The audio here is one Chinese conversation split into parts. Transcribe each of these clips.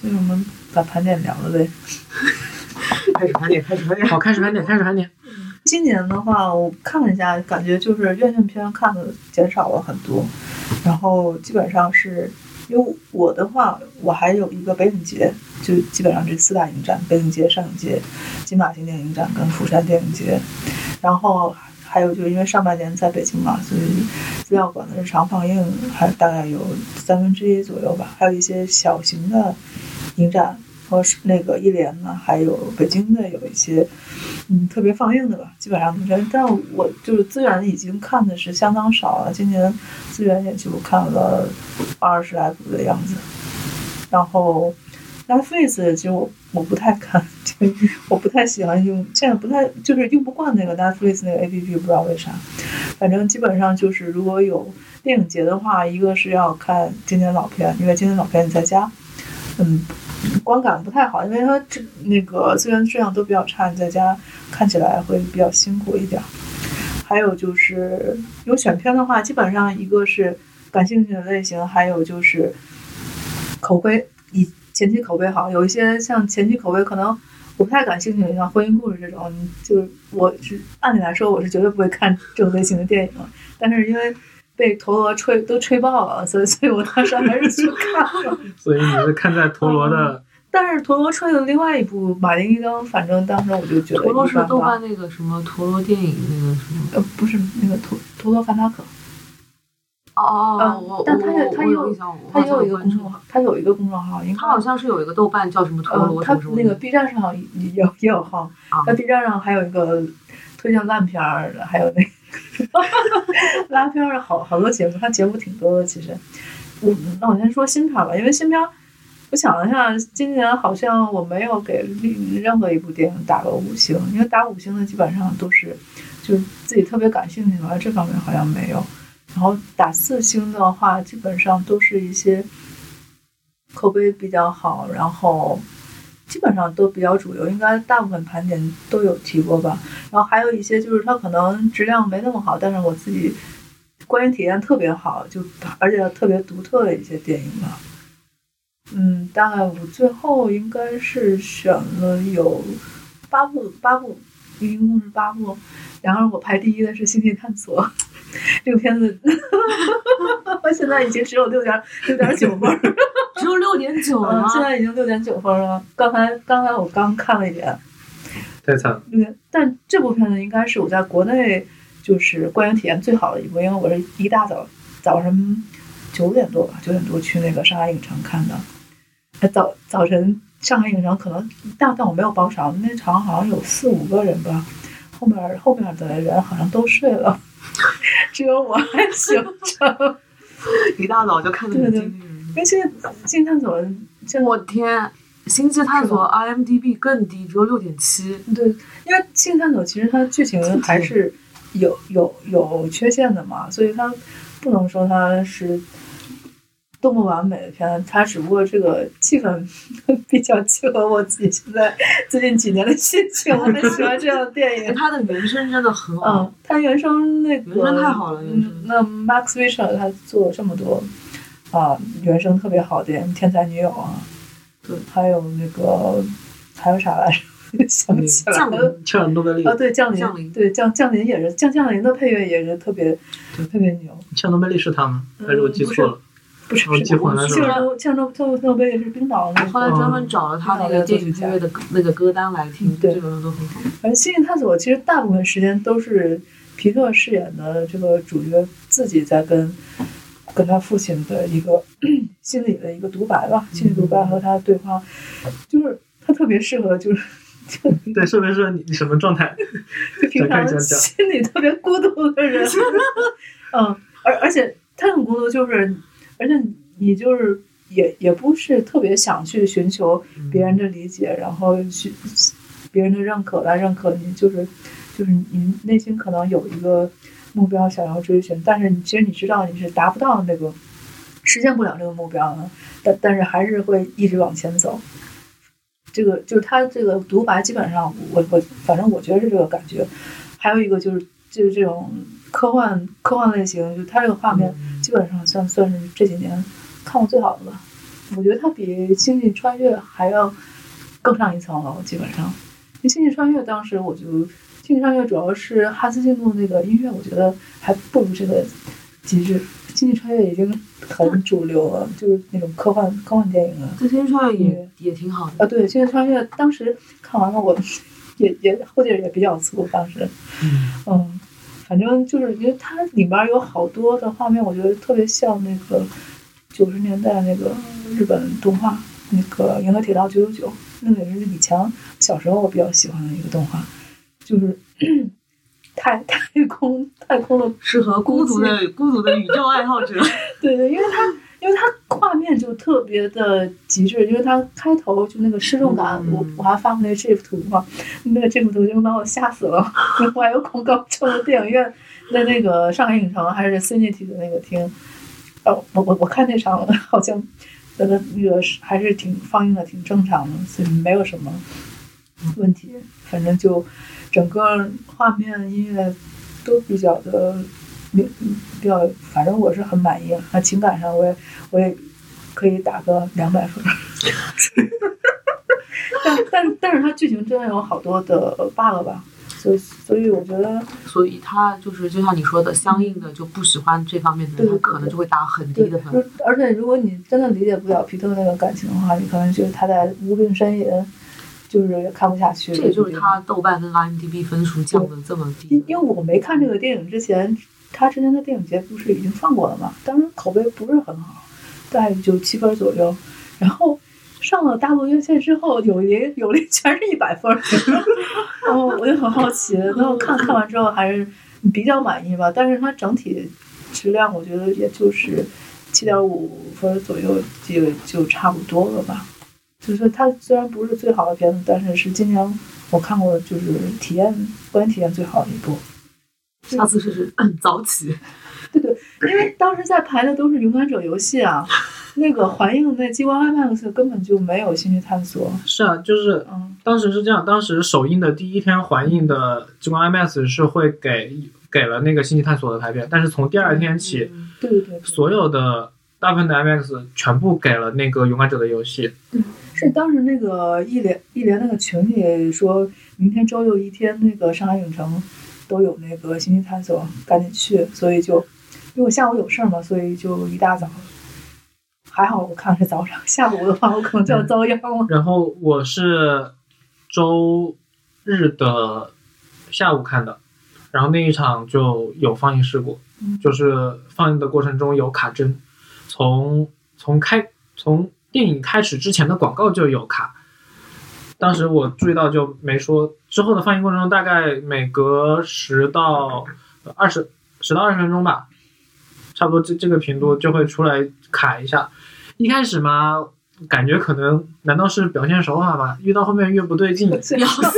所以我们把盘点聊了呗。开始盘点，开始盘点。好，开始盘点，开始盘点。今年的话，我看了一下，感觉就是院线片看的减少了很多，然后基本上是因为我的话，我还有一个北影节，就基本上这四大影展：北影节、上影节、金马经典影展跟釜山电影节。然后还有就是因为上半年在北京嘛，所以资料馆的日常放映还大概有三分之一左右吧，还有一些小型的影展。和那个一联呢，还有北京的有一些，嗯，特别放映的吧，基本上都是。但我就是资源已经看的是相当少了，今年资源也就看了二十来部的样子。然后 Netflix 其实我我不太看，我不太喜欢用，现在不太就是用不惯那个 Netflix 那个 APP，不知道为啥。反正基本上就是如果有电影节的话，一个是要看经典老片，因为经典老片在家，嗯。观感不太好，因为它这那个资源质量都比较差，你在家看起来会比较辛苦一点。还有就是有选片的话，基本上一个是感兴趣的类型，还有就是口碑，以前期口碑好。有一些像前期口碑可能我不太感兴趣，像婚姻故事这种，就是我是按理来说我是绝对不会看这种类型的电影，但是因为。被陀螺吹都吹爆了，所以所以我当时还是去看了。所以你是看在陀螺的？但是陀螺吹的另外一部《马丁·一灯》，反正当时我就觉得陀螺是豆瓣那个什么陀螺电影那个什么？呃，不是那个陀陀螺范达可。哦哦哦！但他也他有他有一个公众号，他有一个公众号，他好像是有一个豆瓣叫什么陀螺。他那个 B 站上也有也有号，他 B 站上还有一个推荐烂片儿的，还有那。拉片儿好好多节目，他节目挺多的。其实，我那我先说新片吧，因为新片，我想了一下，今年好像我没有给任何一部电影打过五星，因为打五星的基本上都是就是自己特别感兴趣的，这方面好像没有。然后打四星的话，基本上都是一些口碑比较好，然后。基本上都比较主流，应该大部分盘点都有提过吧。然后还有一些就是它可能质量没那么好，但是我自己观影体验特别好，就而且特别独特的一些电影吧。嗯，大概我最后应该是选了有八部，八部，一共是八部。然后我排第一的是《星际探索》这个片子，现在已经只有六点六点九分。只有六点九了，现在已经六点九分了。刚才刚才我刚看了一眼，太惨了。对，但这部片子应该是我在国内就是观影体验最好的一部，因为我是一大早早晨九点多吧，九点多去那个上海影城看的。早早晨上海影城可能但但我没有包场，那场好像有四五个人吧，后面后面的人好像都睡了，只有我还醒着。一大早就看的很精因为现在星际探索，我天，星际探索 IMDB 更低，只有六点七。对，因为星际探索其实它剧情还是有有有缺陷的嘛，所以它不能说它是多么完美的片子，它只不过这个气氛 比较契合我自己现在最近几年的心情，我很喜欢这样的电影。它的原声真的很好，嗯，它原声那个原声太好了，原声。那 Max Richter 他做了这么多。啊，原声特别好的《天才女友》啊，对，还有那个还有啥来着？想不起来了。降诺贝利啊，对，降临，对降降临也是降降临的配乐也是特别特别牛。降诺贝利是他吗？还是我记错了？不是，我记混了。降诺降诺诺诺贝利是冰岛的。后来专门找了他那个电影配乐的那个歌单来听，对，这个都很好。反正《星际探索》其实大部分时间都是皮特饰演的这个主角自己在跟。跟他父亲的一个 心理的一个独白吧，心理独白和他对话，就是他特别适合，就是 对，特别适合你什么状态？就平常心里特别孤独的人，嗯，而而且他很孤独，就是而且你就是也也不是特别想去寻求别人的理解，然后去别人的认可来认可你，就是就是你内心可能有一个。目标想要追寻，但是你其实你知道你是达不到那个，实现不了这个目标的，但但是还是会一直往前走。这个就是他这个独白，基本上我我反正我觉得是这个感觉。还有一个就是就是这种科幻科幻类型，就它这个画面基本上算算是这几年看过最好的吧。我觉得它比《星际穿越》还要更上一层楼，基本上。因为《星际穿越》当时我就，《星际穿越》主要是哈斯季度那个音乐，我觉得还不如这个极致。《星际穿越》已经很主流了，就是那种科幻科幻电影了。这《星际穿越》也也挺好的。啊，对，《星际穿越》当时看完了，我也也后劲也比较足，当时，嗯，反正就是因为它里面有好多的画面，我觉得特别像那个九十年代那个日本动画，那个《银河铁道九九九》，那个也是李强小时候我比较喜欢的一个动画，就是 太太空太空的适合孤独的孤独的宇宙爱好者。对对，因为它因为它画面就特别的极致，因为它开头就那个失重感，我我还发过那 GIF 图嘛，那个 GIF 图就把我吓死了，我还有恐高症的电影院在那个上海影城还是 Cinity 的那个厅，哦，我我我看那场好像那个那个还是挺放映的挺正常的，所以没有什么问题，反正就整个画面音乐都比较的。比比较，反正我是很满意。那情感上，我也我也可以打个两百分。但但但是它剧情真的有好多的 bug 吧，所以所以我觉得，所以他就是就像你说的，相应的就不喜欢这方面的人，他可能就会打很低的分。而且如果你真的理解不了皮特那个感情的话，你可能觉得他在无病呻吟，就是看不下去。这也就是他豆瓣跟 IMDB 分数降的这么低。因因为我没看这个电影之前。他之前的电影节不是已经放过了吗？当时口碑不是很好，大概就七分左右。然后上了大陆院线之后，有一 有的全是一百分。然后我就很好奇，然后看看完之后还是比较满意吧。但是它整体质量，我觉得也就是七点五分左右，就就差不多了吧。就是它虽然不是最好的片子，但是是今年我看过就是体验观影体验最好的一部。下次试试早起。对对，因为当时在排的都是《勇敢者游戏》啊，那个环映那激光 IMAX 根本就没有星际探索。是啊，就是嗯当时是这样，当时首映的第一天环映的激光 IMAX 是会给给了那个星际探索的排片，但是从第二天起，对对对，所有的大部分的 IMAX 全部给了那个《勇敢者的游戏》。对，是当时那个一联一联那个群里说明天周六一天那个上海影城。都有那个星际探索，赶紧去，所以就因为我下午有事儿嘛，所以就一大早。还好我看是早上，下午的话我可能就要遭殃了。然后我是周日的下午看的，然后那一场就有放映事故，就是放映的过程中有卡帧，从从开从电影开始之前的广告就有卡。当时我注意到就没说，之后的放映过程中大概每隔十到二十十到二十分钟吧，差不多这这个频度就会出来卡一下。一开始嘛，感觉可能难道是表现手法吧？越到后面越不对劲。表现手法，表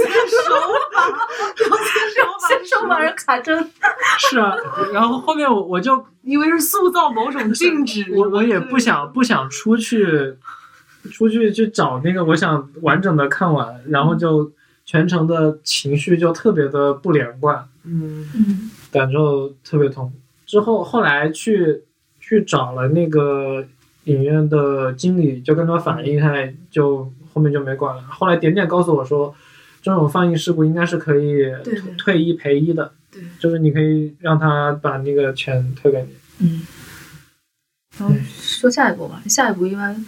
现手法，先手把人卡针。是啊，然后后面我我就因为是塑造某种 静止，我我也不想不想出去。出去去找那个，我想完整的看完，然后就全程的情绪就特别的不连贯，嗯嗯，感受特别痛。之后后来去去找了那个影院的经理，就跟他反映一下，就后面就没管了。后来点点告诉我说，这种放映事故应该是可以退一赔一的，对，就是你可以让他把那个钱退给你。嗯，然后说下一步吧，下一步一般。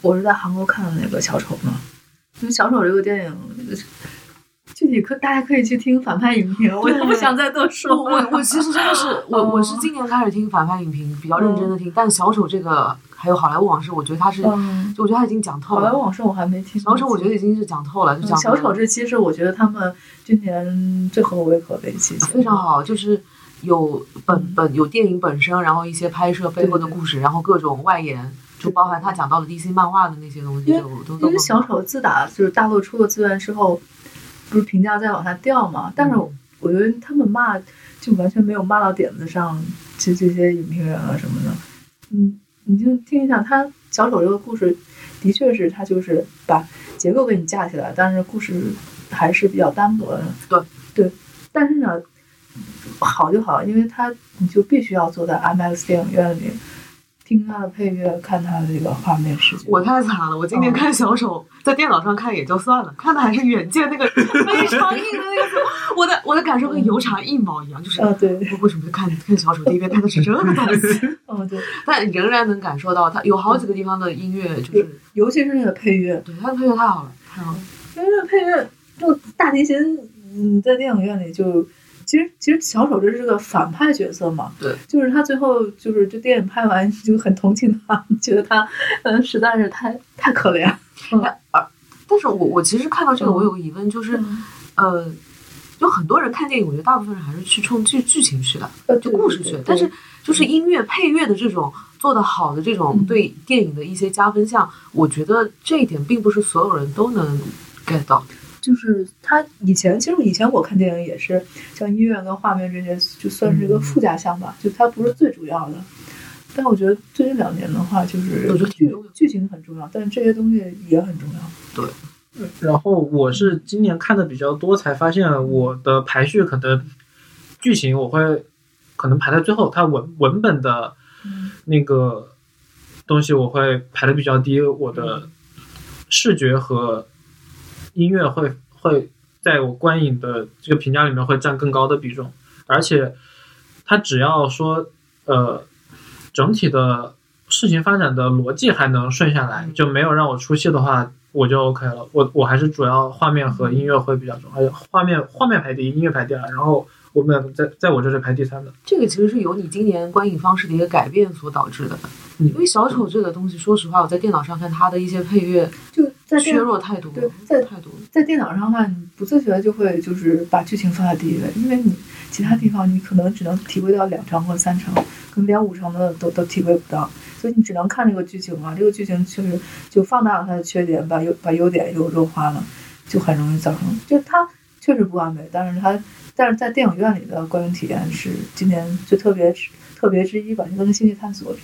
我是在韩国看的那个小丑嘛，因为小丑这个电影，具体可大家可以去听反派影评，我也不想再多说。我我其实真的是我我是今年开始听反派影评，比较认真的听。但小丑这个还有好莱坞往事，我觉得他是，就我觉得他已经讲透了。好莱坞往事我还没听。小丑我觉得已经是讲透了，就讲。小丑这期是我觉得他们今年最合我胃口的一期，非常好，就是有本本有电影本身，然后一些拍摄背后的故事，然后各种外延。就包含他讲到的 DC 漫画的那些东西，就都因为小丑自打就是大陆出了资源之后，不是评价在往下掉嘛？但是我觉得他们骂就完全没有骂到点子上，就这些影评人啊什么的。嗯，你就听一下他小丑这个故事，的确是他就是把结构给你架起来，但是故事还是比较单薄的。对对，但是呢，好就好，因为他你就必须要坐在 IMAX 电影院里。听他的配乐，看他的这个画面视觉。我太惨了，我今天看小丑，在电脑上看也就算了，看的还是远见那个 非常硬的那个字，我的我的感受跟油茶一毛一样，就是啊，对，我为什么看看小丑第一遍看的是这个东西？哦对，但仍然能感受到他有好几个地方的音乐，就是尤其是那个配乐，对他的配乐太好了，太好了。因为那个配乐就大提琴，嗯，在电影院里就。其实，其实小丑这是个反派角色嘛，对，就是他最后就是这电影拍完就很同情他，觉得他嗯实在是太太可怜。嗯，但是我我其实看到这个，我有个疑问，就是呃，有很多人看电影，我觉得大部分人还是去冲剧剧情去的，就故事去。但是就是音乐配乐的这种做的好的这种对电影的一些加分项，我觉得这一点并不是所有人都能 get 到的。就是他以前，其实以前我看电影也是，像音乐跟画面这些，就算是一个附加项吧，就它不是最主要的。但我觉得最近两年的话，就是剧剧情很重要，但是这些东西也很重要。对。然后我是今年看的比较多，才发现我的排序可能剧情我会可能排在最后，它文文本的那个东西我会排的比较低，我的视觉和。音乐会会在我观影的这个评价里面会占更高的比重，而且它只要说呃整体的事情发展的逻辑还能顺下来，就没有让我出戏的话，我就 OK 了。我我还是主要画面和音乐会比较重，而且画面画面排第一，音乐排第二，然后我们两个在在我这是排第三的。这个其实是由你今年观影方式的一个改变所导致的，因为小丑这个东西，说实话，我在电脑上看它的一些配乐就。在削弱太多，对，在在电脑上的话，你不自觉就会就是把剧情放在第一位，因为你其他地方你可能只能体会到两成或三成，可能连五成的都都体会不到，所以你只能看这个剧情嘛。这个剧情确实就放大了它的缺点，把优把优点又弱化了，就很容易造成，就它确实不完美，但是它但是在电影院里的观影体验是今年最特别特别之一吧，跟星际探索。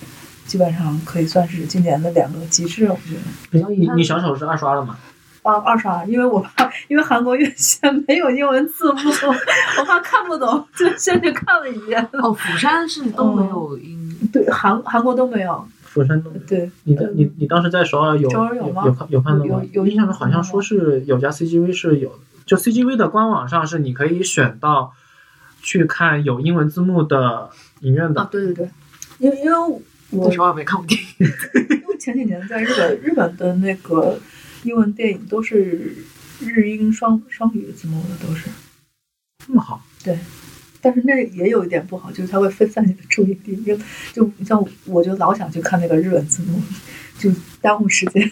基本上可以算是今年的两个极致，我觉得。你你小丑是二刷了吗？啊，二刷，因为我怕，因为韩国院线没有英文字幕，我怕看不懂，就先去看了一遍。哦，釜山是都没有英。对，韩韩国都没有。釜山都。对。你的你你当时在首尔有有有看有看到吗？有印象中好像说是有家 CGV 是有，就 CGV 的官网上是你可以选到去看有英文字幕的影院的。啊，对对对，因为因为。我什么也没看过电影，因为前几年在日本，日本的那个英文电影都是日英双双语字幕的，都是这么好。对，但是那也有一点不好，就是它会分散你的注意力，就就像我就老想去看那个日文字幕，就耽误时间。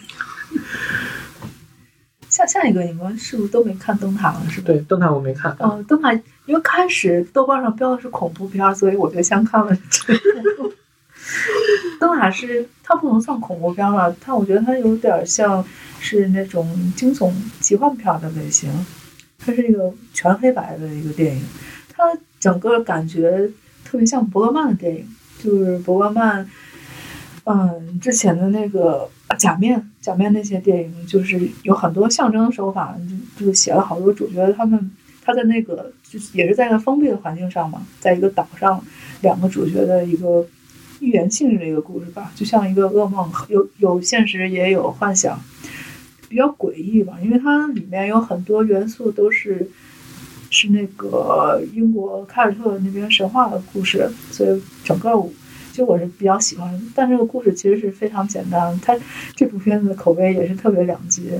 下下一个你们是不是都没看《灯塔》了？是吧？对，《灯塔》我没看。嗯，《灯塔》因为开始豆瓣上标的是恐怖片，所以我就先看了这部。灯塔是它不能算恐怖片了，它我觉得它有点像是那种惊悚奇幻片的类型。它是一个全黑白的一个电影，它整个感觉特别像伯格曼的电影，就是伯格曼，嗯，之前的那个假面，假面那些电影，就是有很多象征手法，就就写了好多主角他们他在那个就是也是在一个封闭的环境上嘛，在一个岛上，两个主角的一个。寓言性质的一个故事吧，就像一个噩梦，有有现实也有幻想，比较诡异吧。因为它里面有很多元素都是是那个英国凯尔特那边神话的故事，所以整个其实我是比较喜欢。但这个故事其实是非常简单，它这部片子的口碑也是特别两极，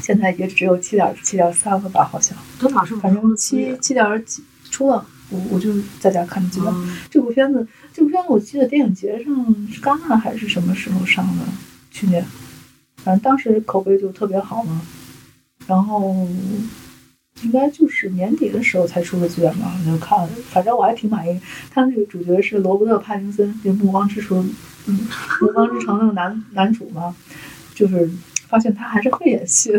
现在也只有七点七点三了吧，好像。多少是？反正七七点几出了。我我就在家看的基本。这部片子，这部片子我记得电影节上是戛纳还是什么时候上的？去年，反正当时口碑就特别好嘛。然后应该就是年底的时候才出的资源吧，我就看了。反正我还挺满意。他那个主角是罗伯特·帕丁森，就《暮光之城》嗯，《暮光之城》那个男男主嘛，就是。发现他还是会演戏，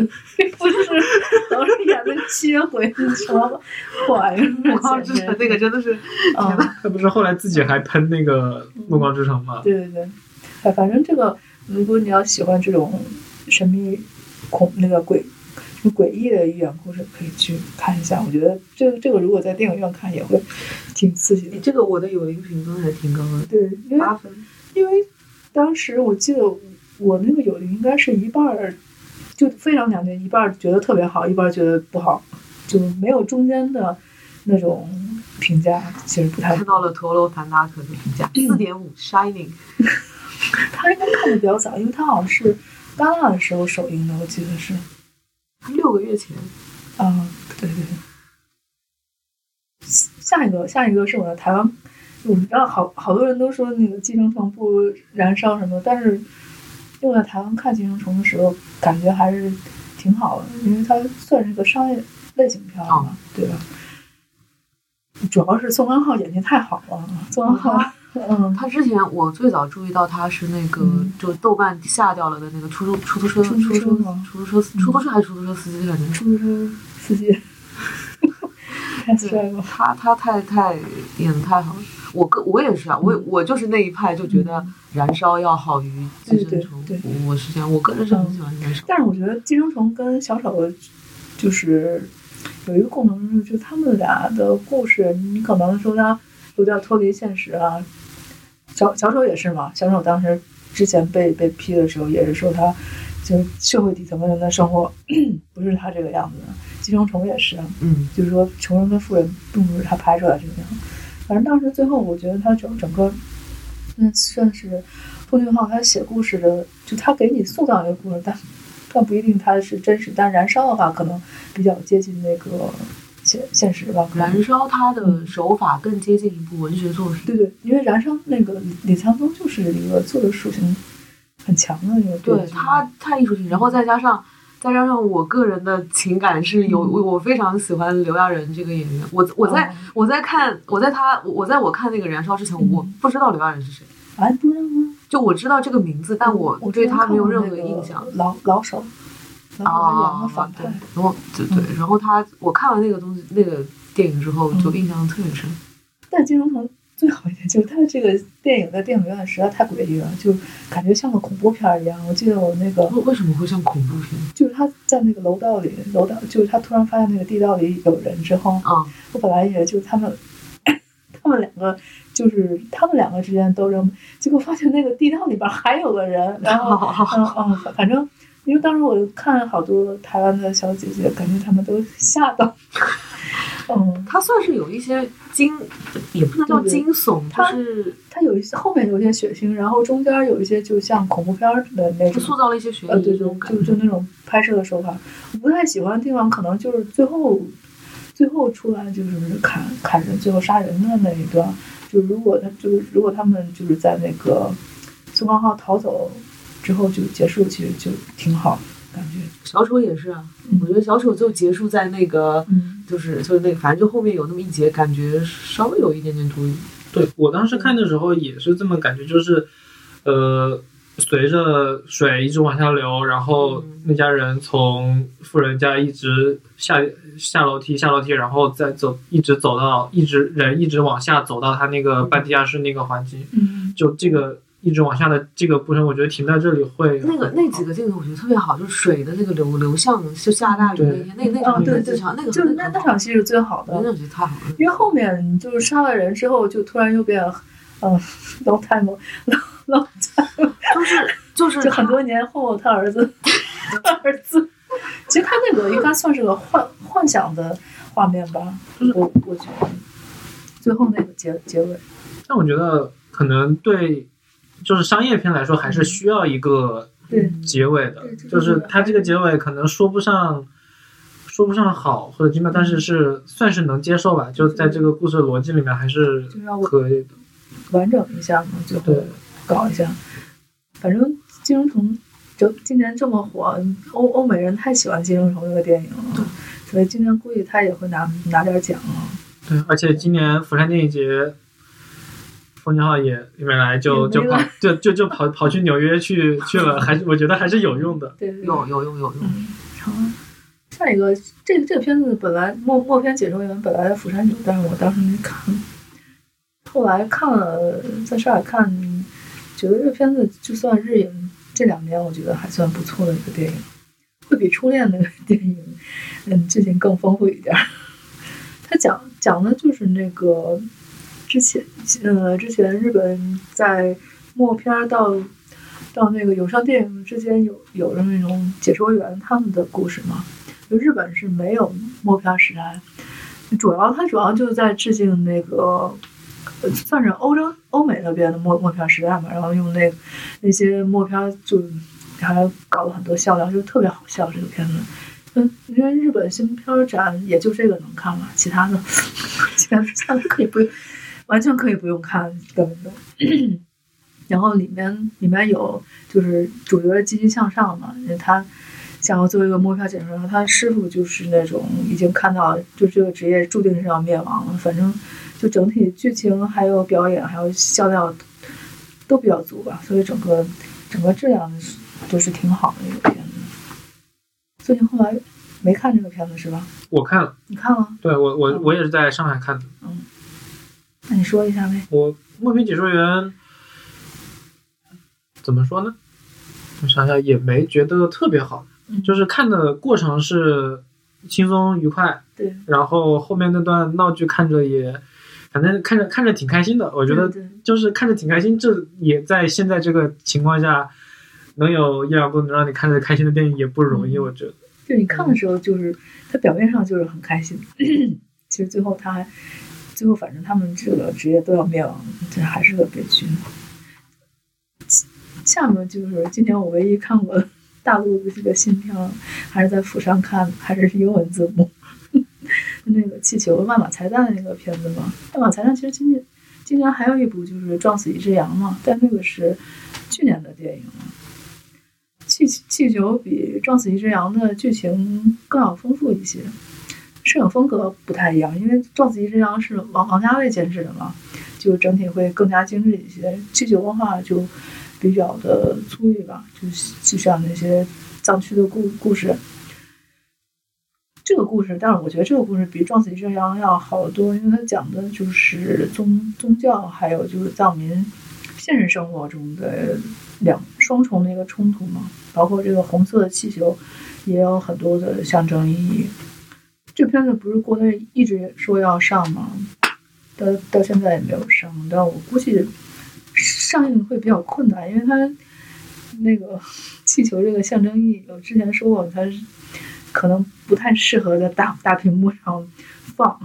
不是老是演那个吸血鬼 什么破玩意儿。暮光之城那个真的是 他不是后来自己还喷那个暮光之城吗？对对对，哎，反正这个如果你要喜欢这种神秘恐那个诡诡异的寓言故事，可以去看一下。我觉得这个这个如果在电影院看也会挺刺激的。这个我的有一个评分还挺高的，对，八分，因为。当时我记得我那个友谊应该是一半儿就非常两极，一半儿觉得特别好，一半儿觉得不好，就没有中间的那种评价，其实不太看到了陀螺凡达克的评价四点五，Shining。他应该看的比较早，因为他好像是戛纳的时候首映的，我记得是六个月前。啊，对对对。下一个，下一个是我的台湾，我知道好好多人都说那个《寄生虫》不《燃烧》什么，但是用在台湾看《寄生虫》的时候，感觉还是挺好的，因为它算是个商业类型片嘛，对吧？主要是宋康昊演技太好了，宋康昊。嗯，他之前我最早注意到他是那个，就豆瓣下掉了的那个出租出租车出租车出租车出租车还是出租车司机来着？出租车司机，太帅了！他他太太演的太好了。我个我也是啊，我我就是那一派，就觉得燃烧要好于寄生虫。对，我是这样，我个人是很喜欢燃烧。但是我觉得寄生虫跟小丑就是有一个共同之处，就他们俩的故事，你可能说他有点脱离现实啊。小小丑也是嘛，小丑当时之前被被批的时候，也是说他就是社会底层的人的生活不是他这个样子的。寄生虫也是，嗯，就是说穷人跟富人并不是他拍出来这个样。反正当时最后，我觉得他整整个，那算是奉俊昊他写故事的，就他给你塑造一个故事，但但不一定他是真实。但燃烧的话，可能比较接近那个。现现实吧，燃烧它的手法更接近一部文学作品。对对，因为燃烧那个李李沧东就是一个作者属性很强的一个，对他太艺术性，然后再加上再加上我个人的情感是有我我非常喜欢刘亚仁这个演员。我我在我在看我在他我在我看那个燃烧之前，我不知道刘亚仁是谁。啊，不知道吗？就我知道这个名字，但我对他没有任何印象。老老手。啊，对，然后对对，然后他，我看完那个东西，那个电影之后，就印象特别深。但《金融城》最好一点就是他这个电影在电影院实在太诡异了，就感觉像个恐怖片一样。我记得我那个为什么会像恐怖片？就是他在那个楼道里，楼道就是他突然发现那个地道里有人之后，啊，我本来以为就是他们，他们两个就是他们两个之间都扔，结果发现那个地道里边还有个人，然后嗯嗯，反正。因为当时我看好多台湾的小姐姐，感觉他们都吓到。嗯，他算是有一些惊，也不能叫惊悚，它是它有一些后面有一些血腥，然后中间有一些就像恐怖片的那种，塑造了一些悬疑。呃，对对，就就那种拍摄的手法，我不太喜欢的地方，可能就是最后最后出来就是砍砍人，最后杀人的那一段。就如果他就是如果他们就是在那个宋康昊逃走。之后就结束，其实就挺好，感觉。小丑也是啊，我觉得小丑就结束在那个，就是就是那，反正就后面有那么一节，感觉稍微有一点点突兀。对我当时看的时候也是这么感觉，就是，呃，随着水一直往下流，然后那家人从富人家一直下下楼梯，下楼梯，然后再走，一直走到，一直人一直往下走到他那个半地下室那个环境，就这个。一直往下的这个过程，我觉得停在这里会那个那几个镜头，我觉得特别好，就是水的那个流流向，就下大雨那天，那那场对对那个就是那那场戏是最好的，那场戏太好了。因为后面就是杀了人之后，就突然又变，嗯，long time long time，就是就是 就很多年后他儿子 他儿子，其实他那个应该算是个幻幻想的画面吧，我我觉得最后那个结结尾，但我觉得可能对。就是商业片来说，还是需要一个结尾的。就是它这个结尾可能说不上，说不上好或者精妙，但是是算是能接受吧。就在这个故事逻辑里面，还是可以的。完整一下嘛，最后搞一下。反正《寄生虫》就今年这么火，欧欧美人太喜欢《寄生虫》这个电影了，所以今年估计他也会拿拿点奖啊。对，而且今年釜山电影节。冯俊浩也里面来就就跑就就就跑跑去纽约去去了，还是我觉得还是有用的。对，有有用有用。好，下一个这这个片子本来默默片解说员本来在釜山有，但是我当时没看，后来看了在上海看，觉得这个片子就算日影这两年我觉得还算不错的一个电影，会比初恋那个电影嗯剧情更丰富一点。他讲讲的就是那个。之前，呃，之前日本在默片到到那个有声电影之间有有着那种解说员他们的故事嘛。就日本是没有默片时代，主要它主要就是在致敬那个，呃算是欧洲欧美那边的默默片时代嘛。然后用那那些默片就还搞了很多笑料，就特别好笑这个片子。嗯，因为日本新片展也就这个能看了，其他的 其他的可以不用，完全可以不用看，根本都。然后里面里面有就是主角积极向上嘛，因为他想要做一个摸票解说员，他师傅就是那种已经看到就这个职业注定是要灭亡了。反正就整体剧情还有表演还有笑料都比较足吧，所以整个整个质量都是挺好的一个片子。最近后来没看这个片子是吧？我看了，你看了？对我我我也是在上海看的。嗯，那你说一下呗。我默片解说员。怎么说呢？我想想也没觉得特别好，就是看的过程是轻松愉快，对。然后后面那段闹剧看着也，反正看着看着挺开心的。我觉得就是看着挺开心，这也在现在这个情况下，能有一两部能让你看着开心的电影也不容易。我觉得，就你看的时候，就是他表面上就是很开心，其实最后他还最后反正他们这个职业都要灭亡，这还是个悲剧。下面就是今年我唯一看过大陆的这个新片，还是在釜山看，还是英文字幕。那个气球万马才旦那个片子嘛，万马才旦其实今年今年还有一部就是撞死一只羊嘛，但那个是去年的电影了。气气球比撞死一只羊的剧情更要丰富一些，摄影风格不太一样，因为撞死一只羊是王王家卫监制的嘛，就整体会更加精致一些。气球的话就。比较的粗粝吧，就就像那些藏区的故故事。这个故事，但是我觉得这个故事比《撞死一只羊》要好得多，因为它讲的就是宗宗教，还有就是藏民现实生活中的两双重的一个冲突嘛。包括这个红色的气球，也有很多的象征意义。这片子不是国内一直说要上吗？到到现在也没有上，但我估计。上映会比较困难，因为它那个气球这个象征意义，我之前说过，它可能不太适合在大大屏幕上放，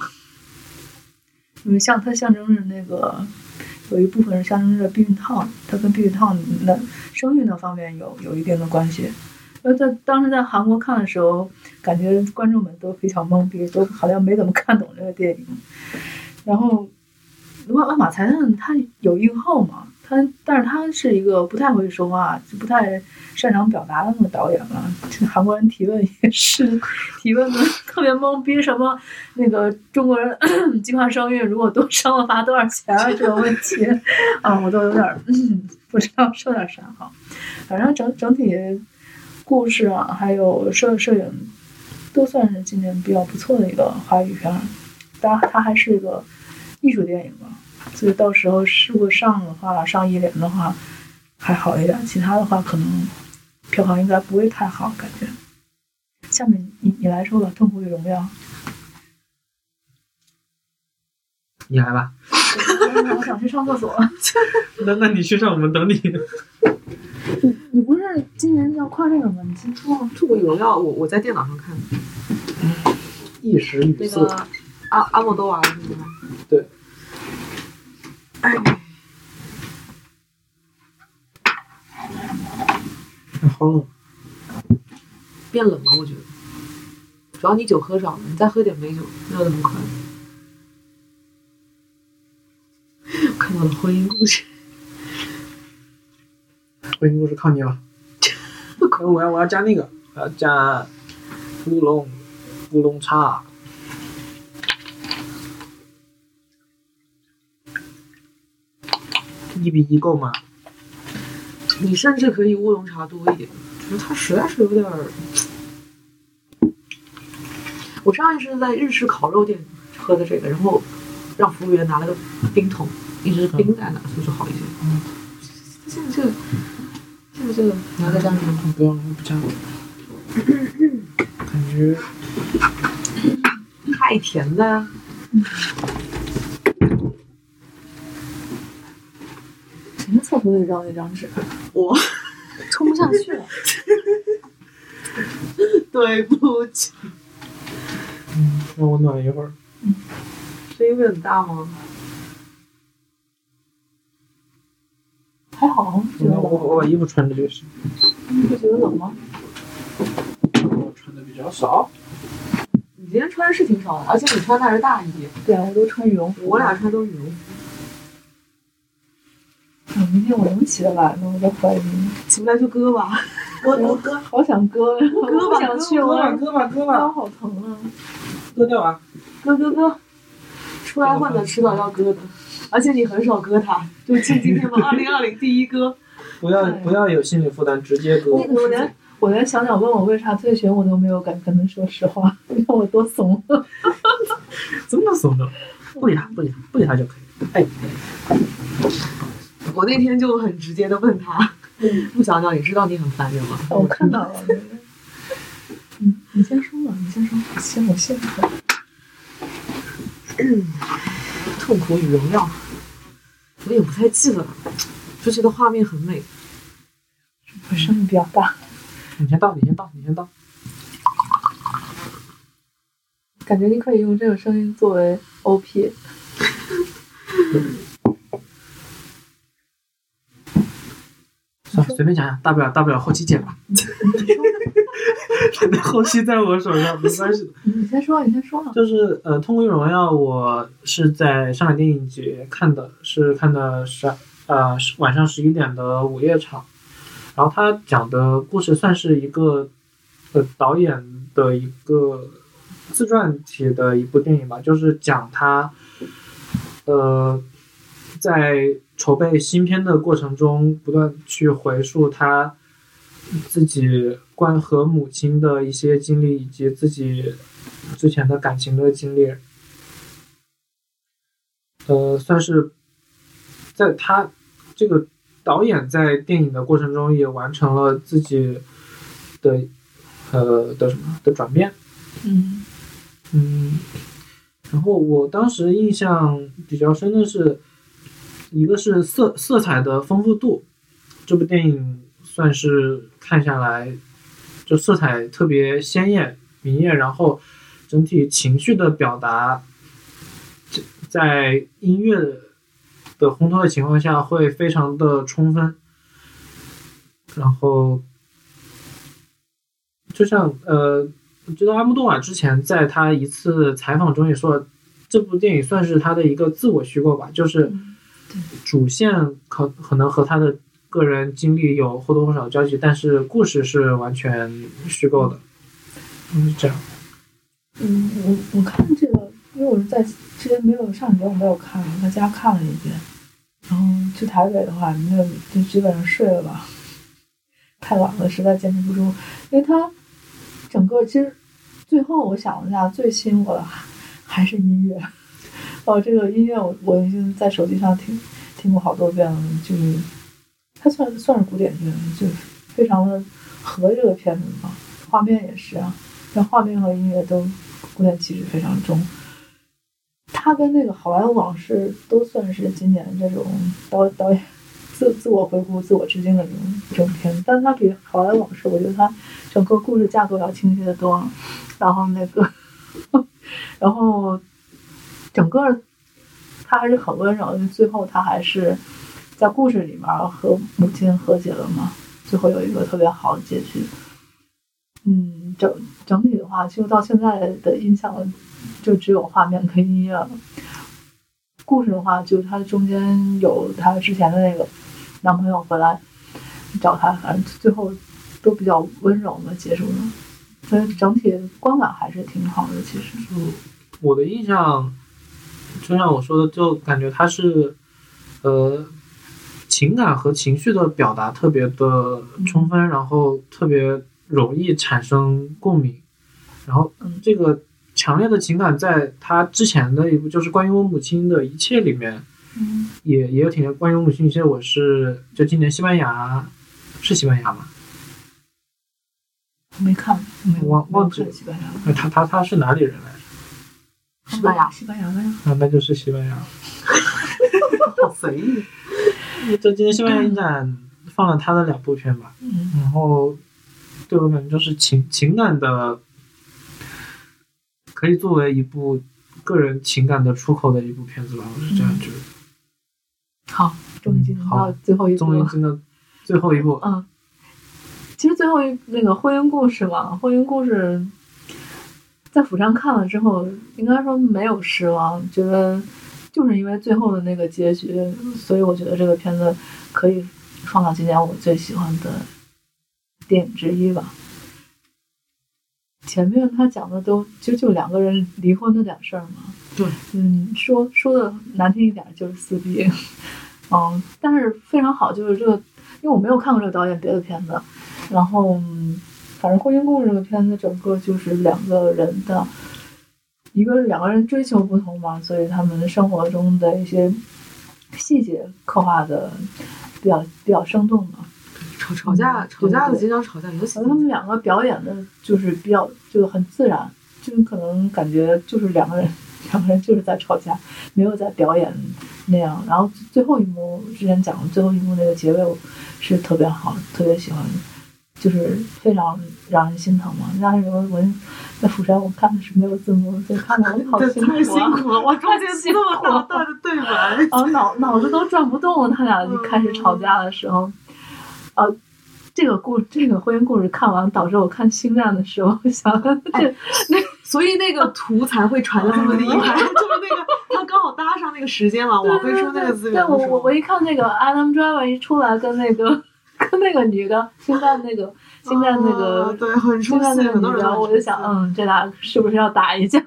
因为像它象征着那个有一部分是象征着避孕套，它跟避孕套那生育那方面有有一定的关系。那在当时在韩国看的时候，感觉观众们都非常懵逼，都好像没怎么看懂这个电影。然后万万马才旦他有硬号嘛？他，但是他是一个不太会说话，就不太擅长表达的那个导演了。韩国人提问也是提问的特别懵逼，什么那个中国人计划生育，如果多生了罚多少钱啊？这个问题啊，我都有点不知道说点啥好。反正整整体故事啊，还有摄摄影，都算是今年比较不错的一个华语片。当然，它还是一个艺术电影吧。所以到时候如果上的话，上一联的话还好一点，其他的话可能票房应该不会太好，感觉。下面你你来说吧，《痛苦与荣耀》。你来吧。我想去上厕所。那那你去上，我们等你。你你不是今年要跨这个吗？你先说。《痛苦与荣耀》，我我在电脑上看的。一时语塞。那个阿阿莫多瓦是吗？对。哎，好冷，变冷了，我觉得。主要你酒喝少了，你再喝点美酒，没有那么快。看到了婚姻故事，婚姻故事靠你了。我要我要加那个，我要加乌龙乌龙茶。一比一够吗？你甚至可以乌龙茶多一点，就是它实在是有点儿。我上一次在日式烤肉店喝的这个，然后让服务员拿了个冰桶，一直冰在那，所以说好一些。嗯，现在这个，这个，你要再加什么？不用了，不加了。感觉太甜了。什么厕所里绕那张纸？我下去了。对不起。嗯，让我暖一会儿。声音会很大吗？还好，不觉得我我把衣服穿着就行。你，不觉得冷吗？我穿的比较少。你今天穿的是挺少的，而且你穿的还是大衣。对啊，我都穿羽绒服。我俩穿都是羽绒服。嗯，明天我能起得来吗？我在怀疑。起不来就割吧。割割割，好想割呀！割吧，想去割吧，割吧，割吧，腰好疼啊！割掉啊！割割割，出来混的迟早要割的，而且你很少割它，就进今天吧，二零二零第一割。不要不要有心理负担，直接割。我我连我连小鸟问我为啥退学，我都没有敢跟他说实话，你看我多怂。这么怂的，不理他，不理他，不理他就可以。哎，我那天就很直接的问他，陆小鸟，你知道你很烦人吗？我看到了。嗯，你先说吧，你先说，先我先说。痛苦与荣耀，我也不太记得了，就觉得画面很美。我声音比较大，你先倒，你先倒，你先倒。感觉你可以用这个声音作为 OP。算了，随便讲讲，大不了大不了后期剪吧。反正后期在我手上，没关系的。你先说，你先说。就是呃，《通过荣耀》，我是在上海电影节看的，是看的十呃晚上十一点的午夜场。然后他讲的故事算是一个呃导演的一个自传体的一部电影吧，就是讲他呃在筹备新片的过程中，不断去回溯他自己关和母亲的一些经历，以及自己之前的感情的经历。呃，算是在他这个导演在电影的过程中也完成了自己的呃的什么的转变。嗯嗯，然后我当时印象比较深的是，一个是色色彩的丰富度，这部电影算是看下来，就色彩特别鲜艳明艳，然后整体情绪的表达，在音乐的烘托的情况下会非常的充分，然后就像呃。我觉得阿莫多瓦之前在他一次采访中也说了，这部电影算是他的一个自我虚构吧，就是主线可可能和他的个人经历有或多或少的交集，但是故事是完全虚构的，嗯，这样。嗯，我我看这个，因为我是在之前没有上节我没有看，我在家看了一遍，然后去台北的话，那就基本上睡了吧，太晚了，实在坚持不住，因为他整个其实。最后我想了一下，最吸引我的还是音乐。哦，这个音乐我我已经在手机上听听过好多遍了，就是它算算是古典音乐，就非常的合这个片子嘛。画面也是啊，像画面和音乐都古典气质非常重。它跟那个《好莱坞往事》都算是今年这种导导演自自我回顾、自我致敬的这种这种片子，但是它比《好莱坞往事》，我觉得它整个故事架构要清晰的多。然后那个，然后整个他还是很温柔，因为最后他还是在故事里面和母亲和解了嘛，最后有一个特别好的结局。嗯，整整体的话，就到现在的印象就只有画面跟音乐了。故事的话，就它中间有他之前的那个男朋友回来找他，反正最后都比较温柔的结束了。所以整体观感还是挺好的，其实。嗯，我的印象，就像我说的，就感觉他是，呃，情感和情绪的表达特别的充分，然后特别容易产生共鸣，然后这个强烈的情感在他之前的一部就是关于我母亲的一切里面，嗯，也也有体现。关于我母亲一切，我是就今年西班牙，是西班牙吗？没看，没忘忘记了。西班牙。他他他是哪里人来着？西班牙，西班牙的呀。啊，那就是西班牙。好随意。这今天西班牙影展放了他的两部片吧，嗯然后对我感觉就是情情感的，可以作为一部个人情感的出口的一部片子吧，我是这样觉得。好，终于进入到最后一步了。终于真的最后一部，嗯，其实最后一那个婚姻故事嘛，婚姻故事在釜山看了之后，应该说没有失望，觉得就是因为最后的那个结局，所以我觉得这个片子可以放到今年我最喜欢的电影之一吧。前面他讲的都其实就两个人离婚的点事儿嘛，对，嗯，说说的难听一点就是撕逼，嗯，但是非常好，就是这个，因为我没有看过这个导演别的片子，然后嗯反正《婚姻故事》这个片子整个就是两个人的，一个是两个人追求不同嘛，所以他们生活中的一些细节刻画的比较比较生动嘛。吵吵架嗯吵架的对对经常吵架，尤其然后他们两个表演的就是比较就很自然，就是可能感觉就是两个人两个人就是在吵架，没有在表演那样。然后最后一幕之前讲的最后一幕那个结尾我是特别好，特别喜欢，就是非常让人心疼嘛。那时候我在釜山我看的是没有字幕，所以看的我好辛苦、啊，太辛苦了，哇，中间 太辛这么苦了。大段的对白，然后脑脑子都转不动了，他俩就开始吵架的时候，呃，这个故这个婚姻故事看完，导致我看星战的时候想，这所以那个图才会传的这么厉害，就是那个他刚好搭上那个时间嘛，网飞出那个资对源的时候。我我我，一看那个 Adam Driver 一出来，跟那个跟那个女的现在那个现在那个、啊对很出戏，星战那个很多人我就想，嗯，这俩是不是要打一架？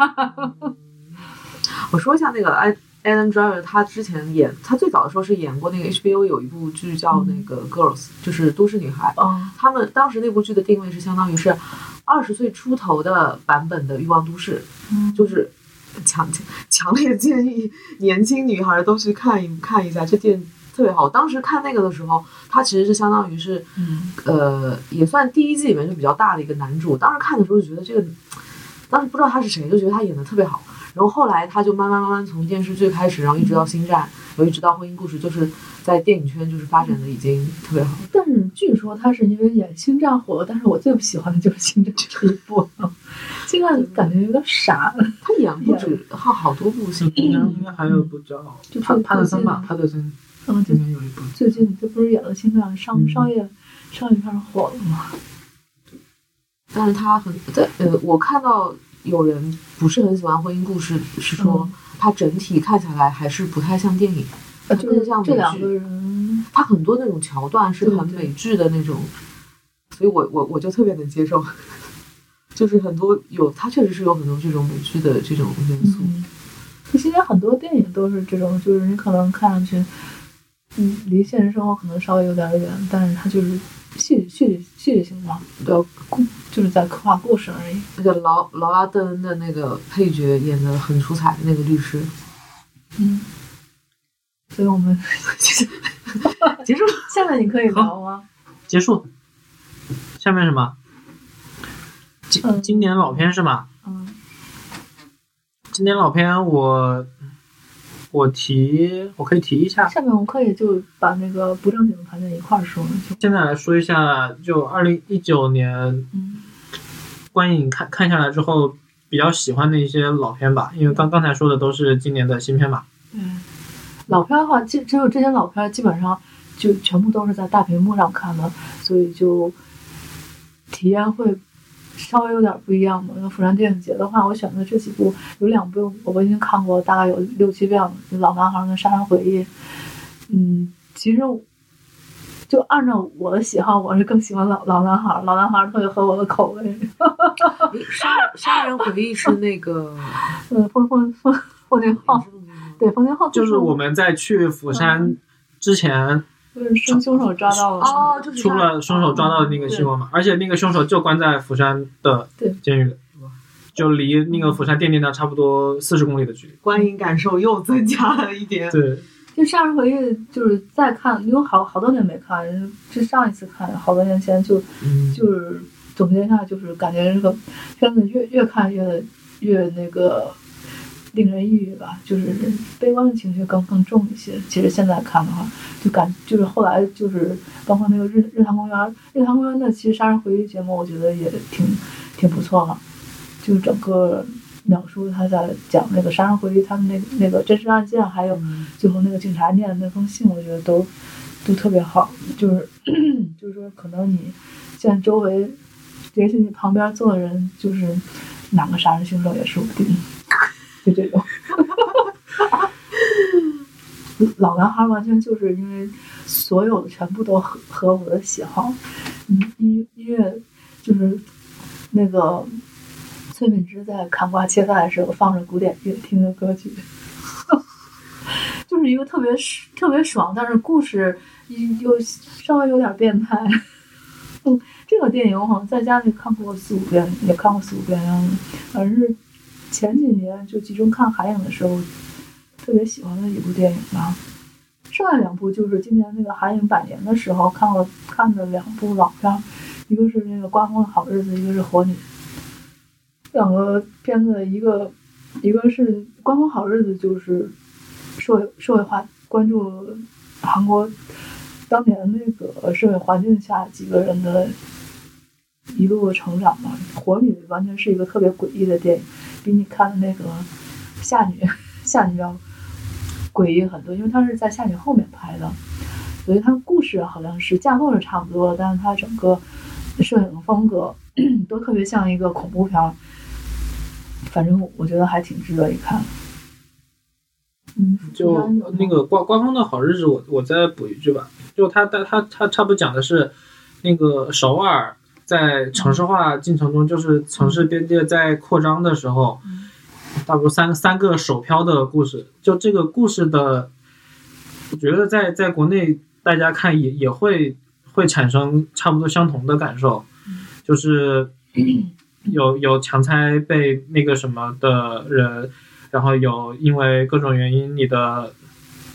我说一下那个 Ad Adam Driver，他之前演，他最早的时候是演过那个 HBO 有一部剧叫那个 Girls，就是都市女孩。嗯他们当时那部剧的定位是相当于是二十岁出头的版本的《欲望都市》，嗯就是强强烈建议年轻女孩都去看一看一下，这电影特别好。当时看那个的时候，他其实是相当于是嗯呃，也算第一季里面就比较大的一个男主。当时看的时候就觉得这个，当时不知道他是谁，就觉得他演的特别好。然后后来他就慢慢慢慢从电视剧开始，然后一直到星战，然后一直到婚姻故事，就是在电影圈就是发展的已经特别好。但是据说他是因为演星战火了，但是我最不喜欢的就是星战这一部，星战感觉有点傻，他演不止 好好多部星应该应该还有一部叫帕就最帕特森吧，帕特森嗯，就应该有一部。最近这不是演了新的商嗯。商业商业片火了吗？但是他很在呃，我看到有人不是很喜欢婚姻故事，是说嗯。它整体看起来还是不太像电影，就是更像美剧。这两个人，它很多那种桥段是很美剧的那种，所以我我我就特别能接受，就是很多有它确实是有很多这种美剧的这种元素。嗯，现在很多电影都是这种，就是你可能看上去，嗯，离现实生活可能稍微有点远，但是它就是戏剧戏剧戏剧性嘛，对，故就是在刻画故事而已。那个劳劳拉·邓恩的那个配角演的很出彩，那个律师。嗯，所以我们 结束了。下面你可以聊吗？结束。下面什么？今嗯今年老片是吗？嗯经典老片我我提我可以提一下。下面我们可以就把那个不正经的盘点一块儿说了，现在来说一下，就二零一九年嗯观影看看下来之后，比较喜欢的一些老片吧，因为刚刚才说的都是今年的新片嘛。嗯，老片的话，就只有这些老片基本上就全部都是在大屏幕上看的，所以就体验会稍微有点不一样嘛。那釜山电影节的话，我选的这几部有两部我已经看过，大概有六七遍了，就《老男孩》跟《杀人回忆》。嗯，其实就按照我的喜好，我是更喜欢老老男孩儿，老男孩儿特别合我的口味。杀杀人回忆是那个 嗯，风风风风景浩，对，风景浩就是我们在去釜山之前就是凶凶手抓到了哦，就是出了凶手抓到的那个新闻嘛，而且那个凶手就关在釜山的监狱里，就离那个釜山电电大差不多四十公里的距离。观影感受又增加了一点。对，就《杀人回忆》就是再看，因为好好多年没看，这上一次看好多年前就嗯，就是总结一下，就是感觉这个片子越越看越越那个令人抑郁吧，就是悲观的情绪更更重一些。其实现在看的话，就感就是后来就是包括那个日日坛公园，日坛公园那其实杀人回忆节目，我觉得也挺挺不错了，就是整个描述他在讲那个杀人回忆，他们那那个真实案件，还有最后那个警察念的那封信，我觉得都都特别好。就是 就是说，可能你现在周围，也许你旁边坐的人就是哪个杀人凶手也说不定。就这种，老男孩完全就是因为所有的全部都合合我的喜好，嗯，音音乐就是那个崔敏芝在砍瓜切菜的时候放着古典乐听的歌曲，就是一个特别特别爽，但是故事又稍微有点变态。嗯，这个电影我好像在家里看过四五遍，也看过四五遍样子，反正是。前几年就集中看海影的时候，特别喜欢的一部电影吧。剩下两部就是今年那个海影百年的时候看了看的两部老片，一个是那个《刮风的好日子》，一个是《火女》。两个片子，一个一个是《刮风好日子》，就是社会社会化关注韩国当年那个社会环境下几个人的。一路成长嘛，《火女》完全是一个特别诡异的电影，比你看的那个《夏女》《夏女》要诡异很多，因为它是在《夏女》后面拍的，所以它故事好像是架构是差不多，但是它整个摄影风格 都特别像一个恐怖片。反正我觉得还挺值得一看。嗯，就那个《刮刮风的好日子》，我我再补一句吧，就他他他他差不多讲的是那个首尔。在城市化进程中，就是城市边界在扩张的时候，大不三三个首漂的故事。就这个故事的，我觉得在在国内大家看也也会会产生差不多相同的感受，就是有有强拆被那个什么的人，然后有因为各种原因你的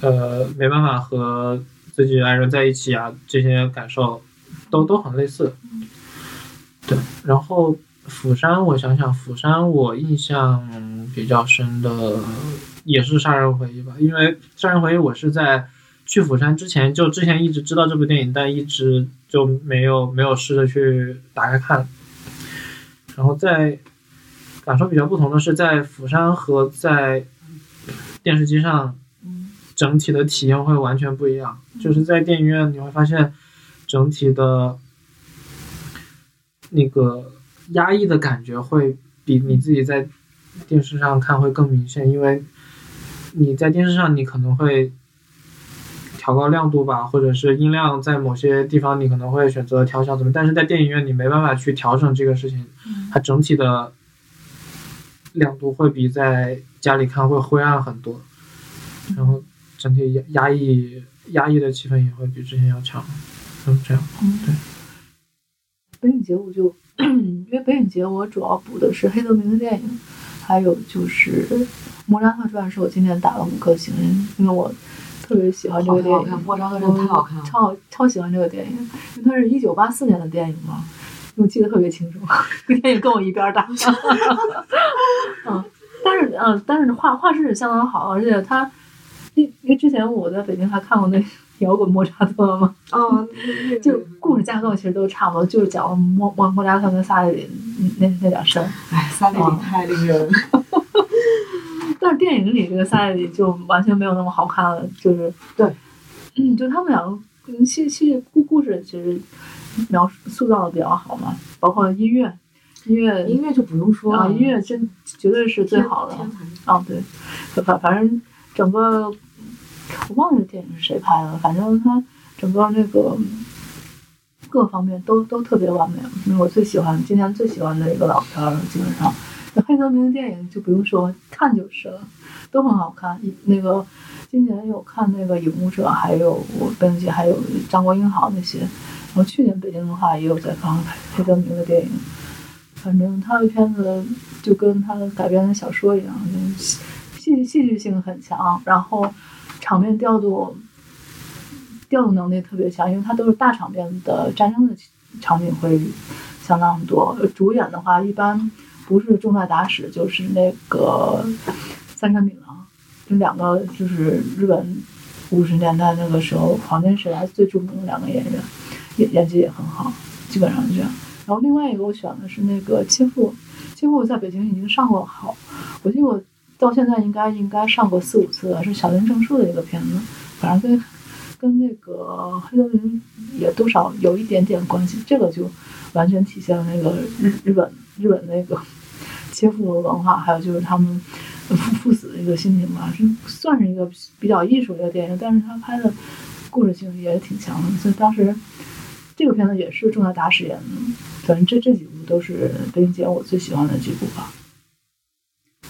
呃没办法和自己爱人在一起啊，这些感受都都很类似。对，然后釜山，我想想，釜山我印象比较深的也是《杀人回忆》吧，因为《杀人回忆》我是在去釜山之前就之前一直知道这部电影，但一直就没有没有试着去打开看。然后在感受比较不同的是，在釜山和在电视机上，整体的体验会完全不一样。就是在电影院你会发现整体的。那个压抑的感觉会比你自己在电视上看会更明显，因为你在电视上你可能会调高亮度吧，或者是音量在某些地方你可能会选择调小怎么，但是在电影院你没办法去调整这个事情，它整体的亮度会比在家里看会灰暗很多，然后整体压压抑压抑的气氛也会比之前要强，嗯，这样，对。北影节我就，因为北影节我主要补的是黑泽明的电影，还有就是《莫扎特传》是我今年打了五颗星，因为我特别喜欢这个电影。莫扎特传太好看了，超超喜欢这个电影，因为它是一九八四年的电影嘛，我记得特别清楚。这 电影跟我一边大。嗯，但是嗯，但是画画质相当好，而且它，因因为之前我在北京还看过那。摇滚莫扎特吗？嗯，就故事架构其实都差不多，就是讲莫莫莫扎特跟萨里那那点事儿。哎，萨里太令人。但是电影里这个萨里就完全没有那么好看了，就是对，嗯，就他们两个嗯戏戏故故事其实描述塑造的比较好嘛，包括音乐，音乐音乐就不用说了，音乐真绝对是最好的。啊，对，反反正整个。我忘了电影是谁拍的，反正他整个那个各方面都都特别完美。我最喜欢今年最喜欢的一个老片儿，基本上那黑泽明的电影就不用说，看就是了，都很好看。那个今年有看那个《影武者》，还有我登记，还有张国英好那些。然后去年北京的话也有在放黑泽明的电影，反正他的片子就跟他改编的小说一样，戏戏剧性很强，然后。场面调度，调度能力特别强，因为它都是大场面的战争的场景会相当多。主演的话，一般不是重在打史，就是那个三山敏郎，这两个就是日本五十年代那个时候黄金时代最著名的两个演员，演演技也很好，基本上这样。然后另外一个我选的是那个切腹，切腹在北京已经上过好，我记得我到现在应该应该上过四五次了，是小林正树的一个片子，反正跟跟那个黑泽明也多少有一点点关系，这个就完全体现了那个日日本日本那个切腹文化，还有就是他们赴赴死的一个心情吧，是算是一个比较艺术的一个电影，但是他拍的故事性也挺强的，所以当时这个片子也是重在大师演的。反正这这几部都是北影节我最喜欢的几部吧。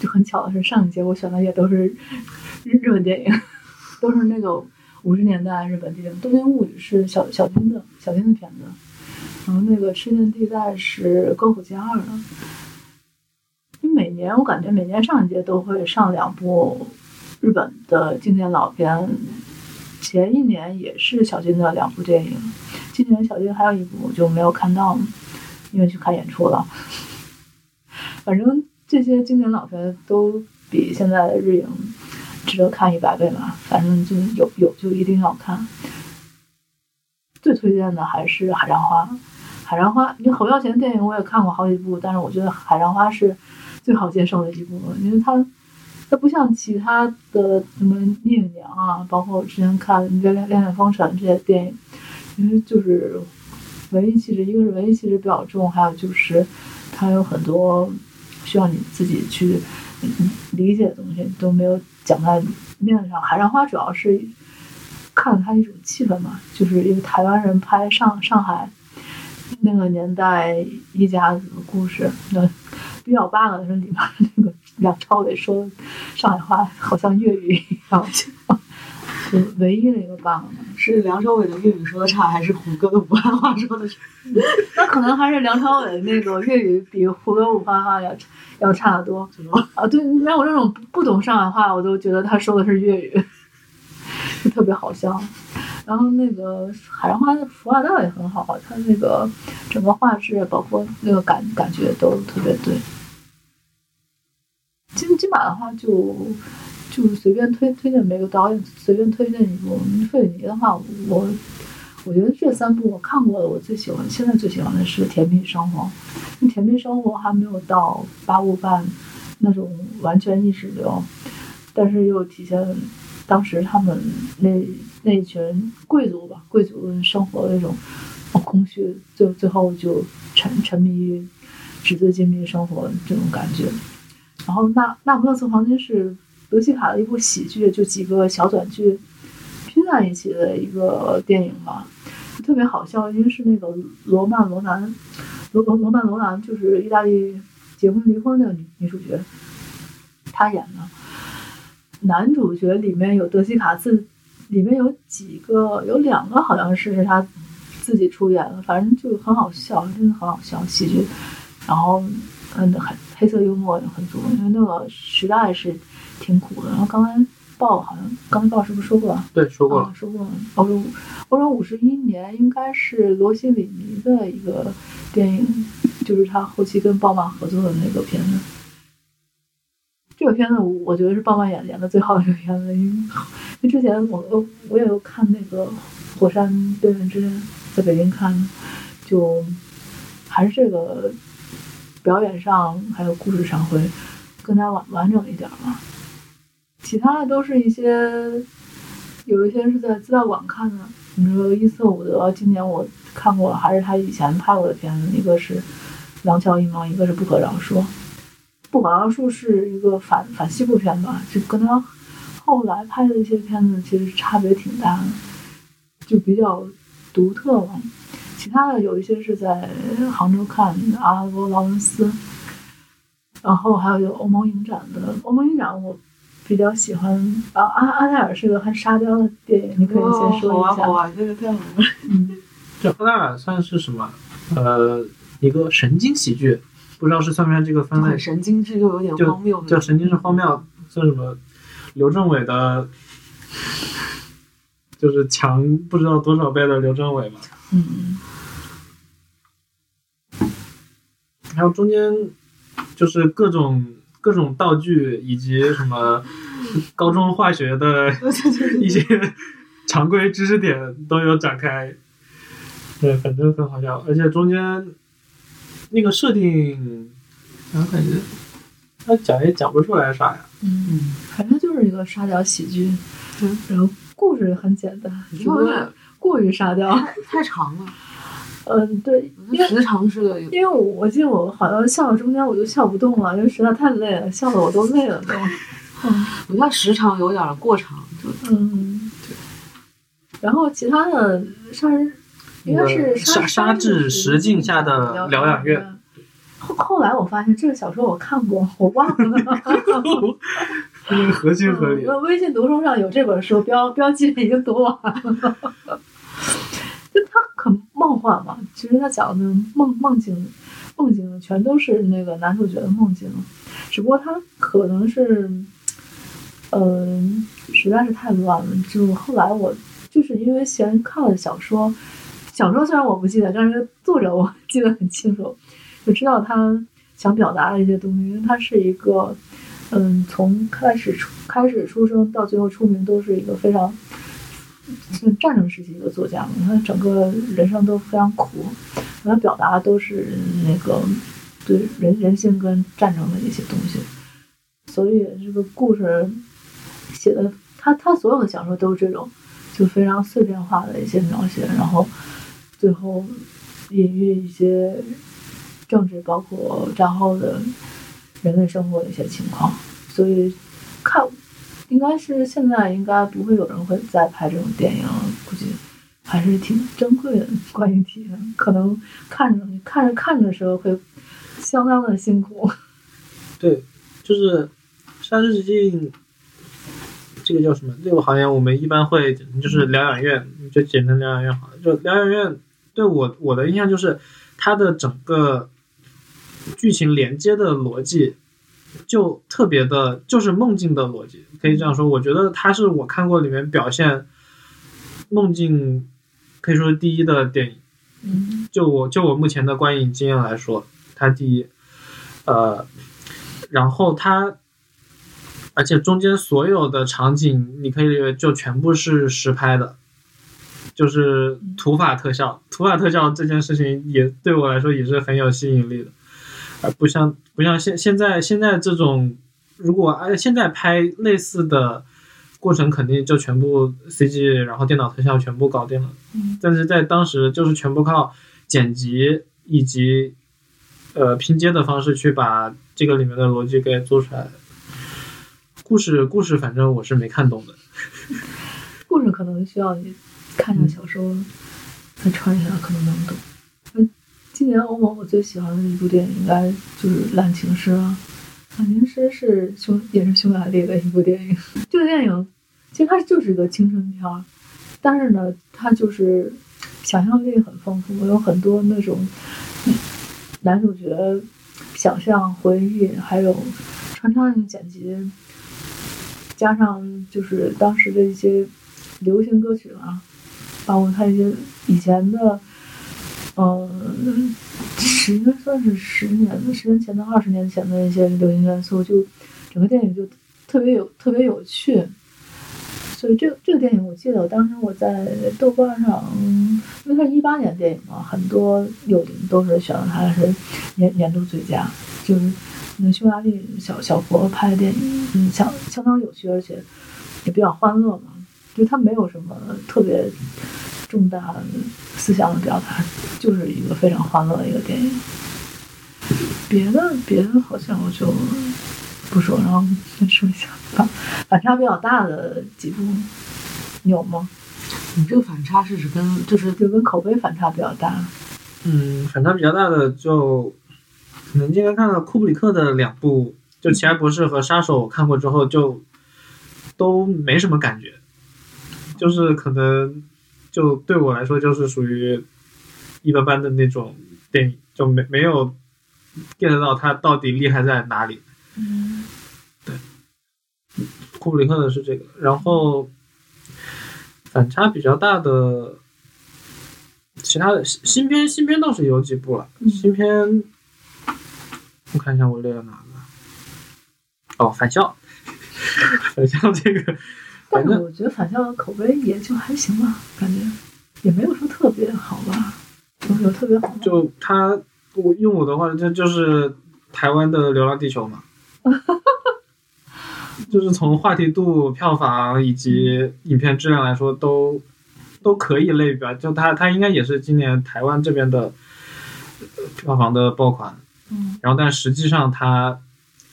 就很巧的是，上一节我选的也都是日日本电影，都是那个五十年代日本电影。《东京物语》是小小金的小金的片子，然后那个《痴心地带》是歌舞伎二的。就每年我感觉每年上一节都会上两部日本的经典老片，前一年也是小金的两部电影，今年小金还有一部就没有看到。因为去看演出了，反正这些经典老片都比现在的日影值得看一百倍嘛。反正就有有就一定要看。最推荐的还是《海上花》。《海上花》，你侯孝贤电影我也看过好几部，但是我觉得《海上花》是最好接受的一部，因为它它不像其他的什么《聂隐娘》啊，包括我之前看《恋恋恋风尘》这些电影，因为就是。文艺气质，一个是文艺气质比较重，还有就是它有很多需要你自己去理解的东西都没有讲在面子上。海上花主要是看了它一种气氛嘛，就是一个台湾人拍上上海那个年代一家子的故事。那比较 bug 的是里面那个梁朝伟说上海话好像粤语一样。就唯一的一个 bug 是梁朝伟的粤语说的差，还是胡歌的武汉话说的差？那可能还是梁朝伟那个粤语比胡歌武汉话要要差得多。啊，对，连我这种不懂上海话，我都觉得他说的是粤语，就特别好笑。然后那个海上花的服化道也很好，他那个整个画质，包括那个感感觉都特别对。金金马的话就。就随便推推荐每个导演，随便推荐一部。费里尼的话，我我觉得这三部我看过的，我最喜欢，现在最喜欢的是《甜蜜生活》。《甜蜜生活》还没有到八五半那种完全意识流，但是又体现当时他们那那一群贵族吧，贵族生活的那种空虚，最最后就沉沉迷于纸醉金迷生活这种感觉。然后那那不勒斯黄金是。德西卡的一部喜剧，就几个小短剧拼在一起的一个电影吧，特别好笑。因为是那个罗曼罗兰，罗罗罗曼罗兰就是意大利结婚离婚的女女主角，她演的。男主角里面有德西卡自，里面有几个，有两个好像是他自己出演的，反正就很好笑，真的很好笑喜剧。然后嗯，很黑色幽默很足，因为那个时代是。挺苦的。然后刚才报好像刚才报是不是说过？对，说过了，说过了。欧洲欧洲五十一年应该是罗西里尼的一个电影，就是他后期跟鲍曼合作的那个片子。这个片子我我觉得是鲍曼演演的最好的一个片子，因为因为之前我我我也有看那个《火山边缘之恋》，在北京看，就还是这个表演上还有故事上会更加完完整一点吧。其他的都是一些，有一些是在资料馆看的。你说伊瑟伍德，今年我看过，还是他以前拍过的片子，一个是《廊桥遗梦》，一个是《不可饶恕》。《不可饶恕》是一个反反西部片吧，就跟他后来拍的一些片子其实差别挺大的，就比较独特嘛。其他的有一些是在杭州看的，阿拉伯劳伦斯，然后还有有欧盟影展的，欧盟影展我。比较喜欢啊，阿阿黛尔是个很沙雕的电影，你可以先说一下。好啊，好啊，这个太好了。嗯，这阿黛尔算是什么？呃，一个神经喜剧，不知道是算不算这个分类。神经质又有点荒谬。叫神经质荒谬，算什么？刘镇伟的，就是强不知道多少倍的刘镇伟吧。嗯。还有中间就是各种。各种道具以及什么高中化学的 一些常规知识点都有展开。对，反正很好笑，而且中间那个设定，然后感觉他讲也讲不出来啥呀。嗯，反正就是一个沙雕喜剧，嗯，然后故事很简单，有点过过于沙雕，太长了。嗯，对，因为时长是个，因为我我记得我好像笑到中间我就笑不动了，因为实在太累了，笑的我都累了都。嗯，我觉得时长有点过长，就嗯，对。然后其他的杀人应该是沙沙至石镜下的疗养院。后后来我发现这个小说我看过，我忘了。合情合理。我微信读书上有这本书，标标记已经读完了。就它很梦幻嘛，其实他讲的梦梦境，梦境全都是那个男主角的梦境，只不过他可能是，嗯，实在是太乱了。就后来我就是因为先看了小说，小说虽然我不记得，但是作者我记得很清楚，就知道他想表达的一些东西。因为他是一个，嗯，从开始出开始出生到最后出名都是一个非常。是战争时期一个作家嘛，他整个人生都非常苦，他表达的都是那个对人人性跟战争的一些东西，所以这个故事写的他他所有的小说都是这种，就非常碎片化的一些描写，然后最后隐喻一些政治，包括战后的人类生活的一些情况，所以看。应该是现在应该不会有人会再拍这种电影了，估计还是挺珍贵的观影体验。可能看着看着看着的时候会相当的辛苦。对，就是《山之镜》这个叫什么？这个行业我们一般会就是疗养院，就简称疗养院好了。就疗养院对我我的印象就是它的整个剧情连接的逻辑。就特别的，就是梦境的逻辑，可以这样说。我觉得它是我看过里面表现梦境可以说是第一的电影。嗯，就我就我目前的观影经验来说，它第一。呃，然后它，而且中间所有的场景，你可以就全部是实拍的，就是土法特效。土法特效这件事情也对我来说也是很有吸引力的。而不像不像现现在现在这种，如果按现在拍类似的过程，肯定就全部 CG，然后电脑特效全部搞定了。嗯，但是在当时就是全部靠剪辑以及呃拼接的方式去把这个里面的逻辑给做出来。故事故事反正我是没看懂的。故事可能需要你看下小说，再穿一下可能能懂。今年欧盟我最喜欢的一部电影应该就是《滥情诗》了，《滥情诗》是匈也是匈牙利的一部电影。这个电影其实它就是一个青春片，但是呢，它就是想象力很丰富，有很多那种男主角想象、回忆，还有穿插的剪辑，加上就是当时的一些流行歌曲啊，包括他一些以前的。嗯，十应该算是十年、十年前到二十年前的一些流行元素，就整个电影就特别有、特别有趣。所以这个这个电影，我记得我当时我在豆瓣上，因为它是一八年电影嘛，很多友邻都是选了它是年年度最佳。就是那匈牙利小小佛拍的电影，嗯，相相当有趣，而且也比较欢乐嘛，就它没有什么特别。重大思想的表达，就是一个非常欢乐的一个电影。别的别的好像我就不说，然后再说一下反反差比较大的几部，有吗？你这个反差是指跟就是就跟口碑反差比较大？嗯，反差比较大的就可能今天看了库布里克的两部，就《奇爱博士》和《杀手》，看过之后就都没什么感觉，就是可能。就对我来说，就是属于一般般的那种电影，就没没有 get 到它到底厉害在哪里。嗯，对，库布里克的是这个，然后反差比较大的，其他的新片新片倒是有几部了。新片我看一下我列了哪个，哦，返校，返校这个，但是我觉得返校口碑也就还行吧，感觉也没有说特别好吧，有有特别好。就他，我用我的话，这就是台湾的《流浪地球》嘛。就是从话题度、票房以及影片质量来说，都都可以类比吧。就它，它应该也是今年台湾这边的票房的爆款。嗯。然后，但实际上它，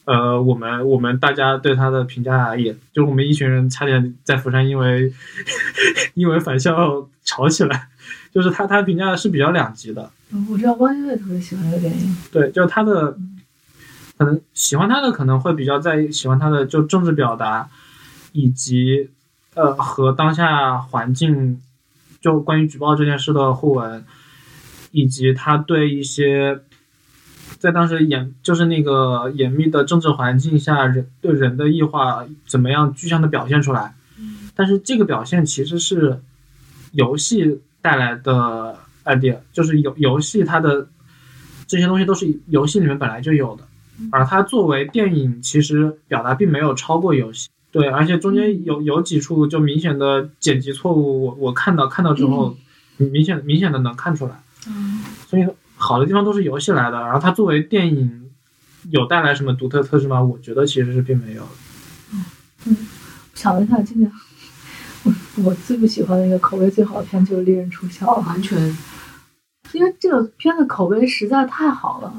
呃，我们我们大家对他的评价，也就是我们一群人差点在釜山因为 因为返校吵起来。就是他他评价是比较两极的。嗯，我知道汪精卫特别喜欢这个电影。对，就是他的。可能喜欢他的可能会比较在意喜欢他的就政治表达，以及呃和当下环境就关于举报这件事的互文，以及他对一些在当时严就是那个严密的政治环境下人对人的异化怎么样具象的表现出来。但是这个表现其实是游戏带来的 idea，就是游游戏它的这些东西都是游戏里面本来就有的。而它作为电影，其实表达并没有超过游戏，对，而且中间有有几处就明显的剪辑错误，我我看到看到之后，明显明显的能看出来，嗯，所以好的地方都是游戏来的，然后它作为电影有带来什么独特特质吗？我觉得其实是并没有。嗯嗯，想了一下，今年我我最不喜欢的一个口碑最好的片就是《利刃出鞘》，完全，因为这个片子口碑实在太好了，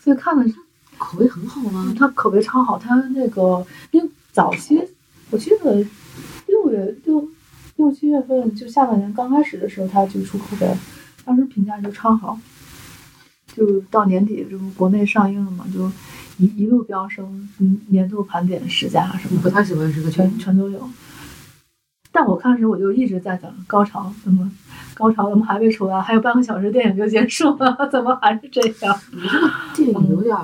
所以看的是。口碑很好吗？它口碑超好，它那个因为早期我记得六月六六七月份就下半年刚开始的时候它就出口碑，当时评价就超好，就到年底这不国内上映了嘛，就一一路飙升，嗯，年度盘点十佳什么，不太喜欢这个全全都有。但我看时我就一直在等高潮，怎么高潮怎么还没出来？还有半个小时电影就结束了，怎么还是这样？电影有点。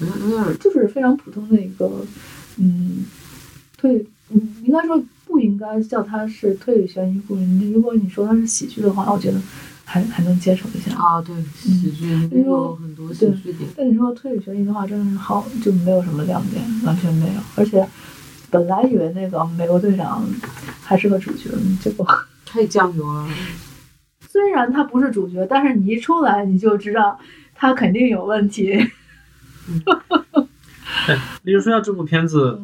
有点有点就是非常普通的一个，嗯，退，嗯，应该说不应该叫它是推理悬疑故事。如果你说它是喜剧的话，我觉得还还能接受一下。啊，对，喜剧有很多喜剧点。但你说推理悬疑的话，真的是好就没有什么亮点，完全没有。而且本来以为那个美国队长还是个主角，结果 太酱油了。虽然他不是主角，但是你一出来你就知道他肯定有问题。对，例如说，这部片子，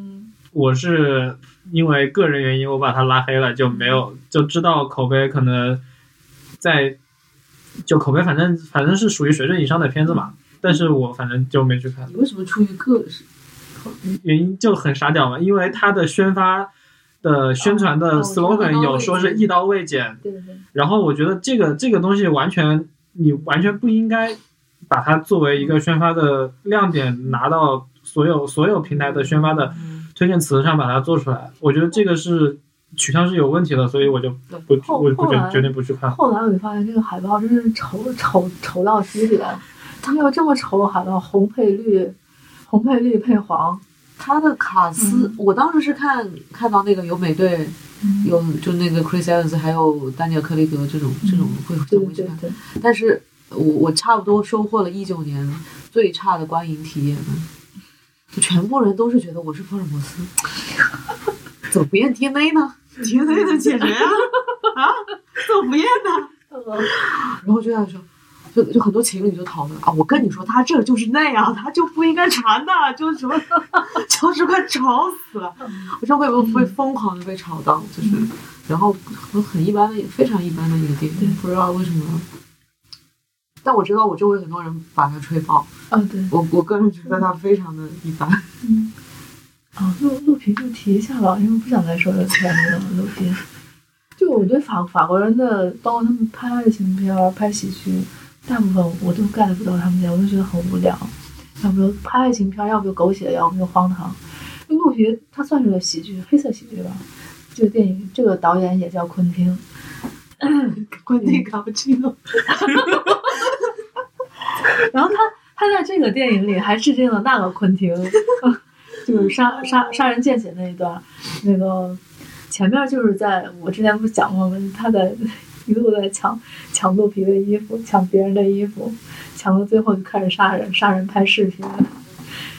我是因为个人原因，我把他拉黑了，就没有就知道口碑可能在，就口碑反正反正是属于水准以上的片子嘛，但是我反正就没去看。你为什么出于个原因就很傻屌嘛？因为它的宣发的宣传的 slogan 有说是一刀未剪，对对对。然后我觉得这个这个东西完全你完全不应该。把它作为一个宣发的亮点，拿到所有所有平台的宣发的推荐词上把它做出来，我觉得这个是取向是有问题的，所以我就不我不决决定不去看。后来我就发现这个海报真是丑丑丑到极点，它有这么丑的海报，红配绿，红配绿配黄，他的卡斯，我当时是看看到那个有美队，有就那个 Chris Evans 还有丹尼尔·克雷格这种这种会会去看，但是。我我差不多收获了一九年最差的观影体验全部人都是觉得我是福尔摩斯，怎么不验 DNA 呢？DNA 能解决啊？啊？怎么不验呢？然后就在说，就就很多情侣就讨论啊，我跟你说，他这就是那样，他就不应该传的，就是什么，就是快吵死了，我就会会疯狂的被吵到，就是，然后很很一般的，非常一般的一个电影，不知道为什么。但我知道我周围很多人把他吹爆。我我个人觉得他非常的一般。嗯。啊，录录屏就提一下吧，因为不想再说这片子了。录屏，就我对法法国人的，包括他们拍爱情片、拍喜剧，大部分我都 get 不到他们点，我就觉得很无聊。要不就拍爱情片，要不就狗血，要不就荒唐。陆平他算是个喜剧，黑色喜剧吧。这个电影，这个导演也叫昆汀。昆汀搞不清楚。然后他他在这个电影里还致敬了那个昆汀，就是杀杀杀人见血那一段，那个前面就是在我之前不是讲过吗？他在一路在抢抢肚皮的衣服，抢别人的衣服，抢到最后就开始杀人，杀人拍视频，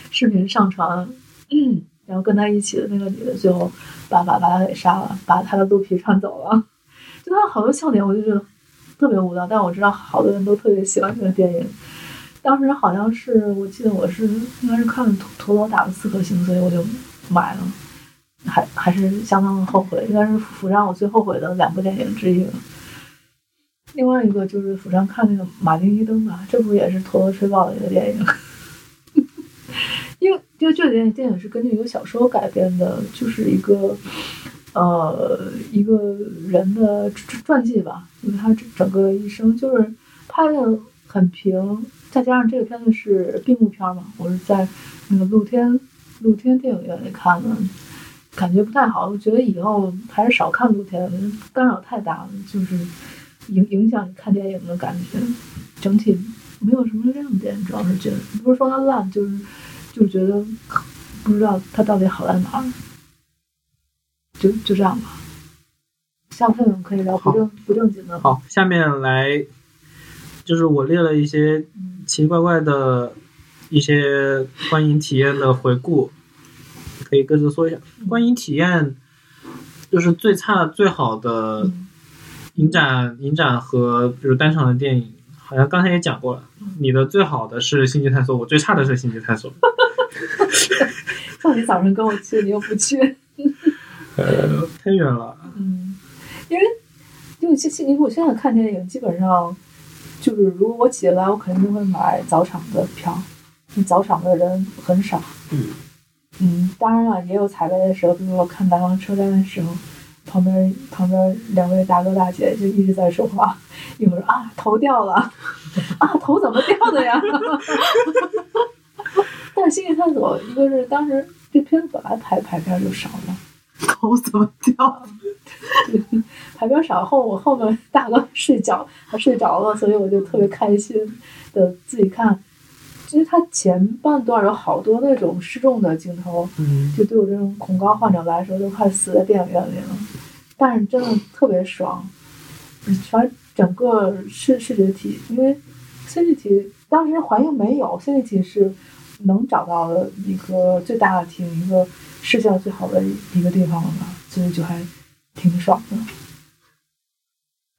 视频上传，然后跟他一起的那个女的最后把把把他给杀了，把他的肚皮穿走了。就他好多笑点，我就觉得特别无聊。但我知道好多人都特别喜欢这个电影。当时好像是我记得我是应该是看了陀螺打了四颗星，所以我就买了。还还是相当的后悔，应该是釜山我最后悔的两部电影之一了。另外一个就是釜山看那个马丁伊登吧，这部也是陀螺吹爆的一个电影。因为因为这个电影电影是根据一个小说改编的，就是一个呃一个人的传传记吧，因为他整整个一生就是拍的很平，再加上这个片子是闭幕片嘛，我是在那个露天露天电影院里看的。感觉不太好，我觉得以后还是少看露天，干扰太大了，就是影影响你看电影的感觉。整体没有什么亮点，主要是觉得不是说它烂，就是就是觉得不知道它到底好在哪儿。就就这样吧。下面我们可以聊不正不正经的。好，下面来就是我列了一些奇奇怪怪的一些观影体验的回顾。可以各自说一下观影体验，就是最差最好的影展，影展和比如单场的电影，好像刚才也讲过了。你的最好的是《星际探索》，我最差的是《星际探索》。叫你早上跟我去，你又不去。呃，太远了。嗯，因为因为现因为我现在看电影，基本上就是如果我起得来，我肯定会买早场的票，早场的人很少。嗯。嗯，当然了，也有踩雷的时候，比如我看《南方车站》的时候，旁边旁边两位大哥大姐就一直在说话，一会儿啊头掉了，啊头怎么掉的呀？但是《星际探索》一个是当时这片子本来排排片就少了，头怎么掉？排片少后，我后面大哥睡觉，他睡着了，所以我就特别开心的自己看。其实他前半段有好多那种失重的镜头，就对我这种恐高患者来说，都快死在电影院里了。但是真的特别爽，反正整个视视觉体，因为 C D 体当时环境没有，C D 体是能找到的一个最大的厅，一个视效最好的一个地方了吧，所以就还挺爽的。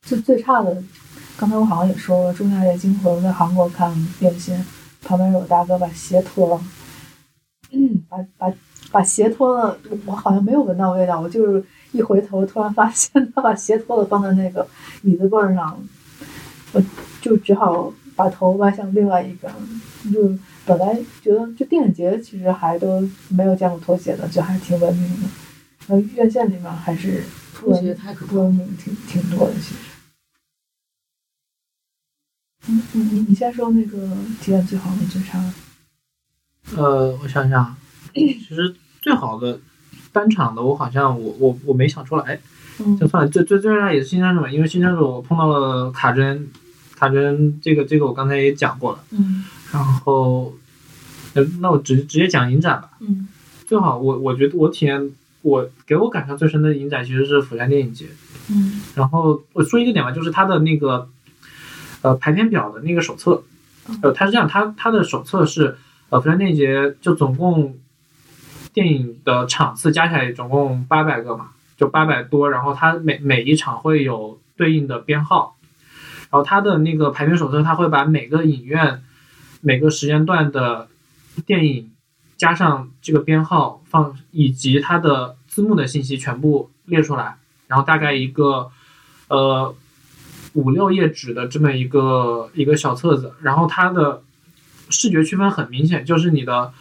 最最差的，刚才我好像也说了，《仲夏夜惊魂》在韩国看变心。旁边有大哥把鞋脱了，嗯，把把把鞋脱了，我好像没有闻到味道，我就是一回头，突然发现他把鞋脱了放在那个椅子背上，我就只好把头歪向另外一边。就本来觉得就电影节其实还都没有见过脱鞋的，就还挺文明的。然后院线里面还是脱鞋太可文明，挺挺多的其实。嗯，你你你先说那个体验最好的最差的。呃，我想想，其实最好的单场的，我好像我我我没想出来，就算了。最最最差也是新山主嘛，因为新山主我碰到了卡针，卡针这个这个我刚才也讲过了。嗯。然后，呃，那我直直接讲影展吧。嗯。最好我我觉得我体验我给我感受最深的影展其实是釜山电影节。嗯。然后我说一个点吧，就是它的那个。呃，排片表的那个手册，呃，它是这样，它它的手册是，呃，釜山电影节就总共电影的场次加起来总共八百个嘛，就八百多，然后它每每一场会有对应的编号，然后它的那个排片手册，它会把每个影院每个时间段的电影加上这个编号放，以及它的字幕的信息全部列出来，然后大概一个，呃。五六页纸的这么一个一个小册子，然后它的视觉区分很明显，就是你的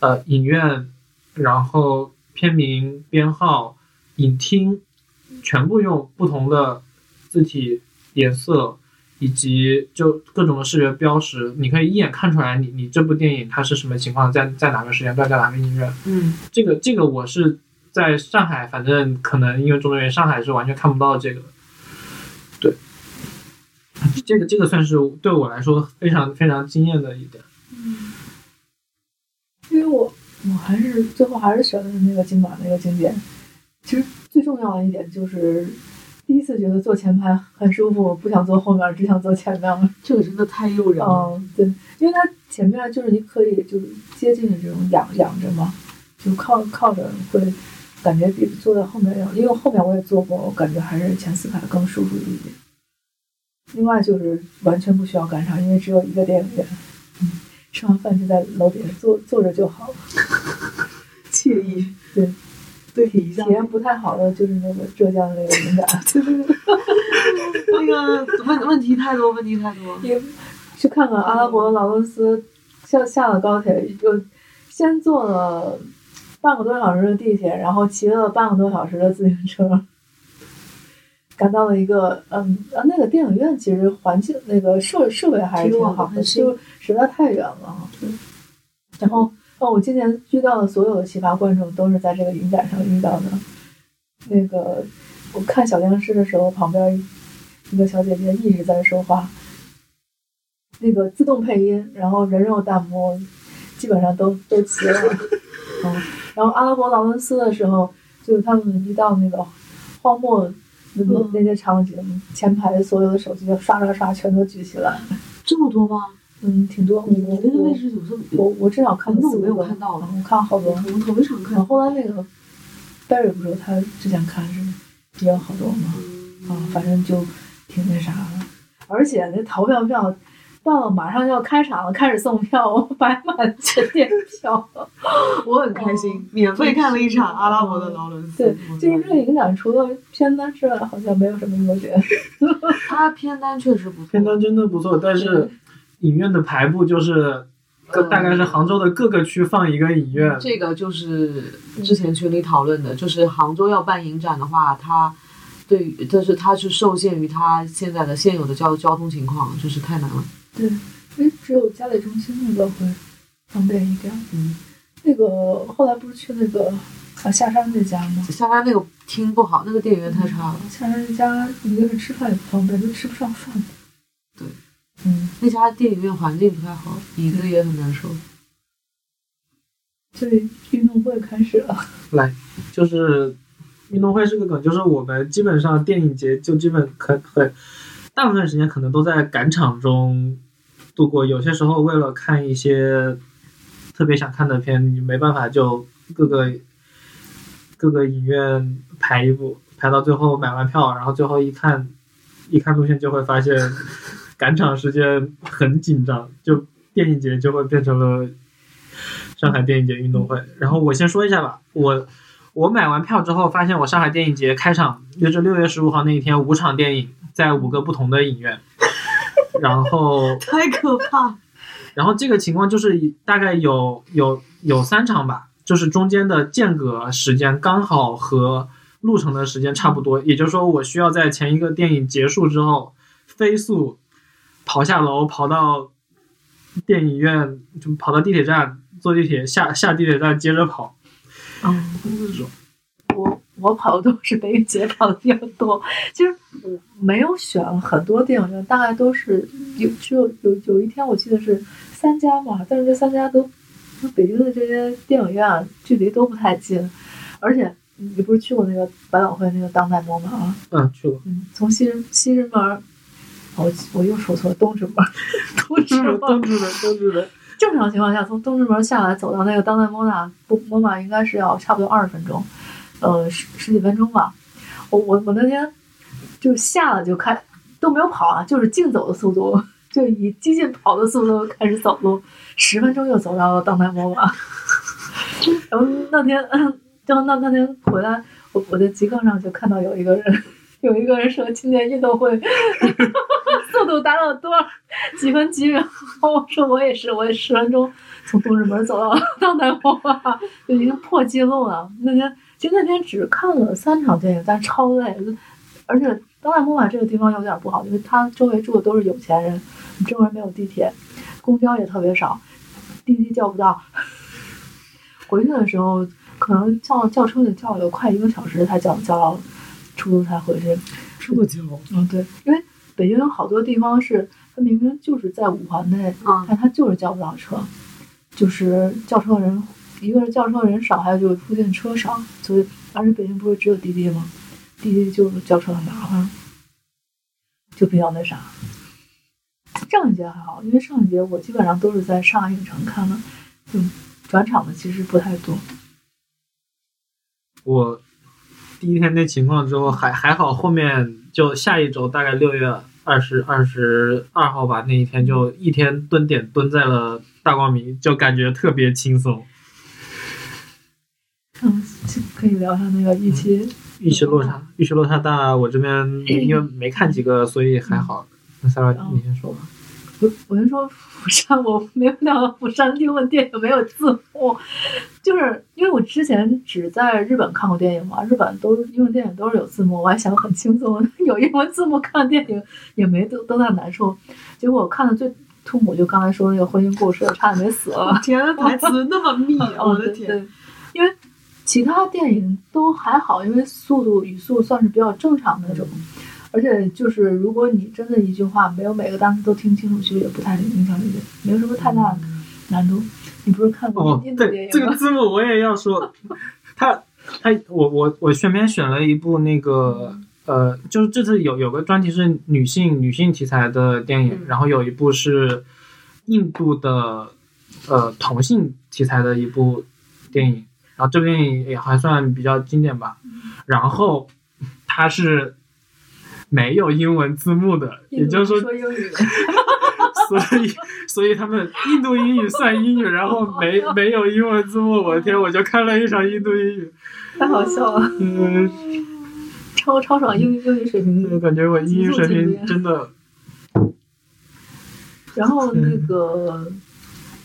呃影院，然后片名编号、影厅，全部用不同的字体颜色以及就各种的视觉标识，你可以一眼看出来你你这部电影它是什么情况，在在哪个时间段，在哪个影院。嗯，这个这个我是在上海，反正可能因为种种原因，上海是完全看不到这个。对。这个这个算是对我来说非常非常惊艳的一点。嗯，因为我我还是最后还是选的那个金马那个经典。其实最重要的一点就是第一次觉得坐前排很舒服，不想坐后面，只想坐前面了。这个真的太诱人了。嗯，对，因为它前面就是你可以就是接近的这种仰仰着嘛，就靠靠着会感觉比坐在后面要，因为后面我也坐过，我感觉还是前四排更舒服一点。另外就是完全不需要赶场，因为只有一个电影院。嗯，吃完饭就在楼底下坐坐着就好了，惬意。对，对比一下体验不太好的就是那个浙江的那个影展，那个问问题太多，问题太多。也去看看阿拉伯劳伦斯，下下了高铁又先坐了半个多小时的地铁，然后骑了半个多小时的自行车，赶到了一个嗯啊那个电影院其实环境那个设设备还是挺好的，就实在太远了。对，然后哦，我今年遇到的所有的奇葩观众都是在这个影展上遇到的。那个我看小僵尸的时候，旁边一个小姐姐一直在说话，那个自动配音，然后人肉弹幕基本上都都齐了。嗯，然后阿拉伯劳伦斯的时候，就是他们一到那个荒漠那个嗯那些场景，前排所有的手机就刷刷刷全都举起来，这么多吗？嗯，挺多。你你那个我位置有这么我我至少看了那我没有看到了我看了好多。我们头一场看然后。后来那个 Barry 不是他之前看是也有好多嘛？啊，反正就挺那啥的。而且那淘票票到了马上要开场了，开始送票，我摆满全店票。我很开心，免费看了一场阿拉伯的劳伦斯。对，就是这个影展除了片单之外，好像没有什么优点。他片单确实不错。片单真的不错，但是影院的排布就是各嗯大概是杭州的各个区放一个影院，这个就是之前群里讨论的，就是杭州要办影展的话，它对于就是它是受限于它现在的现有的交交通情况，就是太难了。对，哎，只有嘉里中心那个会方便一点。嗯，那个后来不是去那个啊下山那家吗？下山那个厅不好，那个电影院太差了。下山那家一个是吃饭也不方便，就吃不上饭。对，嗯，那家电影院环境不太好，椅子也很难受。所以运动会开始了。来，就是运动会是个梗，就是我们基本上电影节就基本可很大部分时间可能都在赶场中度过，有些时候为了看一些特别想看的片，你没办法就各个各个影院排一部，排到最后买完票，然后最后一看一看路线就会发现赶场时间很紧张，就电影节就会变成了上海电影节运动会。然后我先说一下吧，我我买完票之后，发现我上海电影节开场就是六月十五号那一天，五场电影在五个不同的影院，然后 太可怕！然后这个情况就是大概有有有三场吧，就是中间的间隔时间刚好和路程的时间差不多，也就是说我需要在前一个电影结束之后飞速跑下楼，跑到电影院，就跑到地铁站，坐地铁下下地铁站接着跑。嗯，我我跑的都是北影节跑的比较多，其实我没有选很多电影院，大概都是有只有有有一天我记得是三家嘛，但是这三家都就北京的这些电影院啊距离都不太近，而且你不是去过那个百老汇那个当代模吗？啊，嗯，去过。嗯，从西直西直门儿，我我又说错了，东直门儿，东直。东直门，东直门。正常情况下，从东直门下来走到那个当代摩纳不莫玛应该是要差不多二十分钟，呃十十几分钟吧。我我我那天就下了就开都没有跑啊，就是竞走的速度，就以激进跑的速度开始走路，十分钟就走到了当代莫玛。然后那天，然后那那天回来，我我在极客上就看到有一个人。有一个人说今年运动会速度达到多少几分几秒？我说我也是，我也十分钟从东直门走到当代文化，就已经破纪录了。那天其实那天只看了三场电影，但超累，而且当代文化这个地方有点不好，因为它周围住的都是有钱人，周围没有地铁，公交也特别少，滴滴叫不到。回去的时候可能叫叫车得叫有快一个小时才叫叫到出租才回去。这么久？嗯，对，因为北京有好多地方是它明明就是在五环内，嗯但它就是叫不到车，就是叫车人，一个是叫车人少，还有就是附近车少，所以而且北京不是只有滴滴吗？滴就叫车很麻烦，就比较那啥。上一节还好，因为上一节我基本上都是在上海影城看的，就转场的其实不太多。我第一天那情况之后还还好，后面就下一周大概六月二十二十二号吧，那一天就一天蹲点蹲在了大光明，就感觉特别轻松。嗯，可以聊一下那个预期。预期落差，预期落差大。我这边因为没看几个，所以还好。那 Sarah，你先说吧。我我先说釜山，我没有料到釜山英文电影没有字幕，就是因为我之前只在日本看过电影嘛，日本都英文电影都是有字幕，我还想很轻松，有英文字幕看电影也没都都那难受。结果我看的最痛苦就刚才说那个婚姻故事，差点没死了。天，台词那么密，我的天！因为其他电影都还好，因为速度语速算是比较正常的那种。而且就是，如果你真的一句话没有每个单词都听清楚，其实也不太影响理解，没有什么太大的难度。你不是看过印度电影吗？这个字幕我也要说，他他我我我选片选了一部那个呃，就是这次有有个专题是女性女性题材的电影，然后有一部是印度的呃同性题材的一部电影，然后这部电影也还算比较经典吧。然后它是。没有英文字幕的，也就是说，说英语，所以所以他们印度英语算英语，然后没没有英文字幕，我的天，我就看了一场印度英语，太好笑了，嗯，超超爽英语英语水平，我感觉我英语水平真的。然后那个，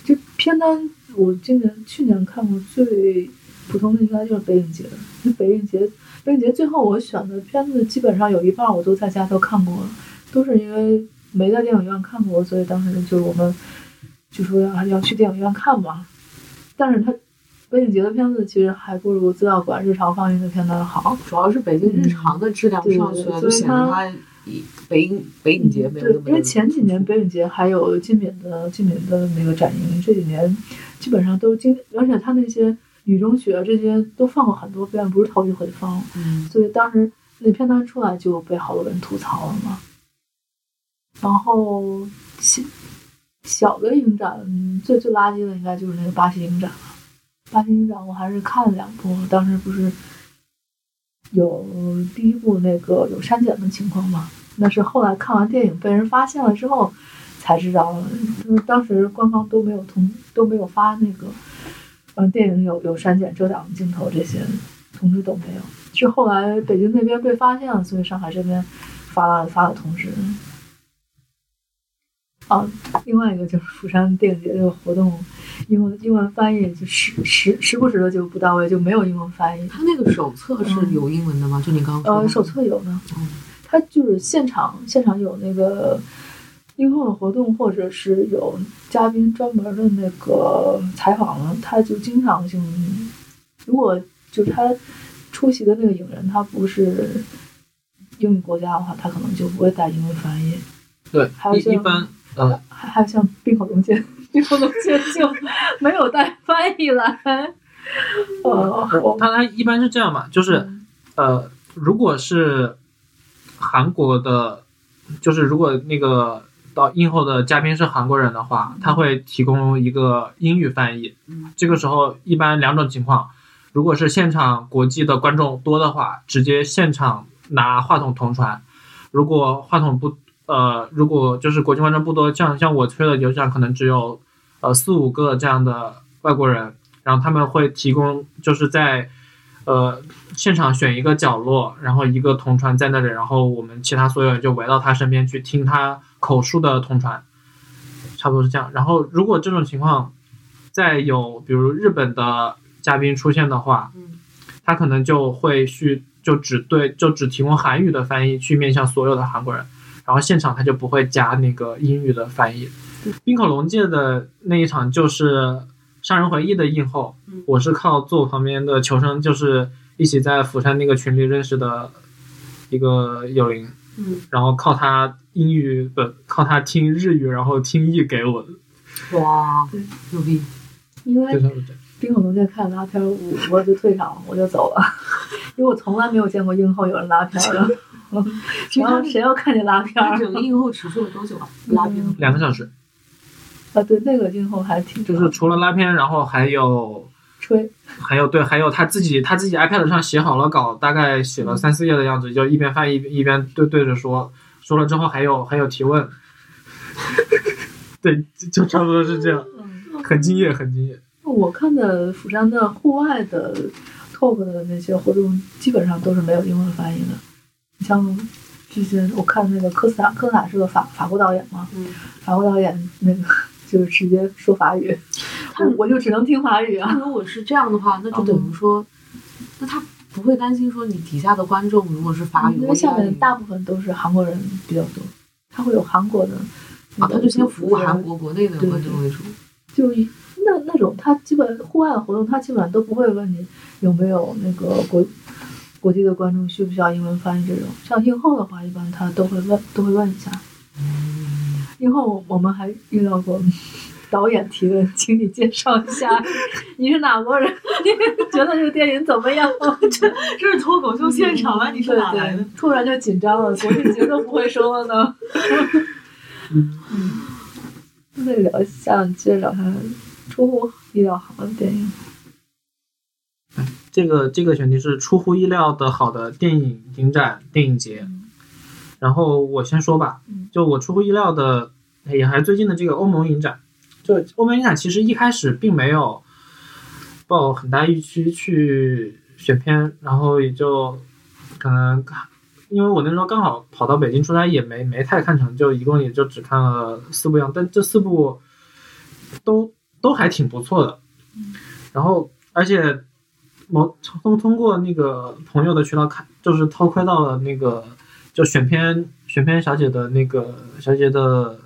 这片单我今年去年看过最普通的应该就是北影节，那北影节。北影节最后我选的片子基本上有一半我都在家都看过了，都是因为没在电影院看过，所以当时就我们就说要要去电影院看嘛。但是它北影节的片子其实还不如资料馆日常放映的片子好，主要是北京日常的质量上去了，就显得它北影北影节没有那么。因为前几年北影节还有金敏的金敏的那个展映，这几年基本上都经，而且它那些。雨中雪这些都放过很多遍，不是头一回放，所以当时那片段出来就被好多人吐槽了嘛。然后小小的影展最最垃圾的应该就是那个巴西影展了。巴西影展我还是看了两部，当时不是有第一部那个有删减的情况嘛？那是后来看完电影被人发现了之后才知道，就是当时官方都没有通都没有发那个。嗯，电影有有删减、遮挡镜头这些通知都没有，是后来北京那边被发现了，所以上海这边发了发了通知。哦，另外一个就是釜山电影节这个活动，英文英文翻译就时时时不时的就不到位，就没有英文翻译。他那个手册是有英文的吗？就你刚刚呃，手册有的。嗯，他就是现场现场有那个。映后的活动，或者是有嘉宾专门的那个采访了，他就经常性，如果就是他出席的那个影人，他不是英语国家的话，他可能就不会带英文翻译。对，还有一般，呃，还还有像冰口龙介，冰口龙介就没有带翻译来。呃，他他一般是这样嘛，就是呃，如果是韩国的，就是如果那个。到映后的嘉宾是韩国人的话，他会提供一个英语翻译。这个时候一般两种情况，如果是现场国际的观众多的话，直接现场拿话筒同传；如果话筒不呃，如果就是国际观众不多，像像我吹的有像可能只有呃四五个这样的外国人，然后他们会提供就是在。呃，现场选一个角落，然后一个同传在那里，然后我们其他所有人就围到他身边去听他口述的同传，差不多是这样。然后如果这种情况再有比如日本的嘉宾出现的话，他可能就会去就只对就只提供韩语的翻译去面向所有的韩国人，然后现场他就不会加那个英语的翻译。冰口龙介的那一场就是。杀人回忆的映后，我是靠坐旁边的求生，就是一起在釜山那个群里认识的一个友邻，嗯，然后靠他英语不靠他听日语，然后听译给我的。哇，牛逼！因为冰火龙在看拉片，我我就退场，我就走了。因为我从来没有见过映后有人拉片儿的。然后谁要看见拉片儿？整个映后持续了多久啊？拉片两个小时。啊，对，那个映后还挺就是除了拉片，然后还有吹，还有对，还有他自己他自己 iPad 上写好了稿，大概写了三四页的样子，就一边翻译一边对对着说，说了之后还有还有提问，对，就差不多是这样，很敬业，很敬业。我看的釜山的户外的 talk 的那些活动，基本上都是没有英文翻译的。你像这些，我看那个科斯塔，科斯塔是个法法国导演嘛，嗯，法国导演那个就是直接说法语，我我就只能听法语啊。如果是这样的话，那就等于说，那他不会担心说你底下的观众如果是法语，因为下面大部分都是韩国人比较多，他会有韩国的，啊，他就先服务韩国国内的观众为主。就那那种他基本户外的活动，他基本上都不会问你有没有那个国。国际的观众需不需要英文翻译？这种像映后的话，一般他都会问，都会问一下。映后我们还遇到过导演提问，请你介绍一下 你是哪国人？你 觉得这个电影怎么样？这 这是脱口秀现场啊！你是哪来的？突然就紧张了，国庆节都不会说了呢。嗯，再聊一下，接着聊下出乎意料好的电影。这个这个选题是出乎意料的好的电影影展电影节，然后我先说吧，就我出乎意料的也还最近的这个欧盟影展，就欧美影展其实一开始并没有抱很大预期去选片，然后也就可能因为我那时候刚好跑到北京出差，也没没太看成就，一共也就只看了四部样，但这四部都都还挺不错的，然后而且。我通通过那个朋友的渠道看，就是偷窥到了那个就选片选片小姐的那个小姐的，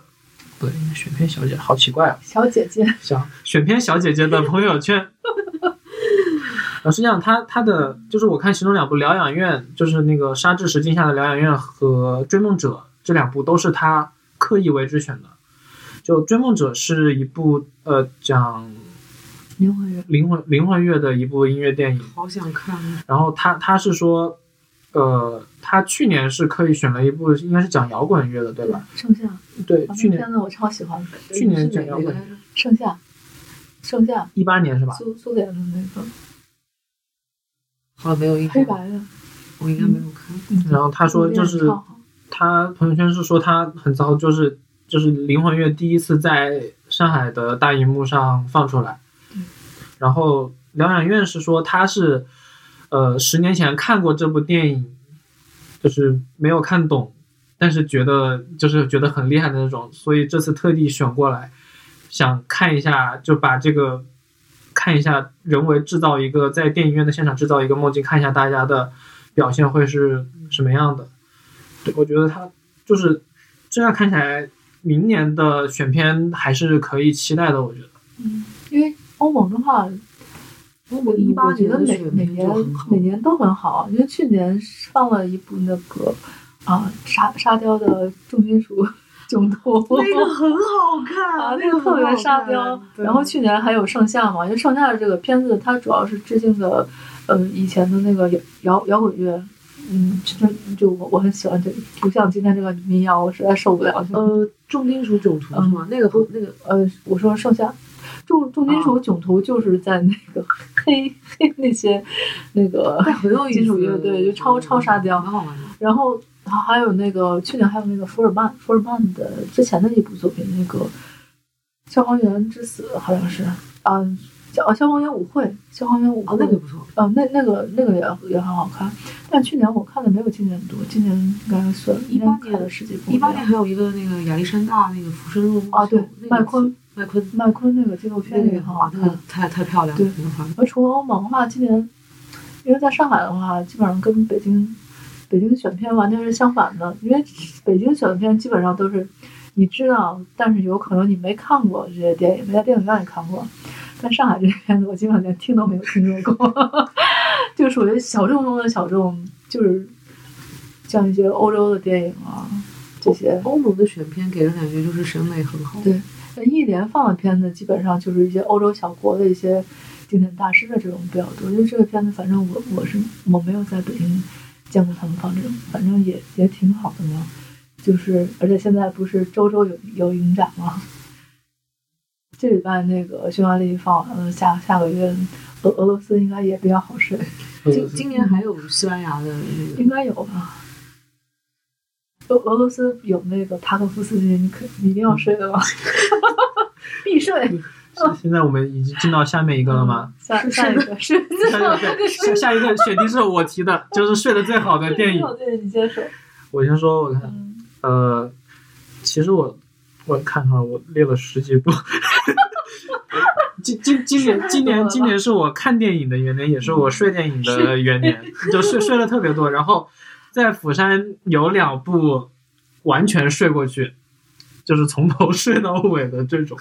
不对，选片小姐好奇怪啊，小姐姐，小选片小姐姐的朋友圈。呃，实际上她她的就是我看其中两部《疗养院》，就是那个沙治石镜下的《疗养院》和《追梦者》这两部都是她刻意为之选的。就《追梦者》是一部呃讲。灵魂乐，灵魂灵魂乐的一部音乐电影，好想看。然后他他是说，呃，他去年是刻意选了一部，应该是讲摇滚乐的，对吧？盛夏。对，去年片子我超喜欢。去年讲摇滚。盛夏，盛夏。一八年是吧？苏苏联的那个。好像没有印象。黑白的。我应该没有看。然后他说，就是他朋友圈是说他很糟，就是就是灵魂乐第一次在上海的大荧幕上放出来。然后疗养院是说他是，呃，十年前看过这部电影，就是没有看懂，但是觉得就是觉得很厉害的那种，所以这次特地选过来，想看一下，就把这个看一下，人为制造一个在电影院的现场制造一个梦境，看一下大家的表现会是什么样的。对，我觉得他就是这样看起来，明年的选片还是可以期待的，我觉得。嗯，因为。欧盟的话，欧盟一八年的每每年每年都很好，因为去年放了一部那个啊沙沙雕的重金属囧途，那个很好看 啊，那个特别沙雕。然后去年还有盛夏嘛，因为盛夏的这个片子它主要是致敬的，呃，以前的那个摇摇摇滚乐，嗯，就就我我很喜欢这，不像今天这个民谣，我实在受不了。呃，重金属囧途是吗？那个不那个呃，我说盛夏。重重金属囧途就是在那个黑 黑那些那个金属乐队，就超超沙雕。然后还有那个去年还有那个福尔曼福尔曼的之前的一部作品，那个消防员之死好像是啊，消消防员舞会，消防员舞会那个不错啊，那那个那个也也很好看。但去年我看的没有今年多，今年应该算一八年的世界。一八年还有一个那个亚历山大那个浮生若梦啊，对，麦昆。麦昆，麦昆那个纪录片也很好看，太太漂亮。对，而除了欧盟的话，今年因为在上海的话，基本上跟北京北京选片完全是相反的。因为北京选片基本上都是你知道，但是有可能你没看过这些电影，没在电影院里看过。但上海这些片子，我基本上连听都没有听说过，就属于小众中的小众，就是像一些欧洲的电影啊这些。欧盟的选片给人感觉就是审美很好。对。一年放的片子基本上就是一些欧洲小国的一些经典大师的这种比较多。因为这个片子，反正我我是我没有在北京见过他们放这种，反正也也挺好的嘛。就是而且现在不是周周有有影展吗？这礼拜那个匈牙利放完了，下下个月俄俄罗斯应该也比较好睡。今今年还有西班牙的那个，应该有吧？俄俄罗斯有那个塔可夫斯基，你可你一定要睡的吗？必睡。现在我们已经进到下面一个了吗？下下一个是下一个下下一个选题是我提的，就是睡得最好的电影。对，你先说。我先说，我看，呃，其实我我看看，我列了十几部。今今今年今年今年是我看电影的元年，也是我睡电影的元年，就睡睡了特别多。然后在釜山有两部完全睡过去，就是从头 睡到尾的这种。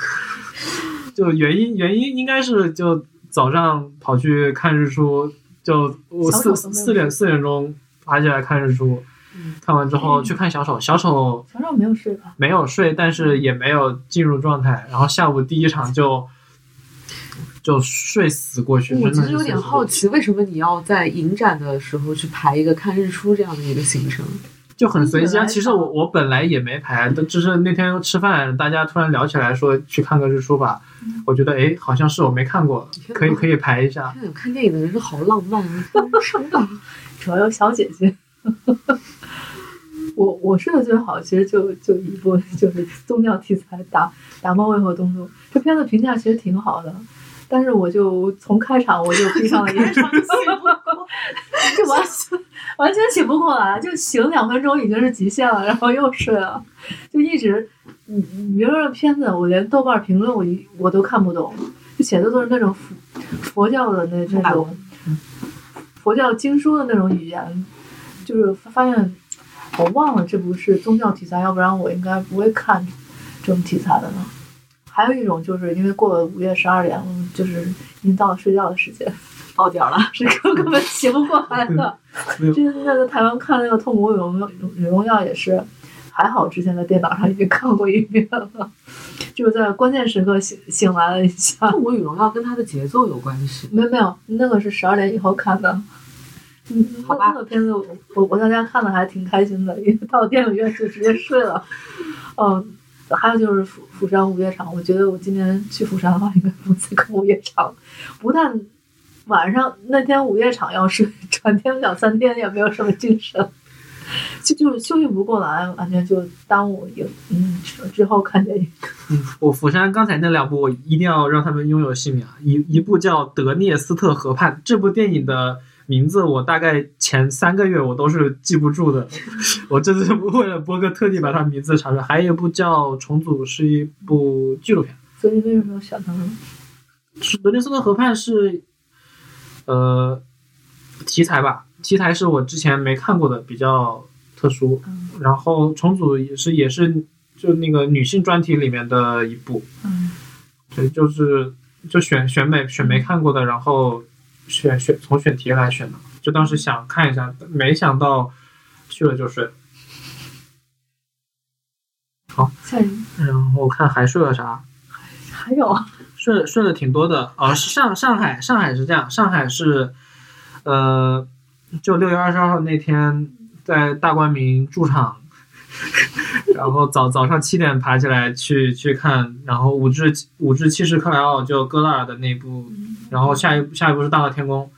就原因原因应该是就早上跑去看日出，就我四四点四点钟爬起来看日出，看完之后去看小丑，小丑小丑没有睡吧？没有睡，但是也没有进入状态。然后下午第一场就。就睡死过去。我其实有点好奇，为什么你要在影展的时候去排一个看日出这样的一个行程？就很随机啊。其实我我本来也没排，就是那天吃饭，大家突然聊起来说去看个日出吧。我觉得哎，好像是我没看过，可以可以排一下。看电影的人是好浪漫啊，主要有小姐姐。我我睡得最好，其实就就一部就是宗教题材《打打猫为何东东》。这片子评价其实挺好的。但是我就从开场我就闭上了眼，就完全完全醒不过来，就醒两分钟已经是极限了，然后又睡了，就一直，你你别说这片子，我连豆瓣评论我一我都看不懂，就写的都是那种佛佛教的那那种佛教经书的那种语言，就是发现我忘了这不是宗教题材，要不然我应该不会看这种题材的呢。还有一种就是因为过了午夜十二点，就是已经到了睡觉的时间，到点了，是根本醒不过来的。之前在台湾看那个《痛苦与荣与荣耀》也是，还好之前在电脑上已经看过一遍了，就是在关键时刻醒醒来了一下。《痛苦与荣耀》跟它的节奏有关系？没有没有，那个是十二点以后看的。嗯，好吧。那个片子我我在家看的还挺开心的，因为到电影院就直接睡了。嗯。还有就是釜釜山午夜场，我觉得我今年去釜山的话，应该不再看午夜场。不但晚上那天午夜场要睡，转天两三天也没有什么精神，就就是休息不过来，完全就耽误影嗯之后看电影。嗯，我釜山刚才那两部，我一定要让他们拥有姓名啊！一一部叫《德涅斯特河畔》，这部电影的。名字我大概前三个月我都是记不住的，我这次为了播客特地把它名字查出来。还有一部叫《重组》，是一部纪录片。所以为什么要选它呢？是德涅斯特河畔是，呃，题材吧？题材是我之前没看过的，比较特殊。然后《重组》也是也是就那个女性专题里面的一部。嗯。对，就是就选选美选没看过的，然后。选选从选题来选的，就当时想看一下，没想到去了就睡。好，然后看还睡了啥？还有啊，睡睡了挺多的啊。上上海上海是这样，上海是呃，就六月二十二号那天在大光明驻场，然后早早上七点爬起来去去看，然后五至五至七十克莱奥就戈拉尔的那部。然后下一步下一步是大闹天宫，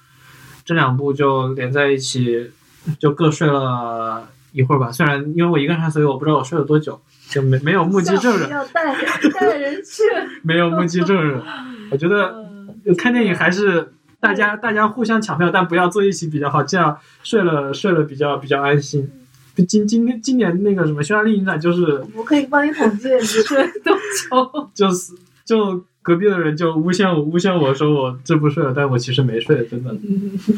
这两部就连在一起，就各睡了一会儿吧。虽然因为我一个人看，所以我不知道我睡了多久，就没没有目击证人。要带带人去。没有目击证人，我觉得看电影还是大家大家互相抢票，但不要坐一起比较好，这样睡了睡了比较比较安心。今今天今年那个什么匈牙利影展就是，我可以帮你统计你睡多久。就是就。隔壁的人就诬陷我，诬陷我说我这不睡了，但我其实没睡，真的。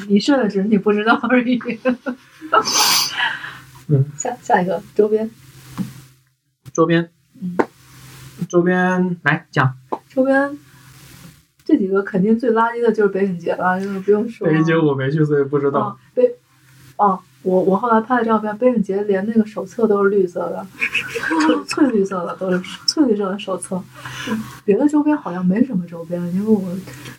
你睡了，只是你不知道而已。嗯，下下一个周边，周边，嗯，周边来讲。周边这几个肯定最垃圾的就是北影节了，就是不用说。北影节我没去，所以不知道。北，哦，我我后来拍的照片，北影节连那个手册都是绿色的，翠绿色的都是翠绿色的手册。别的周边好像没什么周边，因为我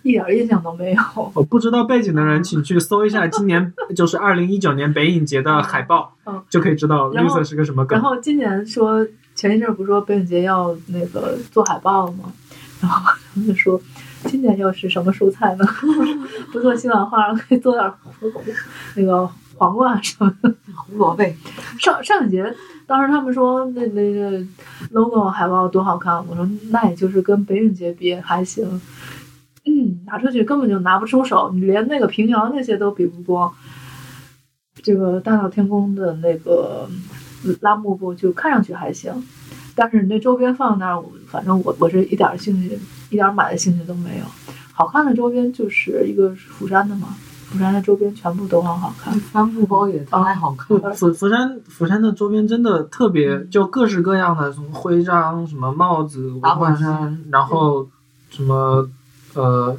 一点印象都没有。我不知道背景的人，请去搜一下今年就是二零一九年北影节的海报，嗯就可以知道绿色是个什么梗然。后今年说前一阵儿不是说北影节要那个做海报了吗？然后他们就说今年又是什么蔬菜呢？不做西兰花，可以做点那个黄瓜什么的。胡萝卜，上上一节当时他们说那那个 logo 海报多好看，我说那也就是跟北影节比还行。嗯，拿出去根本就拿不出手，你连那个平遥那些都比不过。这个大闹天宫的那个拉幕布就看上去还行，但是你那周边放那儿，我反正我我是一点儿兴趣，一点儿买的兴趣都没有。好看的周边就是一个釜山的嘛，釜山的周边全部都很好看。帆布包也太好看了。釜釜山釜山的周边真的特别，就各式各样的，什么徽章、什么帽子、文化衫，然后什么呃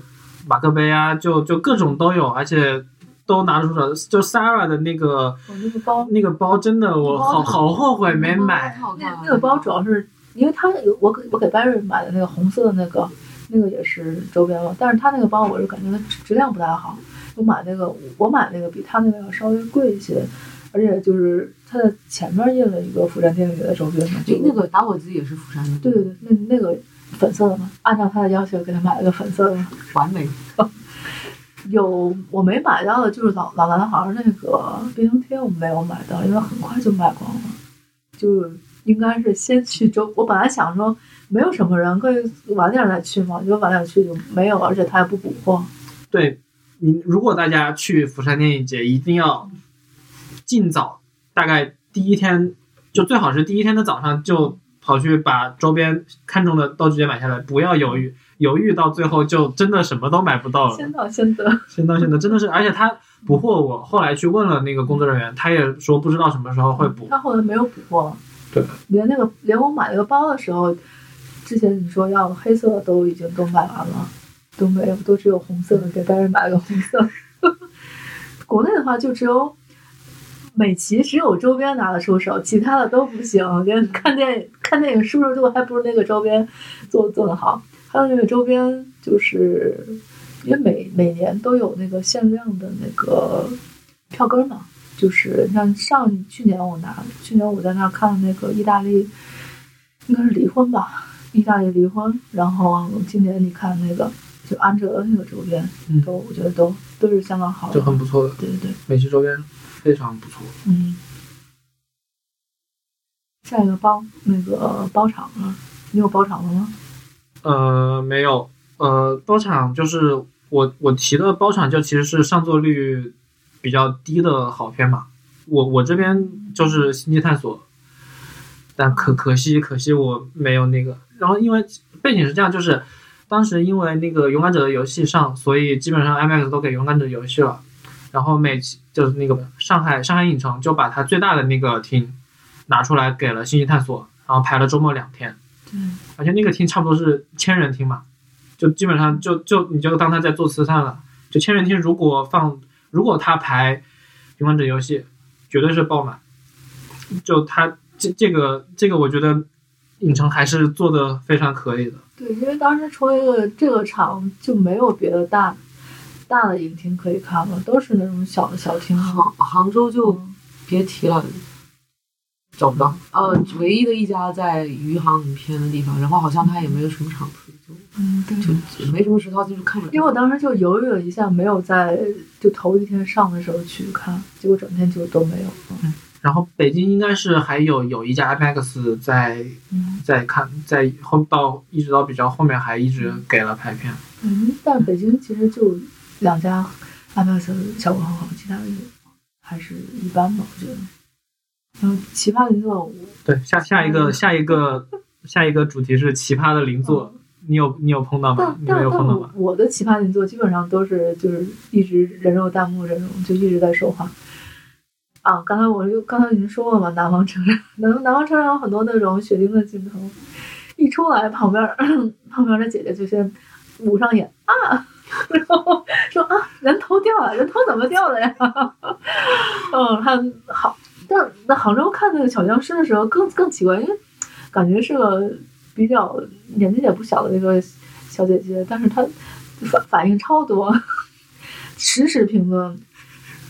马克杯啊，就就各种都有，而且都拿得出手。就 Sarah 的那个我那个包那个包，真的我好好后悔没买那那个包主要是因为它有我给我给 Barry 买的那个红色的那个，那个也是周边嘛，但是他那个包我是感觉质量不太好。我买那个我买那个比他那个要稍微贵一些，而且就是它的前面印了一个釜山电影节的周边嘛，就，那个打火机也是釜山的，对对对，那那个粉色的嘛，按照他的要求给他买了个粉色的。完美。有我没买到的就是老老男孩那个冰箱贴，我没有买到，因为很快就卖光了。就应该是先去周，我本来想说没有什么人，可以晚点再去嘛，结果晚点去就没有，而且他也不补货。对你，如果大家去釜山电影节，一定要尽早，大概第一天就最好是第一天的早上就跑去把周边看中的都直接买下来，不要犹豫，犹豫到最后就真的什么都买不到了。先到先得，先到先得，真的是，而且他补货，我后来去问了那个工作人员，他也说不知道什么时候会补。他后来没有补货。对，连那个连我买那个包的时候，之前你说要黑色的都已经都买完了，都没有，都只有红色的，给别人买了个红色。国内的话就只有美琪只有周边拿得出手，其他的都不行。连看电影看电影舒适度还不如那个周边做做的好。还有那个周边就是，因为每每年都有那个限量的那个票根嘛，就是像上去年我拿，去年我在那儿看那个意大利，应该是离婚吧，意大利离婚，然后今年你看那个就安哲的那个周边，嗯都我觉得都都是相当好的，就很不错的，对对对，美琪周边非常不错。嗯。下一个包那个包场了，你有包场了吗？呃，没有，呃，包场就是我我提的包场就其实是上座率比较低的好片嘛。我我这边就是《星际探索》，但可可惜可惜我没有那个。然后因为背景是这样，就是当时因为那个《勇敢者的游戏》上，所以基本上 IMAX 都给《勇敢者游戏》了。然后每就是那个上海上海影城就把它最大的那个厅拿出来给了《星际探索》，然后排了周末两天。对，而且那个厅差不多是千人厅嘛，就基本上就就你就当他在做慈善了。就千人厅如果放，如果他排《勇敢者游戏》，绝对是爆满。就他这这个这个，我觉得影城还是做的非常可以的。对，因为当时除了一个这个场就没有别的大大的影厅可以看了，都是那种小的小厅。杭杭州就嗯别提了，找不到。呃，唯一的一家在余杭影片的地方，然后好像它也没有什么场次，就嗯，对。就没什么实操进去看不了。因为我当时就犹豫了一下，没有在就头一天上的时候去看，结果整天就都没有。嗯然后北京应该是还有有一家 IMAX 在嗯在看，在后到一直到比较后面还一直给了排片。嗯，但北京其实就两家 IMAX 效果很好，其他的也还是一般吧，我觉得。然后奇葩邻座，我对，下下一个下一个下一个主题是奇葩的邻座，你有你有碰到吗？你没有碰到吗？我我的奇葩邻座基本上都是就是一直人肉弹幕这种，就一直在说话。啊，刚才我就刚才已经说了嘛，南方车站，南南方车站有很多那种血腥的镜头，一出来旁边 旁边的姐姐就先捂上眼啊，然后说啊人头掉了，人头怎么掉的呀？嗯，还好，但那杭州看那个小僵尸的时候更更奇怪，因为感觉是个比较年纪也不小的那个小姐姐，但是她反反应超多，实时评论。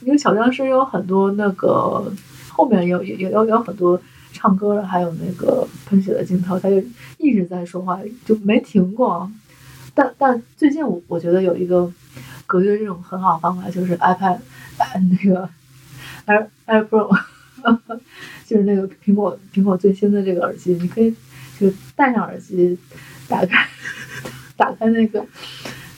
因为小僵尸有很多那个后面有有有有很多唱歌的，还有那个喷血的镜头，他就一直在说话，就没停过。但但最近我我觉得有一个隔绝这种很好的方法，就是 iPad 那个 Air Air Pro，就是那个苹果苹果最新的这个耳机，你可以就戴上耳机，打开 打开那个，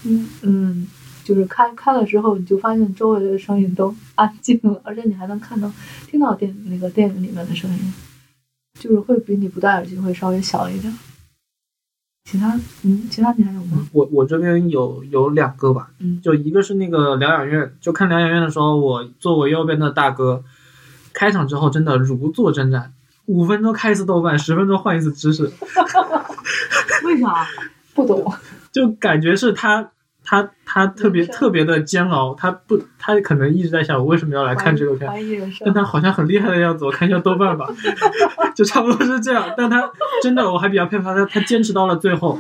嗯嗯。就是开开了之后，你就发现周围的声音都安静了，而且你还能看到、听到电那个电影里面的声音，就是会比你不戴耳机会稍微小一点。其他，嗯，其他你还有吗？我我这边有有两个吧，嗯，就一个是那个疗养院，就看疗养院的时候，我坐我右边的大哥，开场之后真的如坐针毡，五分钟开一次豆瓣，十分钟换一次知识。为啥？不懂。就感觉是他。他他特别特别的煎熬，他不，他可能一直在想我为什么要来看这个片，但他好像很厉害的样子，我看一下豆瓣吧，就差不多是这样。但他真的我还比较佩服他，他坚持到了最后，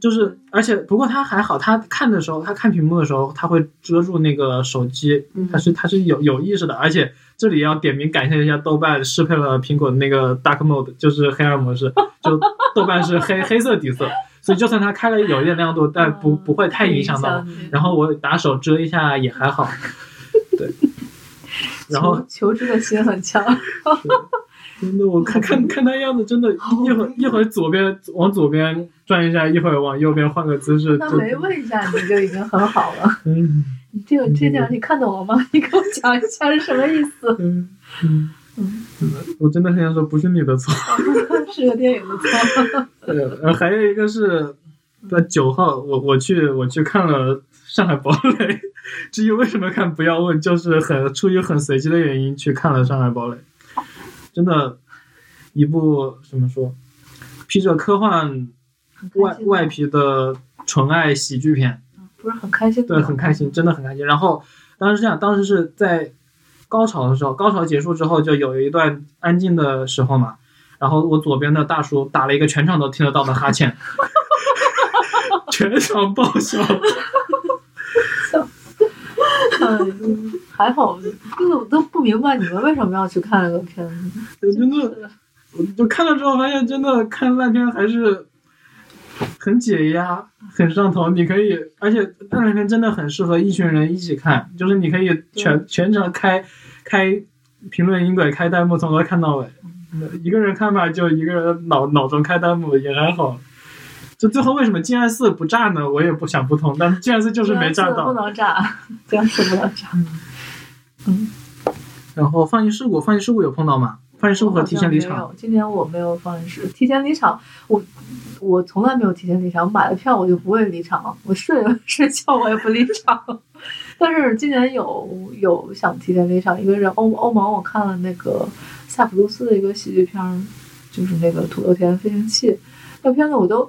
就是而且不过他还好，他看的时候，他看屏幕的时候，他会遮住那个手机，他是他是有有意识的，而且这里要点名感谢一下豆瓣适配了苹果的那个 Dark Mode，就是黑暗模式，就豆瓣是黑黑色底色。所以就算它开了有一点亮度，但不不会太影响到。然后我打手遮一下也还好。对。然后求知的心很强。真的，我看看看他样子，真的，一会儿一会儿左边往左边转一下，一会儿往右边换个姿势。那没问一下你就已经很好了。嗯。你这个这点你看懂了吗？你给我讲一下是什么意思？嗯嗯。嗯，我真的很想说，不是你的错，是个电影的错。对，还有一个是在九号，我我去我去看了《上海堡垒》，至于为什么看，不要问，就是很出于很随机的原因去看了《上海堡垒》，真的，一部怎么说，披着科幻外外皮的纯爱喜剧片，不是很开心，对，很开心，真的很开心。然后当时这样，当时是在。高潮的时候，高潮结束之后就有一段安静的时候嘛，然后我左边的大叔打了一个全场都听得到的哈欠，全场爆笑，笑，嗯，还好，就是我都不明白你们为什么要去看那个片子，真的，我就看了之后发现，真的看烂片还是。很解压，很上头。你可以，而且那两天真的很适合一群人一起看，就是你可以全全程开开评论音轨，开弹幕，从头看到尾。一个人看吧，就一个人脑脑中开弹幕也还好。就最后为什么《静安寺》不炸呢？我也不想不通。但《静安寺》就是没炸到。不能炸，僵尸不能炸。嗯。然后放映事故，放映事故有碰到吗？放映事故和提前离场。今年我没有放映事，提前离场我。我从来没有提前离场，买了票我就不会离场，我睡了睡觉我也不离场。但是今年有有想提前离场，一个是欧欧盟，我看了那个塞浦路斯的一个喜剧片，就是那个土豆田飞行器，那片子我都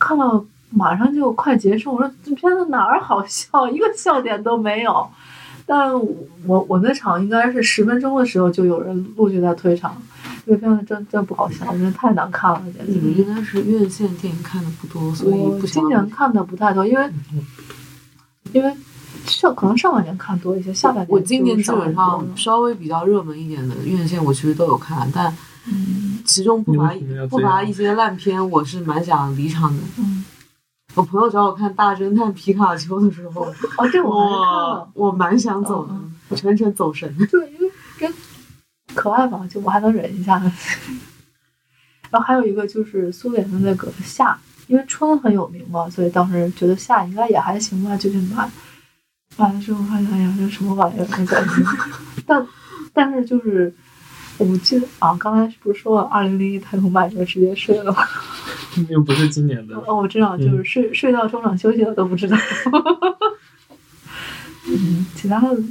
看到马上就快结束，我说这片子哪儿好笑，一个笑点都没有。但我我那场应该是十分钟的时候就有人陆续在退场。这个片子真真不好笑，真的太难看了，简直。你们应该是院线电影看的不多，所以今年看的不太多，因为因为上可能上半年看多一些，下半年我今年基本上稍微比较热门一点的院线我其实都有看，但其中不乏不乏一些烂片，我是蛮想离场的。我朋友找我看《大侦探皮卡丘》的时候，哦，这我看了，我蛮想走的，我全程走神。对，因为跟。可爱嘛，就我还能忍一下。然后还有一个就是苏联的那个夏，因为春很有名嘛，所以当时觉得夏应该也还行吧，就去买。买的时候发现，哎呀，这什么玩意儿？那感觉。但但是就是，我记得啊，刚才不是说二零零一太空漫游直接睡了吗？又不是今年的。哦，我知道，就是睡睡到中场休息了都不知道。嗯，其他的。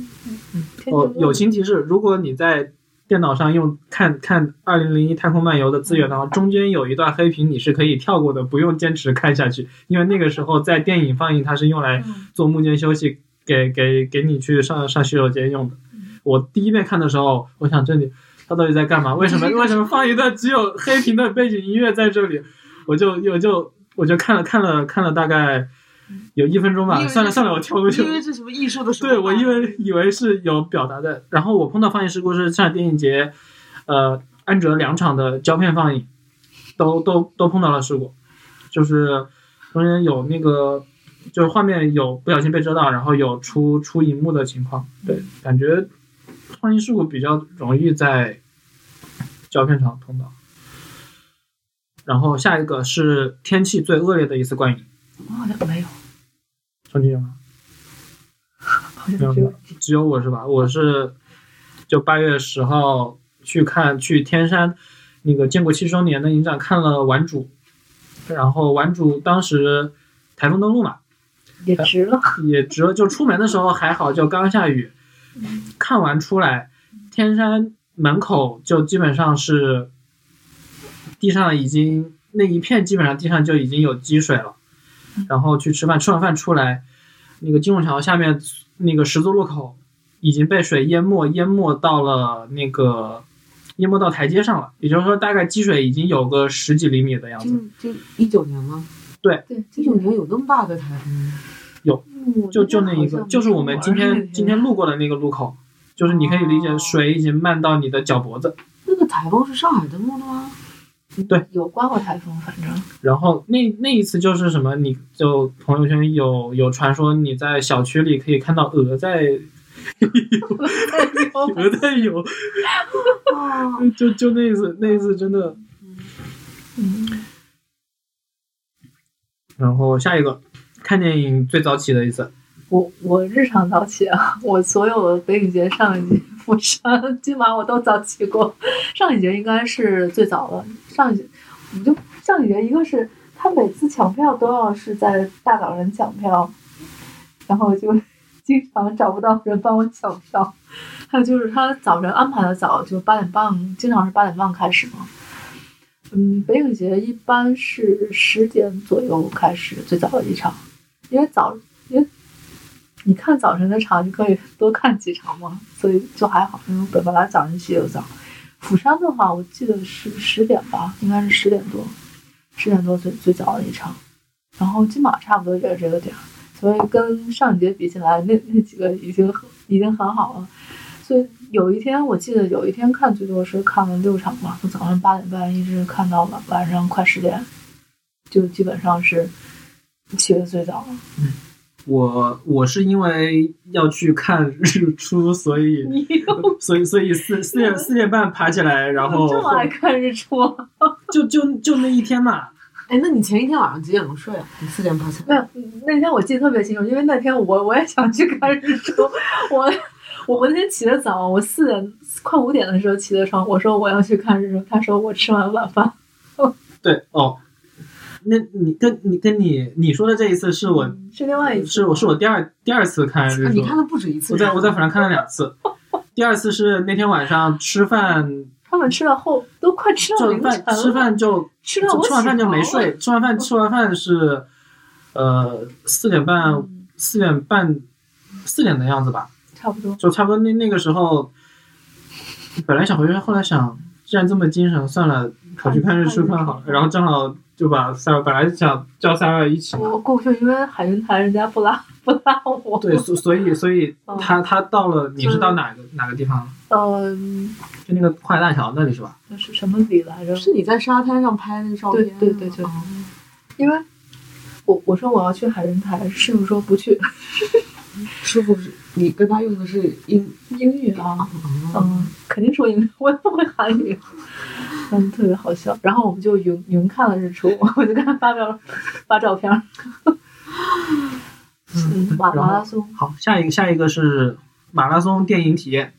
哦，友情提示：如果你在。电脑上用看看《二零零一太空漫游》的资源的话，中间有一段黑屏，你是可以跳过的，不用坚持看下去。因为那个时候在电影放映，它是用来做幕间休息，给给给你去上上洗手间用的。我第一遍看的时候，我想这里他到底在干嘛？为什么 为什么放一段只有黑屏的背景音乐在这里？我就我就我就看了看了看了大概有一分钟吧，算了算了，我跳过去。因为这什么艺术的对，我因为以为是有表达的，然后我碰到放映事故是上海电影节，呃，安哲两场的胶片放映，都都都碰到了事故，就是中间有那个就是画面有不小心被遮到，然后有出出荧幕的情况。对，感觉放映事故比较容易在胶片厂碰到。然后下一个是天气最恶劣的一次观影，我好像没有，重庆有吗？好像只有只有我是吧？我是就八月十号去看去天山那个建国七十周年的影展，看了《顽主》，然后《顽主》当时台风登陆嘛，也值了。也值了。就出门的时候还好，就刚下雨，看完出来，天山门口就基本上是地上已经那一片基本上地上就已经有积水了，然后去吃饭，吃完饭出来，那个金融桥下面那个十字路口已经被水淹没，淹没到了那个淹没到台阶上了，也就是说大概积水已经有个十几厘米的样子。就就一九年吗？对，一九年有那么大的台风吗？嗯就就那一个，就是我们今天今天路过的那个路口，就是你可以理解水已经漫到你的脚脖子。那个台风是上海登陆的吗？有刮过台风，反正然后那那一次就是什么，你就朋友圈有有传说你在小区里可以看到鹅在鹅在游，哦，就就那一次那一次真的。嗯，然后下一个看电影最早起的一次，我我日常早起啊，我所有的北影节、上一节、釜山、金马我都早起过。上一节应该是最早的，上一节我就上一节一个是他每次抢票都要是在大早晨抢票，然后就经常找不到人帮我抢票。还有就是他早晨安排的早，就八点半，经常是八点半开始嘛。嗯，北影节一般是十点左右开始，最早的一场，因为早，因为你看早晨的场，你可以多看几场嘛，所以就还好。因为本本来早晨起又早。釜山的话，我记得是十点吧，应该是十点多，十点多最最早的一场。然后金马差不多也是这个点儿，所以跟上一节比起来，那那几个已经已经很好了。所以有一天，我记得有一天看最多是看了六场吧，从早上八点半一直看到晚晚上快十点，就基本上是起的最早嗯。我我是因为要去看日出，所以 所以所以四四点四点半爬起来，然后这么爱看日出？就就就那一天嘛，哎，那你前一天晚上几点钟睡啊？你四点爬起没来？那，那天我记得特别清楚，因为那天我我也想去看日出，我我那天起的早，我四点快五点的时候起的床，我说我要去看日出，他说我吃完晚饭，对哦，那你跟你跟你你说的这一次是我是另外一次，是我是我第二第二次看日出，啊你看了不止一次。我在我在釜山看了两次，第二次是那天晚上吃饭，他们吃了后都快吃到就凌晨吃饭就吃到我吃完饭就没睡，吃完饭吃完饭是呃四点半嗯四点半四点的样子吧，差不多。就差不多那那个时候，本来想回去，后来想既然这么精神，算了，跑去看日出看好了，然后正好就把三本来想叫三二一起嘛。我过去，因为海云台人家不拉 不拉我。对，所所以所以哦他他到了，你是到哪个哪个地方？嗯，就那个跨海大桥那里是吧？那是什么里来着？是你在沙滩上拍那个照片？对对对因为我我说我要去海云台，师傅说不去，师 傅是你跟他用的是英英语啊，嗯嗯，肯定说英语，我也不会韩语，嗯，特别好笑。然后我们就云云看了日出，我就跟他发表发照片儿。嗯，马马拉松，好，下一个下一个是马拉松电影体验。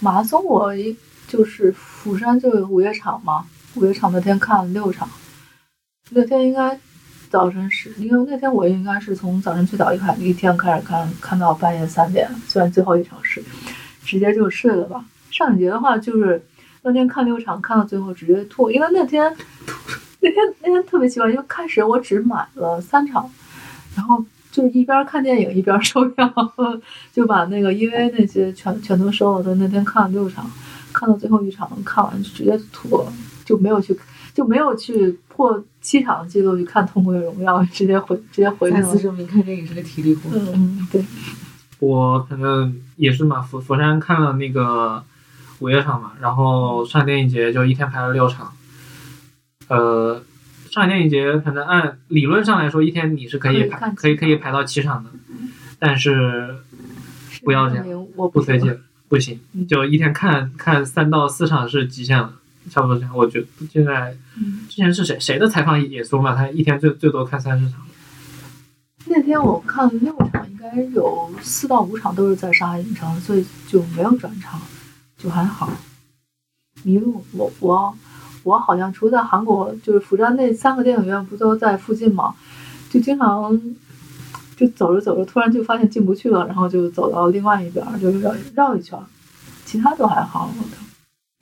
马拉松我一就是釜山就有五月场嘛，五月场那天看了六场，那天应该早晨是，因为那天我应该是从早晨最早一开一天开始看，看到半夜三点，虽然最后一场是，直接就睡了吧。上影节的话就是那天看六场，看到最后直接吐，因为那天 那天那天特别奇怪，因为开始我只买了三场，然后就是一边看电影一边收票，就把那个因为那些全全都收了。就那天看了六场，看到最后一场看完就直接吐了，就没有去就没有去破七场的记录去看《痛苦与荣耀》，直接回直接回去了。再次证明看电影是个体力活。嗯，对。我可能也是嘛，佛佛山看了那个午夜场嘛，然后上海电影节就一天排了六场，呃。上海电影节可能按理论上来说，一天你是可以排，可以可以排到七场的，但是不要这样，我不推荐，不行，就一天看看三到四场是极限了，差不多这样。我觉得现在之前是谁谁的采访也说嘛，他一天最最多看三十场。那天我看六场，应该有四到五场都是在上海影城，所以就没有转场，就还好。迷路，我我。我好像除了在韩国，就是釜山那三个电影院不都在附近吗？就经常就走着走着，突然就发现进不去了，然后就走到另外一边，就绕绕一圈。其他都还好。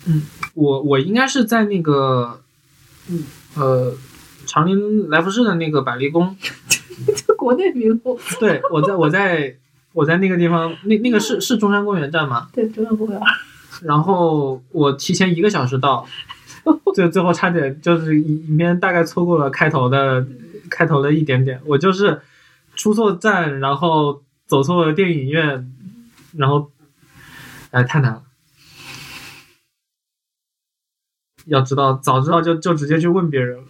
嗯，我我应该是在那个，嗯呃，长宁来福士的那个百丽宫。就国内迷路。对，我在我在我在那个地方，那那个是是中山公园站吗？对，中山公园。然后我提前一个小时到。最最后差点就是影片大概错过了开头的开头的一点点，我就是出错站，然后走错了电影院，然后哎太难了。要知道早知道就就直接去问别人了，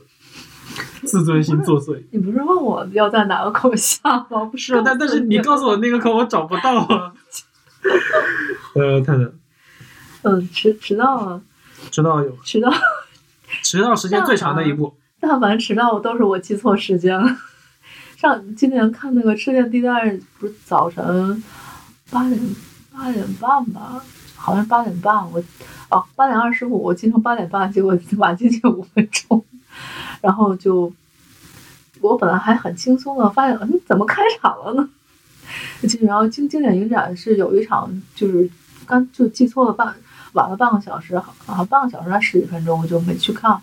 自尊心作祟。你不是问我要在哪个口下吗？不是，但但是你告诉我那个口我找不到啊。呃，太难。嗯，迟迟到了。迟到有迟到，迟到时间最长的一部。但凡迟到都是我记错时间了。上今年看那个《赤焰地带》，不是早晨八点八点半吧？好像八点半，我哦八点二十五，我记成八点半，结果 晚进去五分钟。然后就我本来还很轻松的，发现嗯怎么开场了呢？然后经经典影展是有一场，就是刚就记错了半。晚了半个小时，好像半个小时还十几分钟，我就没去看。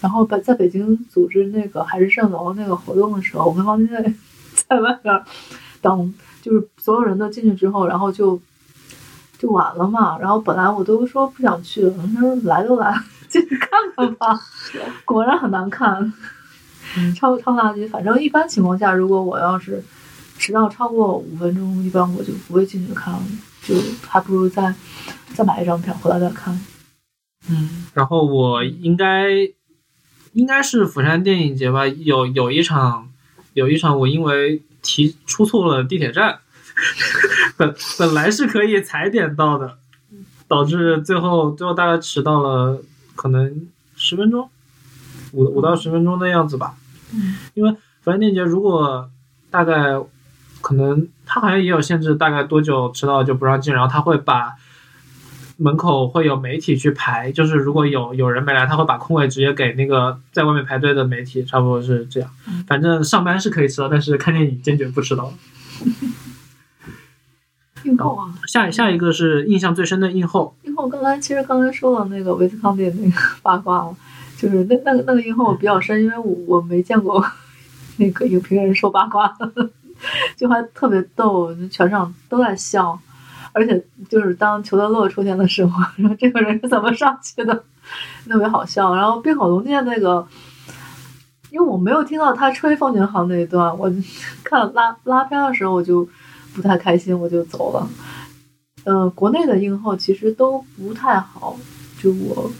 然后北在北京组织那个海市蜃楼那个活动的时候，我跟王金在 在外边等，就是所有人都进去之后，然后就就晚了嘛。然后本来我都说不想去了，他说来都来，进去看看吧。果然很难看，超超垃圾。反正一般情况下，如果我要是迟到超过五分钟，一般我就不会进去看了，就还不如在。再买一张票回来再看。嗯，然后我应该应该是釜山电影节吧，有有一场有一场我因为提出错了地铁站，本本来是可以踩点到的，导致最后最后大概迟到了可能十分钟，五五到十分钟的样子吧。嗯，因为釜山电影节如果大概可能他好像也有限制，大概多久迟到就不让进，然后他会把。门口会有媒体去排，就是如果有有人没来，他会把空位直接给那个在外面排队的媒体，差不多是这样。反正上班是可以迟到，但是看电影坚决不迟到。映后啊，下下一个是印象最深的映后。映后刚才其实刚才说了那个维斯康蒂那个八卦了，就是那那个那个映后比较深，因为我我没见过那个影评人说八卦，就还特别逗，全场都在笑。而且就是当裘德洛出现的时候，然后这个人是怎么上去的，特别好笑。然后冰口龙介那个，因为我没有听到他吹风景好那一段，我看拉拉片的时候我就不太开心，我就走了。呃，国内的映后其实都不太好，就我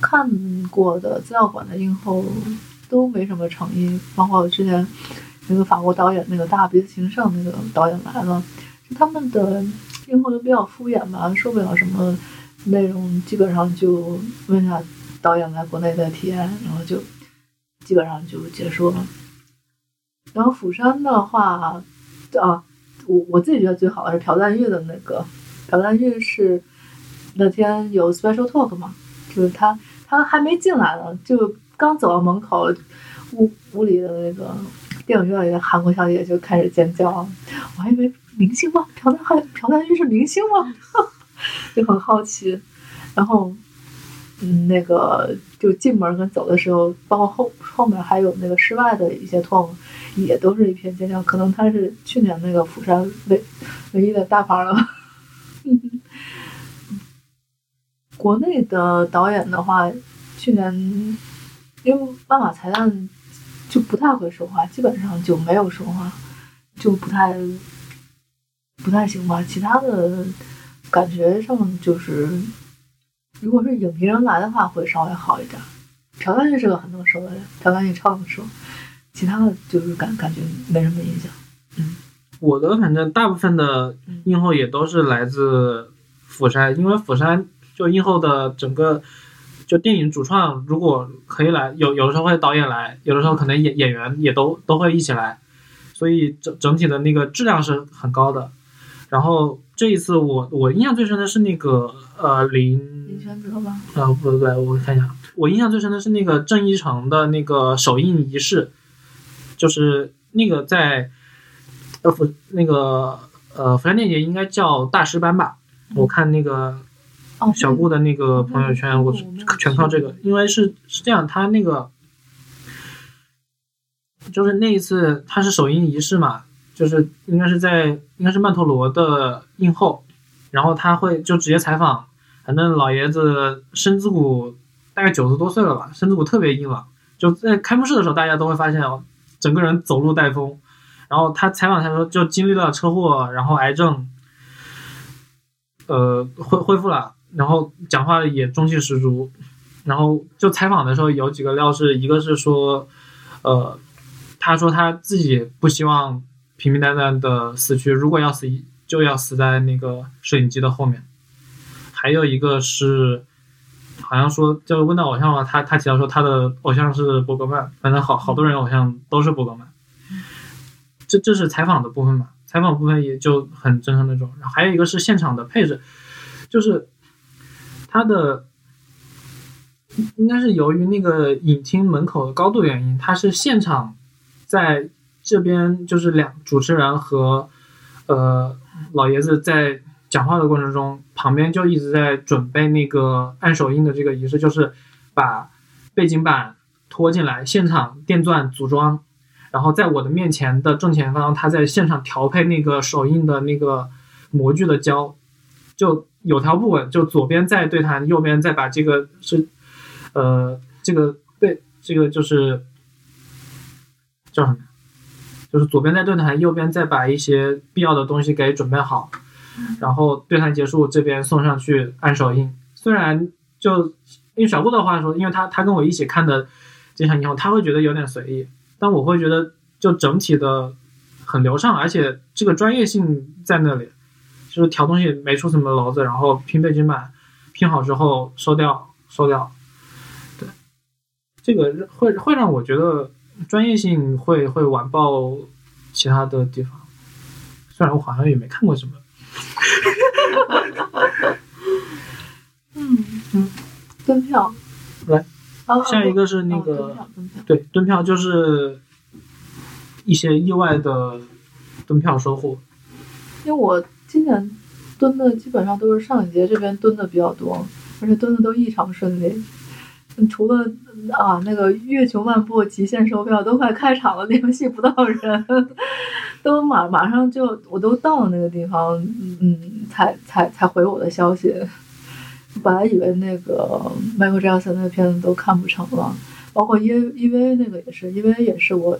看过的资料馆的映后都没什么诚意，包括之前那个法国导演那个大鼻子情圣那个导演来了，他们的。映后都比较敷衍吧，说不了什么内容，基本上就问一下导演来国内的体验，然后就基本上就结束了。然后釜山的话，啊，我我自己觉得最好的是朴赞玉的那个，朴赞玉是那天有 special talk 嘛，就是他他还没进来呢，就刚走到门口，屋屋里的那个电影院里的韩国小姐就开始尖叫，我还以为。明星吗？朴赞还朴赞玉是明星吗？就很好奇。然后嗯，那个就进门跟走的时候，包括后后面还有那个室外的一些拓扑，也都是一片尖叫。可能他是去年那个釜山唯唯一的大牌了。国内的导演的话，去年因为万马才旦就不太会说话，基本上就没有说话，就不太不太行吧。其他的感觉上就是，如果是影评人来的话，会稍微好一点。朴赞玉是个很能说的人，朴赞玉超能说，其他的就是感感觉没什么影响。嗯，我的反正大部分的映后也都是来自釜山，因为釜山。就映后的整个，就电影主创如果可以来，有有的时候会导演来，有的时候可能演演员也都都会一起来，所以整整体的那个质量是很高的。然后这一次我我印象最深的是那个呃林林选择吧？啊不对不对，我看一下，我印象最深的是那个郑一成的那个首映仪式，就是那个在呃釜那个呃釜山电影节应该叫大师班吧？我看那个。小顾的那个朋友圈，我全靠这个，因为是是这样，他那个就是那一次他是首映仪式嘛，就是应该是在应该是曼陀罗的映后，然后他会就直接采访，反正老爷子身子骨大概九十多岁了吧，身子骨特别硬朗，就在开幕式的时候大家都会发现哦，整个人走路带风，然后他采访他说就经历了车祸，然后癌症，呃恢恢复了。然后讲话也中气十足，然后就采访的时候有几个料是，一个是说，呃，他说他自己不希望平平淡淡的死去，如果要死就要死在那个摄影机的后面。还有一个是，好像说就问到偶像嘛，他他提到说他的偶像是伯格曼，反正好好多人偶像都是伯格曼。这这是采访的部分嘛？采访部分也就很正常那种。然后还有一个是现场的配置，就是。它的应该是由于那个影厅门口的高度原因，它是现场在这边就是两主持人和呃老爷子在讲话的过程中，旁边就一直在准备那个按手印的这个仪式，就是把背景板拖进来，现场电钻组装，然后在我的面前的正前方，他在现场调配那个手印的那个模具的胶，就。有条不紊，就左边再对谈，右边再把这个是，呃，这个对，这个就是叫什么？就是左边在对谈，右边再把一些必要的东西给准备好，然后对谈结束，这边送上去按手印。虽然就用小顾的话说，因为他他跟我一起看的这场以后，他会觉得有点随意，但我会觉得就整体的很流畅，而且这个专业性在那里。就是调东西没出什么篓子，然后拼背景板，拼好之后收掉，收掉。对，这个会会让我觉得专业性会会完爆其他的地方。虽然我好像也没看过什么。嗯嗯，蹲票。来，下一个是那个对蹲票，就是一些意外的蹲票收获。因为我。今年蹲的基本上都是上一节这边蹲的比较多，而且蹲的都异常顺利。除了啊那个月球漫步极限售票都快开场了，联系不到人，都马马上就我都到了那个地方，嗯，才才才回我的消息。本来以为那个 Michael Jackson 那个片子都看不成了，包括 E E V 那个也是，因为也是我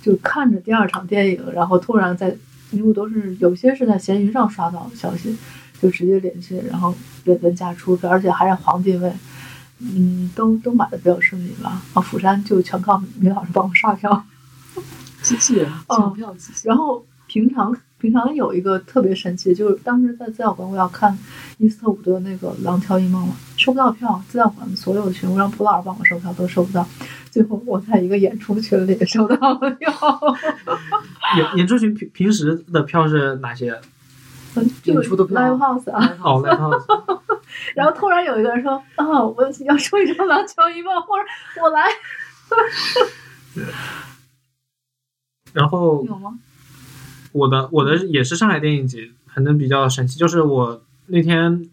就看着第二场电影，然后突然在。因为都是有些是在闲鱼上刷到的消息，就直接联系，然后问问价出票，而且还是黄金位，嗯，都都买的比较顺利吧。啊，釜山就全靠米老师帮我刷票，机器人 抢票机器。然后平常平常有一个特别神奇，就是当时在资料馆我要看伊斯特伍德那个《廊桥遗梦》嘛，收不到票，资料馆所有群，我让蒲老师帮我收票都收不到。最后我在一个演出群里收到了票。演演出群平平时的票是哪些？演出的票。Live House 啊。好，Live House。然后突然有一个人说：“啊，我要抽一张《廊桥遗梦》，或者我来。”然后有吗？我的我的也是上海电影节，反正比较神奇，就是我那天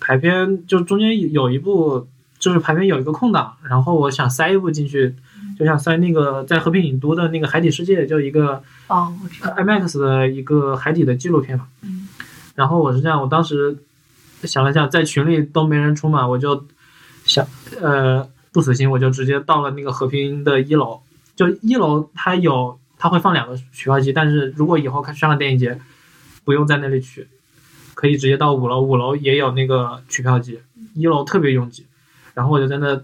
排片就中间有一部就是排片有一个空档，然后我想塞一部进去，就像在那个在和平影都的那个海底世界，就一个哦，我知道。IMAX 的一个海底的纪录片嘛。嗯然后我是这样，我当时想了想，在群里都没人出嘛，我就想，呃，不死心，我就直接到了那个和平的一楼。就一楼它有，它会放两个取票机，但是如果以后看上了电影节，不用在那里取，可以直接到五楼，五楼也有那个取票机，一楼特别拥挤。然后我就在那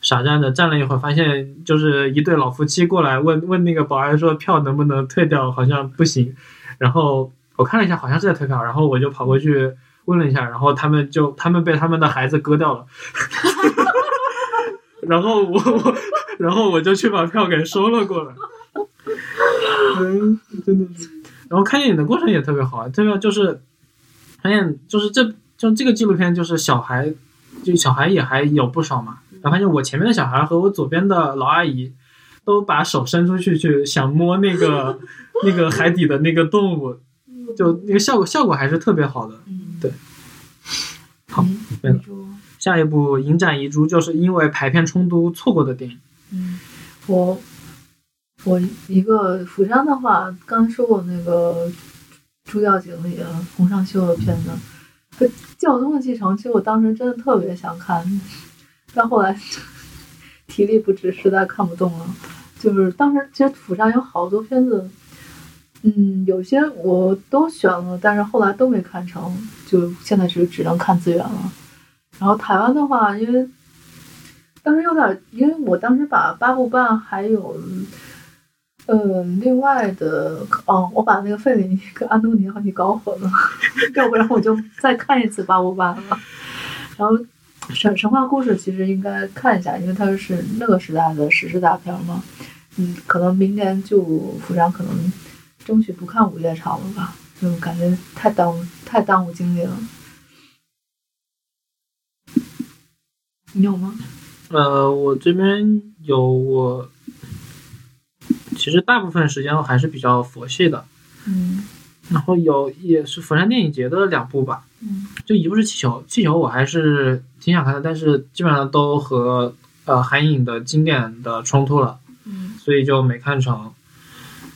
傻站着站了一会儿，发现就是一对老夫妻过来问问那个保安说票能不能退掉，好像不行。然后我看了一下，好像是在退票，然后我就跑过去问了一下，然后他们就他们被他们的孩子割掉了，然后我我然后我就去把票给收了过来。嗯，真的。然后看电影的过程也特别好，特别就是发现就是这就这个纪录片就是小孩，就小孩也还有不少嘛。然后发现我前面的小孩和我左边的老阿姨都把手伸出去去想摸那个 那个海底的那个动物，就那个效果效果还是特别好的。嗯，对。好嗯，没了下一部《影展遗珠》就是因为排片冲突错过的电影。嗯，我我一个釜山的话，刚才说过那个朱吊井里的洪尚秀的片子，这《教宗的继承》，其实我当时真的特别想看，到后来体力不支，实在看不动了。就是当时其实釜上有好多片子，嗯，有些我都选了，但是后来都没看成，就现在只只能看资源了。然后台湾的话，因为当时有点，因为我当时把八部半还有，呃，另外的哦，我把那个费里尼跟安东尼奥尼搞混了，要不然我就再看一次八部半了。然后神神话故事其实应该看一下，因为它是那个时代的史诗大片嘛。嗯，可能明年就釜山可能争取不看午夜场了吧，就感觉太耽误太耽误精力了。你有吗？呃，我这边有我，其实大部分时间还是比较佛系的。嗯然后有也是釜山电影节的两部吧，嗯就一部是气球，气球我还是挺想看的，但是基本上都和呃韩影的经典的冲突了，嗯所以就没看成。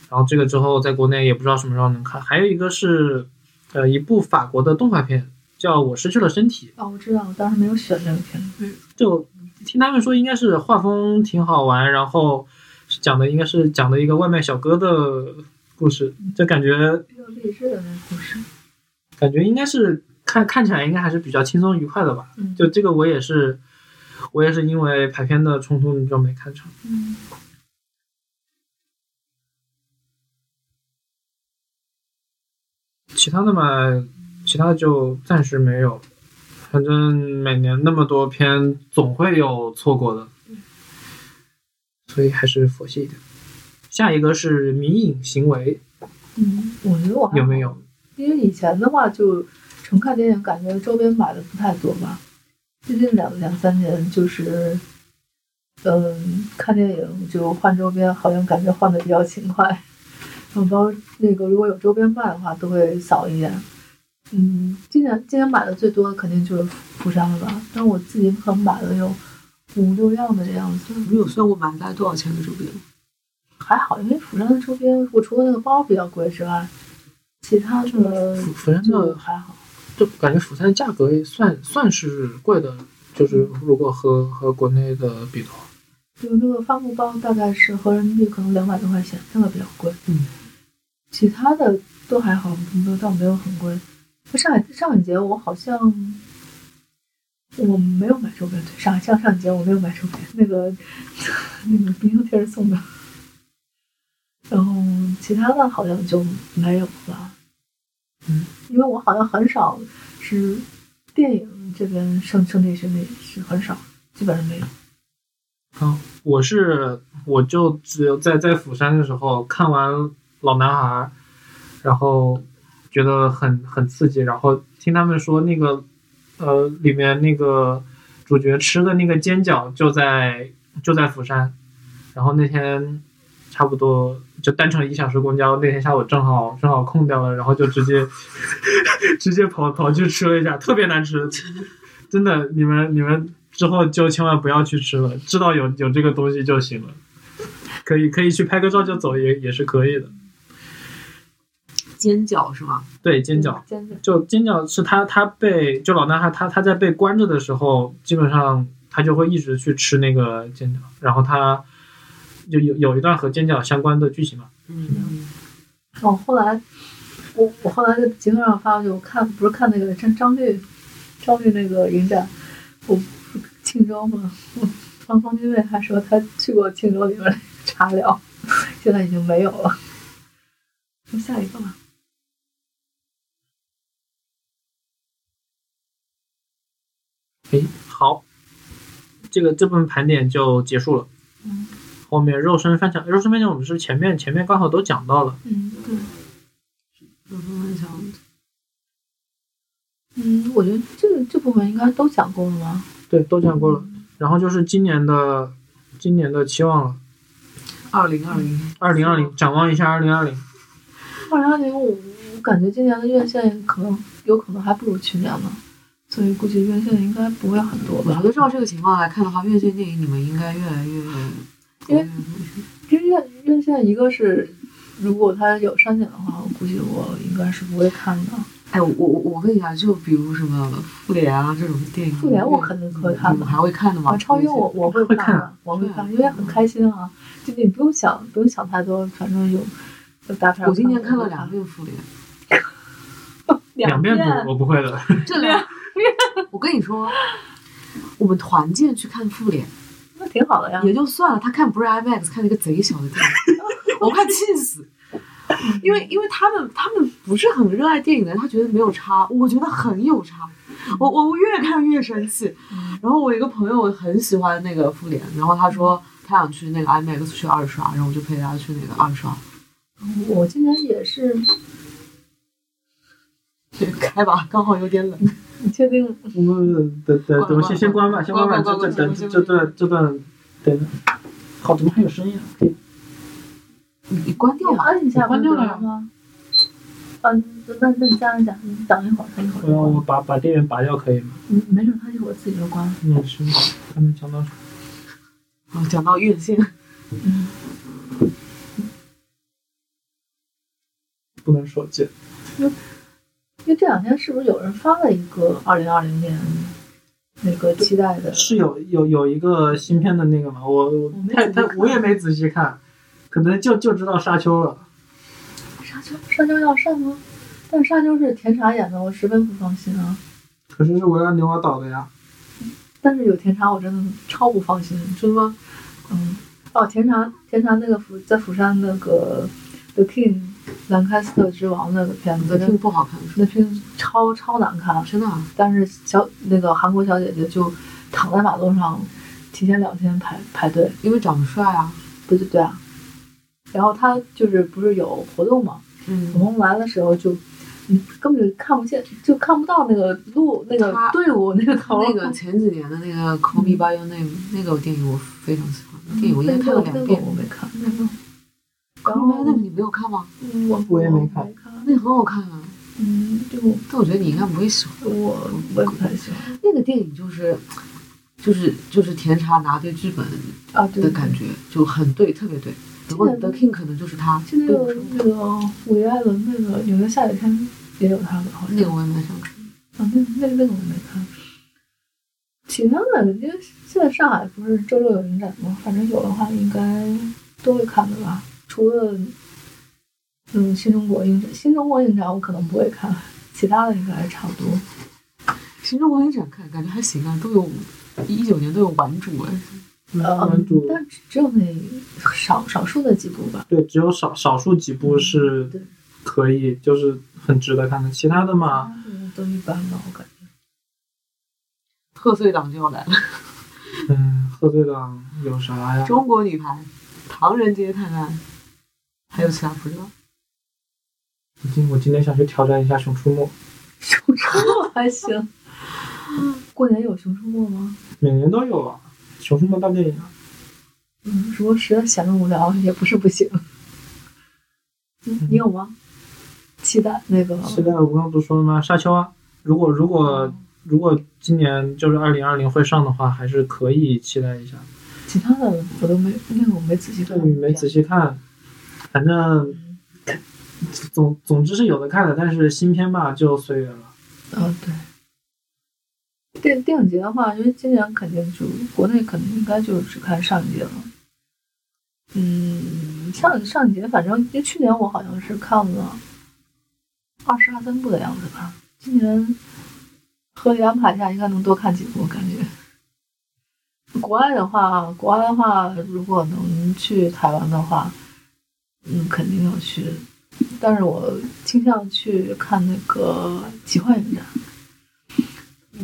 然后这个之后在国内也不知道什么时候能看。还有一个是呃一部法国的动画片，叫《我失去了身体》，哦，我知道，我当时没有选这个片子。就听他们说应该是画风挺好玩，然后讲的应该是讲的一个外卖小哥的故事，就感觉比较励志的那个故事。感觉应该是看看起来应该还是比较轻松愉快的吧。嗯，就这个我也是，我也是因为排片的冲突就没看成。嗯其他的嘛，其他的就暂时没有。反正每年那么多片，总会有错过的，所以还是佛系一点。下一个是迷影行为，嗯，我觉得我还有没有？因为以前的话，就纯看电影，感觉周边买的不太多吧。最近两两三年，就是，嗯，看电影就换周边，好像感觉换的比较勤快。然后那个如果有周边卖的话，都会扫一眼。嗯，今年今年买的最多的肯定就是釜山了吧？但我自己可能买了有五六样的这样子，你有算过买大概多少钱的周边？还好，因为釜山的周边，我除了那个包比较贵之外，其他的釜釜山就的还好。就感觉釜山价格也算算是贵的，就是如果和和国内的比的话，就那个帆布包大概是合人民币可能两百多块钱，那个比较贵。嗯，其他的都还好，没有倒没有很贵。上海上海节我好像我没有买周边，对，上海像上海节我没有买周边，那个 那个冰箱贴是送的。然后其他的好像就没有了。嗯，因为我好像很少是电影这边圣圣地巡礼是很少，基本上没有。啊，我是我就只有在在釜山的时候看完《老男孩》，然后觉得很很刺激，然后听他们说那个呃里面那个主角吃的那个煎饺就在就在釜山，然后那天差不多就单程一小时公交，那天下午正好正好空掉了，然后就直接 直接跑跑去吃了一下，特别难吃，真的，你们你们之后就千万不要去吃了，知道有有这个东西就行了。可以可以去拍个照就走也也是可以的。煎饺是吗？对，煎饺。煎饺。就煎饺是他他被就老男孩他他在被关着的时候，基本上他就会一直去吃那个煎饺，然后他就有有一段和尖角相关的剧情嘛。嗯。哦，后来我我后来在节目上发，我看不是看那个张张律张律那个影展，我庆州嘛，方方军卫还说他去过庆州里面茶寮，现在已经没有了。那下一个吧。哎，好，这个这部分盘点就结束了。嗯。后面肉身翻墙，肉身翻墙我们是前面前面刚好都讲到了。嗯，对。肉身翻墙。嗯，我觉得这这部分应该都讲过了吧？对，都讲过了。然后就是今年的今年的期望了。二零二零。二零二零，展望一下二零二零。二零二零，我我感觉今年的院线可能有可能还不如去年呢。所以估计院线应该不会很多吧。我觉得照这个情况来看的话，院线电影你们应该越来越，因为因为院院线一个是，如果它有删减的话，我估计我应该是不会看的。哎，我我我问一下，就比如什么复联啊这种电影，复联我肯定会看的，还会看的吗？超英我我会看，我会看，因为很开心啊，就你不用想不用想太多，反正有有大片。我今年看了两遍复联，两遍不我不会的，这两。我跟你说，我们团建去看复联，那挺好的呀。也就算了，他看不是 IMAX，看了一个贼小的电影，我快气死。因为因为他们他们不是很热爱电影的，他觉得没有差，我觉得很有差。我我越看越生气。然后我一个朋友很喜欢那个复联，然后他说他想去那个 IMAX 去二刷，然后我就陪他去那个二刷。我今年也是。开吧，刚好有点冷。你确定？我们等等等，先先关吧，先关吧。这这等这段这段等。好，怎么还有声音啊？你关掉吧，按一下，关掉了吗？嗯，那那你这样讲，你等一会儿，等一会儿。我我把把电源拔掉可以吗？嗯，没事，他一会儿自己就关了。嗯，行，还没讲到。哦，讲到院线。嗯。不能说见。因为这两天是不是有人发了一个二零二零年那个期待的？是有有有一个新片的那个吗？我我太太我也没仔细看，可能就就知道沙丘了。沙丘沙丘要上吗？但沙丘是甜茶演的，我十分不放心啊。可是是维拉纽瓦导的呀。但是有甜茶，我真的超不放心，真的吗？嗯。哦，甜茶甜茶那个釜在釜山那个 The King。兰开斯特之王那个片子，那不好看，那片子超超难看，真的。但是小那个韩国小姐姐就躺在马路上，提前两天排排队，因为长得帅啊，对对对啊。然后他就是不是有活动嘛？嗯，我们来的时候就，你根本就看不见，就看不到那个路那个队伍那个头。那个前几年的那个《Call Me by Your Name》那个电影我非常喜欢，电影我应该看了两遍，我没看那个。然后那个你没有看吗？我我也没看，那个很好看啊。嗯，就但我觉得你应该不会喜欢。我我也不太喜欢那个电影，就是就是就是甜茶拿对剧本啊的感觉就很对，特别对。然后 The King 可能就是他。就那个那个伍迪·艾伦那个《纽约下雨天》也有他的，好像。那个我也蛮想看。啊，那那那个我没看。其他的，因为现在上海不是周六有影展吗？反正有的话应该都会看的吧。除了，嗯，新中国影展，新中国影展我可能不会看，其他的应该还差不多。新中国影展看感觉还行啊，都有一九年都有顽主哎，玩主，但只有那少少数的几部吧。对，只有少少数几部是可以，就是很值得看的，其他的嘛，都一般吧，我感觉。贺岁档就要来了。嗯，贺岁档有啥呀？中国女排，唐人街探案。还有其他不知道。我今我今天想去挑战一下《熊出没》。熊出没还行。过年有《熊出没》吗？每年都有啊，《熊出没》大电影啊。嗯，如果实在闲得无聊，也不是不行。嗯你有吗？期待那个？期待我刚刚不是说了吗？沙丘啊！如果如果如果今年就是二零二零会上的话，还是可以期待一下。其他的我都没那个我没仔细看，没仔细看，反正总总之是有的看的，但是新片吧就随缘了。嗯，对。电电影节的话，因为今年肯定就国内肯定应该就只看上一节了。嗯，上上一节反正因为去年我好像是看了二十二三部的样子吧，今年合理安排一下应该能多看几部，感觉。国外的话，国外的话，如果能去台湾的话，嗯，肯定要去。但是我倾向去看那个奇幻影展。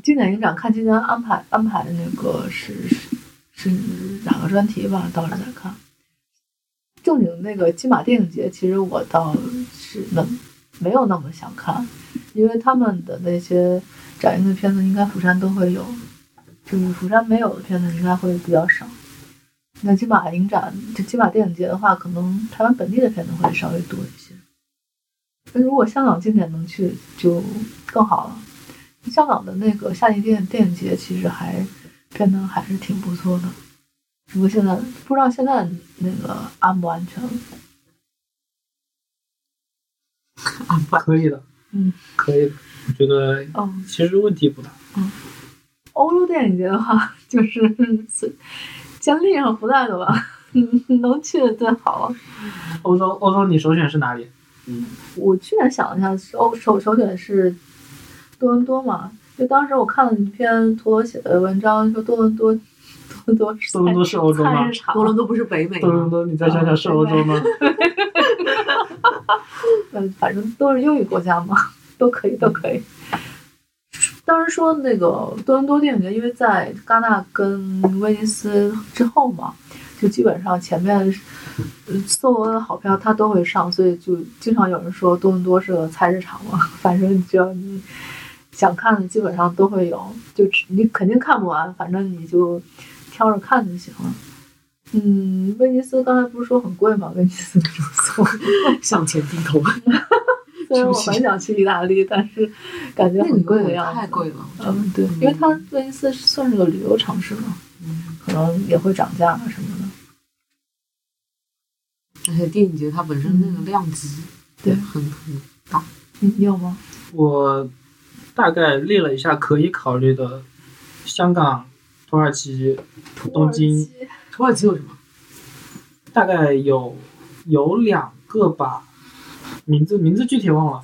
经典影展看今年安排安排的那个是是是哪个专题吧？到时候再看。正经那个金马电影节，其实我倒是能没有那么想看，因为他们的那些展映的片子，应该釜山都会有。就是釜山没有的片子应该会比较少。那金马影展，就金马电影节的话，可能台湾本地的片子会稍微多一些。那如果香港今年能去，就更好了。香港的那个夏季电电影节其实还片子还是挺不错的，只不过现在不知道现在那个安不安全了。安可以的，嗯，可以的，我觉得，嗯，其实问题不大，嗯。欧洲电影节的话，就是 先立上 flag 吧，能 去的最好了。欧洲，欧洲，你首选是哪里？嗯，我去年想了一下，欧首首选是多伦多嘛，就当时我看了一篇陀螺写的文章，说多伦多，多伦多，多伦多是欧洲吗？多伦多不是北美吗？多伦多，你再想想是欧洲吗？嗯，反正都是英语国家嘛，都可以，都可以。当时说那个多伦多电影节，因为在戛纳跟威尼斯之后嘛，就基本上前面所有的好票它都会上，所以就经常有人说多伦多是个菜市场嘛。反正只要你想看的，基本上都会有，就你肯定看不完，反正你就挑着看就行了。嗯，威尼斯刚才不是说很贵吗？威尼斯住宿 向前低头。虽然我很想去意大利，但是感觉很贵的样子。太贵了。嗯，对，因为它威尼斯算是个旅游城市嘛，可能也会涨价啊什么的。而且电影节它本身那个量级对很很大。你有吗？我大概列了一下可以考虑的：香港、土耳其、东京。土耳其有什么？大概有有两个吧。名字名字具体忘了，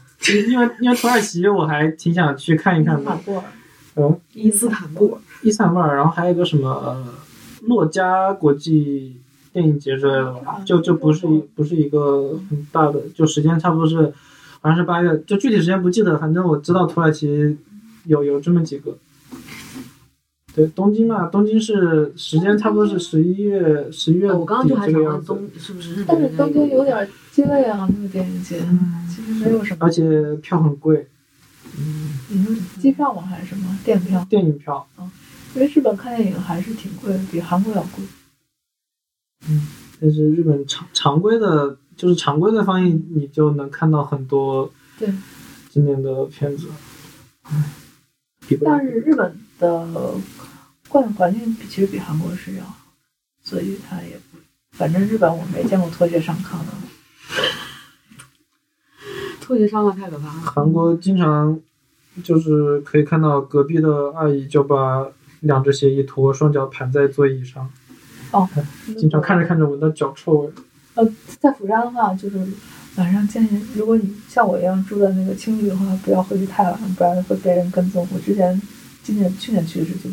因为因为土耳其我还挺想去看一看的。嗯，伊斯坦布尔，伊斯坦布尔，然后还有一个什么呃洛迦国际电影节之类的吧，就就不是一不是一个很大的，就时间差不多是好像是八月，就具体时间不记得，反正我知道土耳其有有这么几个。对，东京嘛，东京是时间差不多是十一月十一月我刚刚就还想问东是不是？但是东京有点鸡肋啊，那个电影节，其实没有什么。而且票很贵。嗯，你说机票吗？还是什么电影票？电影票。嗯，因为日本看电影还是挺贵的，比韩国要贵。嗯，但是日本常常规的，就是常规的放映，你就能看到很多对今年的片子。唉，但是日本的。观影环境其实比韩国是要好，所以他也不，反正日本我没见过脱鞋上炕的，脱鞋上炕太可怕了。韩国经常就是可以看到隔壁的阿姨就把两只鞋一脱，双脚盘在座椅上，哦，经常看着看着闻到脚臭味。呃，在釜山的话，就是晚上建议，如果你像我一样住在那个青旅的话，不要回去太晚，不然会被人跟踪。我之前今年去年去的时就。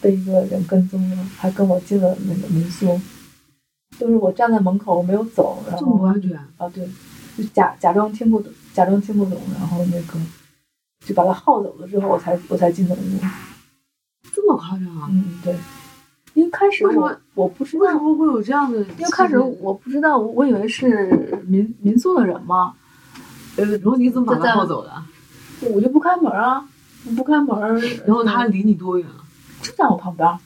被一个人跟踪了，还跟我进了那个民宿，就是我站在门口，我没有走，然后这么不安全啊？对，就假假装听不懂，假装听不懂，然后那个就把他耗走了之后，我才我才进的屋。这么夸张啊？嗯，对。因为开始我我不知道为什么会有这样的，因为开始我不知道，我以为是民民宿的人嘛。呃，然后你怎么把他抱走的？我就不开门啊，不开门。然后他离你多远？就在我旁边，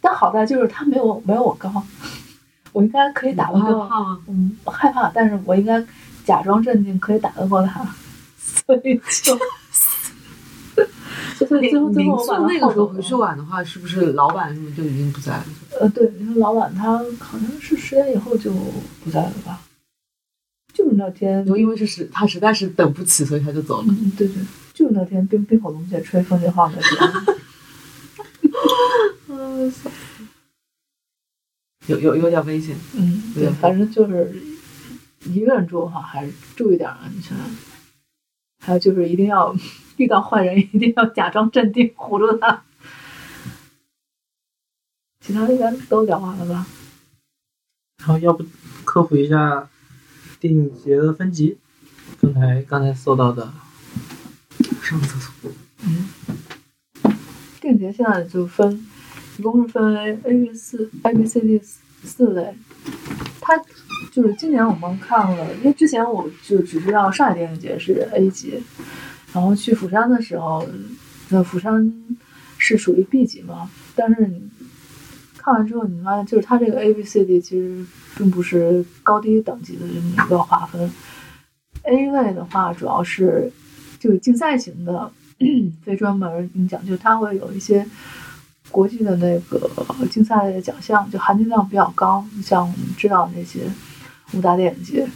但好在就是他没有没有我高，我应该可以打得过。嗯，害怕，但是我应该假装镇定，可以打得过他。所以就，所以最后最后我把它那个时候回去晚的话，是不是老板什么就已经不在了？呃，对，因为老板他好像是十点以后就不在了吧？就是那天，就因为是实他实在是等不起，所以他就走了。嗯，对对，就是那天冰冰火龙姐吹风琴号那天。嗯，有有有点危险。嗯，对，反正就是一个人住的话，还是注意点安全。还有就是一定要遇到坏人，一定要假装镇定，唬住他。其他应该都聊完了吧？然后要不科普一下电影节的分级？刚才刚才搜到的。上厕所。嗯。电影节现在就分，一共是分为 A、B、四 A、B、C、D 四类。它就是今年我们看了，因为之前我就只知道上海电影节是 A 级，然后去釜山的时候，那釜山是属于 B 级嘛。但是你看完之后，你发现就是它这个 A、B、C、D 其实并不是高低等级的这么一个划分。A 类的话，主要是就是竞赛型的。非专门影奖，就它会有一些国际的那个竞赛的奖项，就含金量比较高。像我们知道那些五大电影节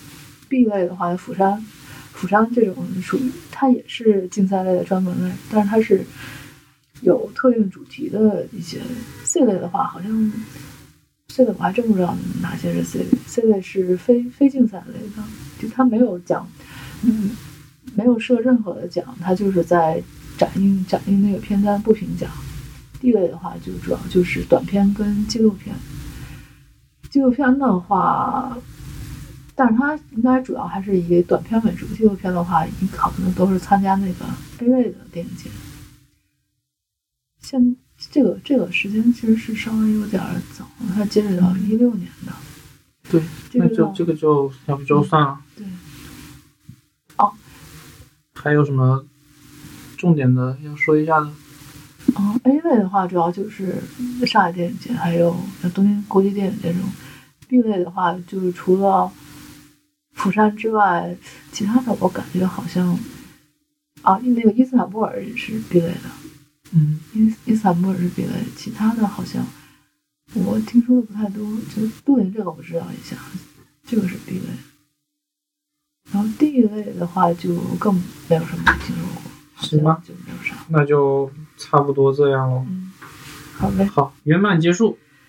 ，B 类的话，釜山，釜山这种属于它也是竞赛类的专门类，但是它是有特定主题的一些。C 类的话，好像 C 类我还真不知道哪些是 C 类，C 类是非非竞赛类的，就它没有奖，嗯。没有设任何的奖，它就是在展映展映那个片单不评奖。D 类的话，就主要就是短片跟纪录片。纪录片的话，但是它应该主要还是以短片为主。纪录片的话，你考虑的都是参加那个 A 类的电影节。现这个这个时间其实是稍微有点早，它截止到一六年的。对，那就这个就要不就算了。对。哦还有什么重点的要说一下的？嗯，A 类的话主要就是上海电影节，还有东京国际电影节这种。B 类的话就是除了釜山之外，其他的我感觉好像啊，那个伊斯坦布尔也是 B 类的。嗯，伊伊斯坦布尔是 B 类，其他的好像我听说的不太多。就杜林这个我知道一下，这个是 B 类。然后 D 类的话就更没有什么听说过，行吧，就没有啥，那就差不多这样喽。嗯，好嘞，好，圆满结束。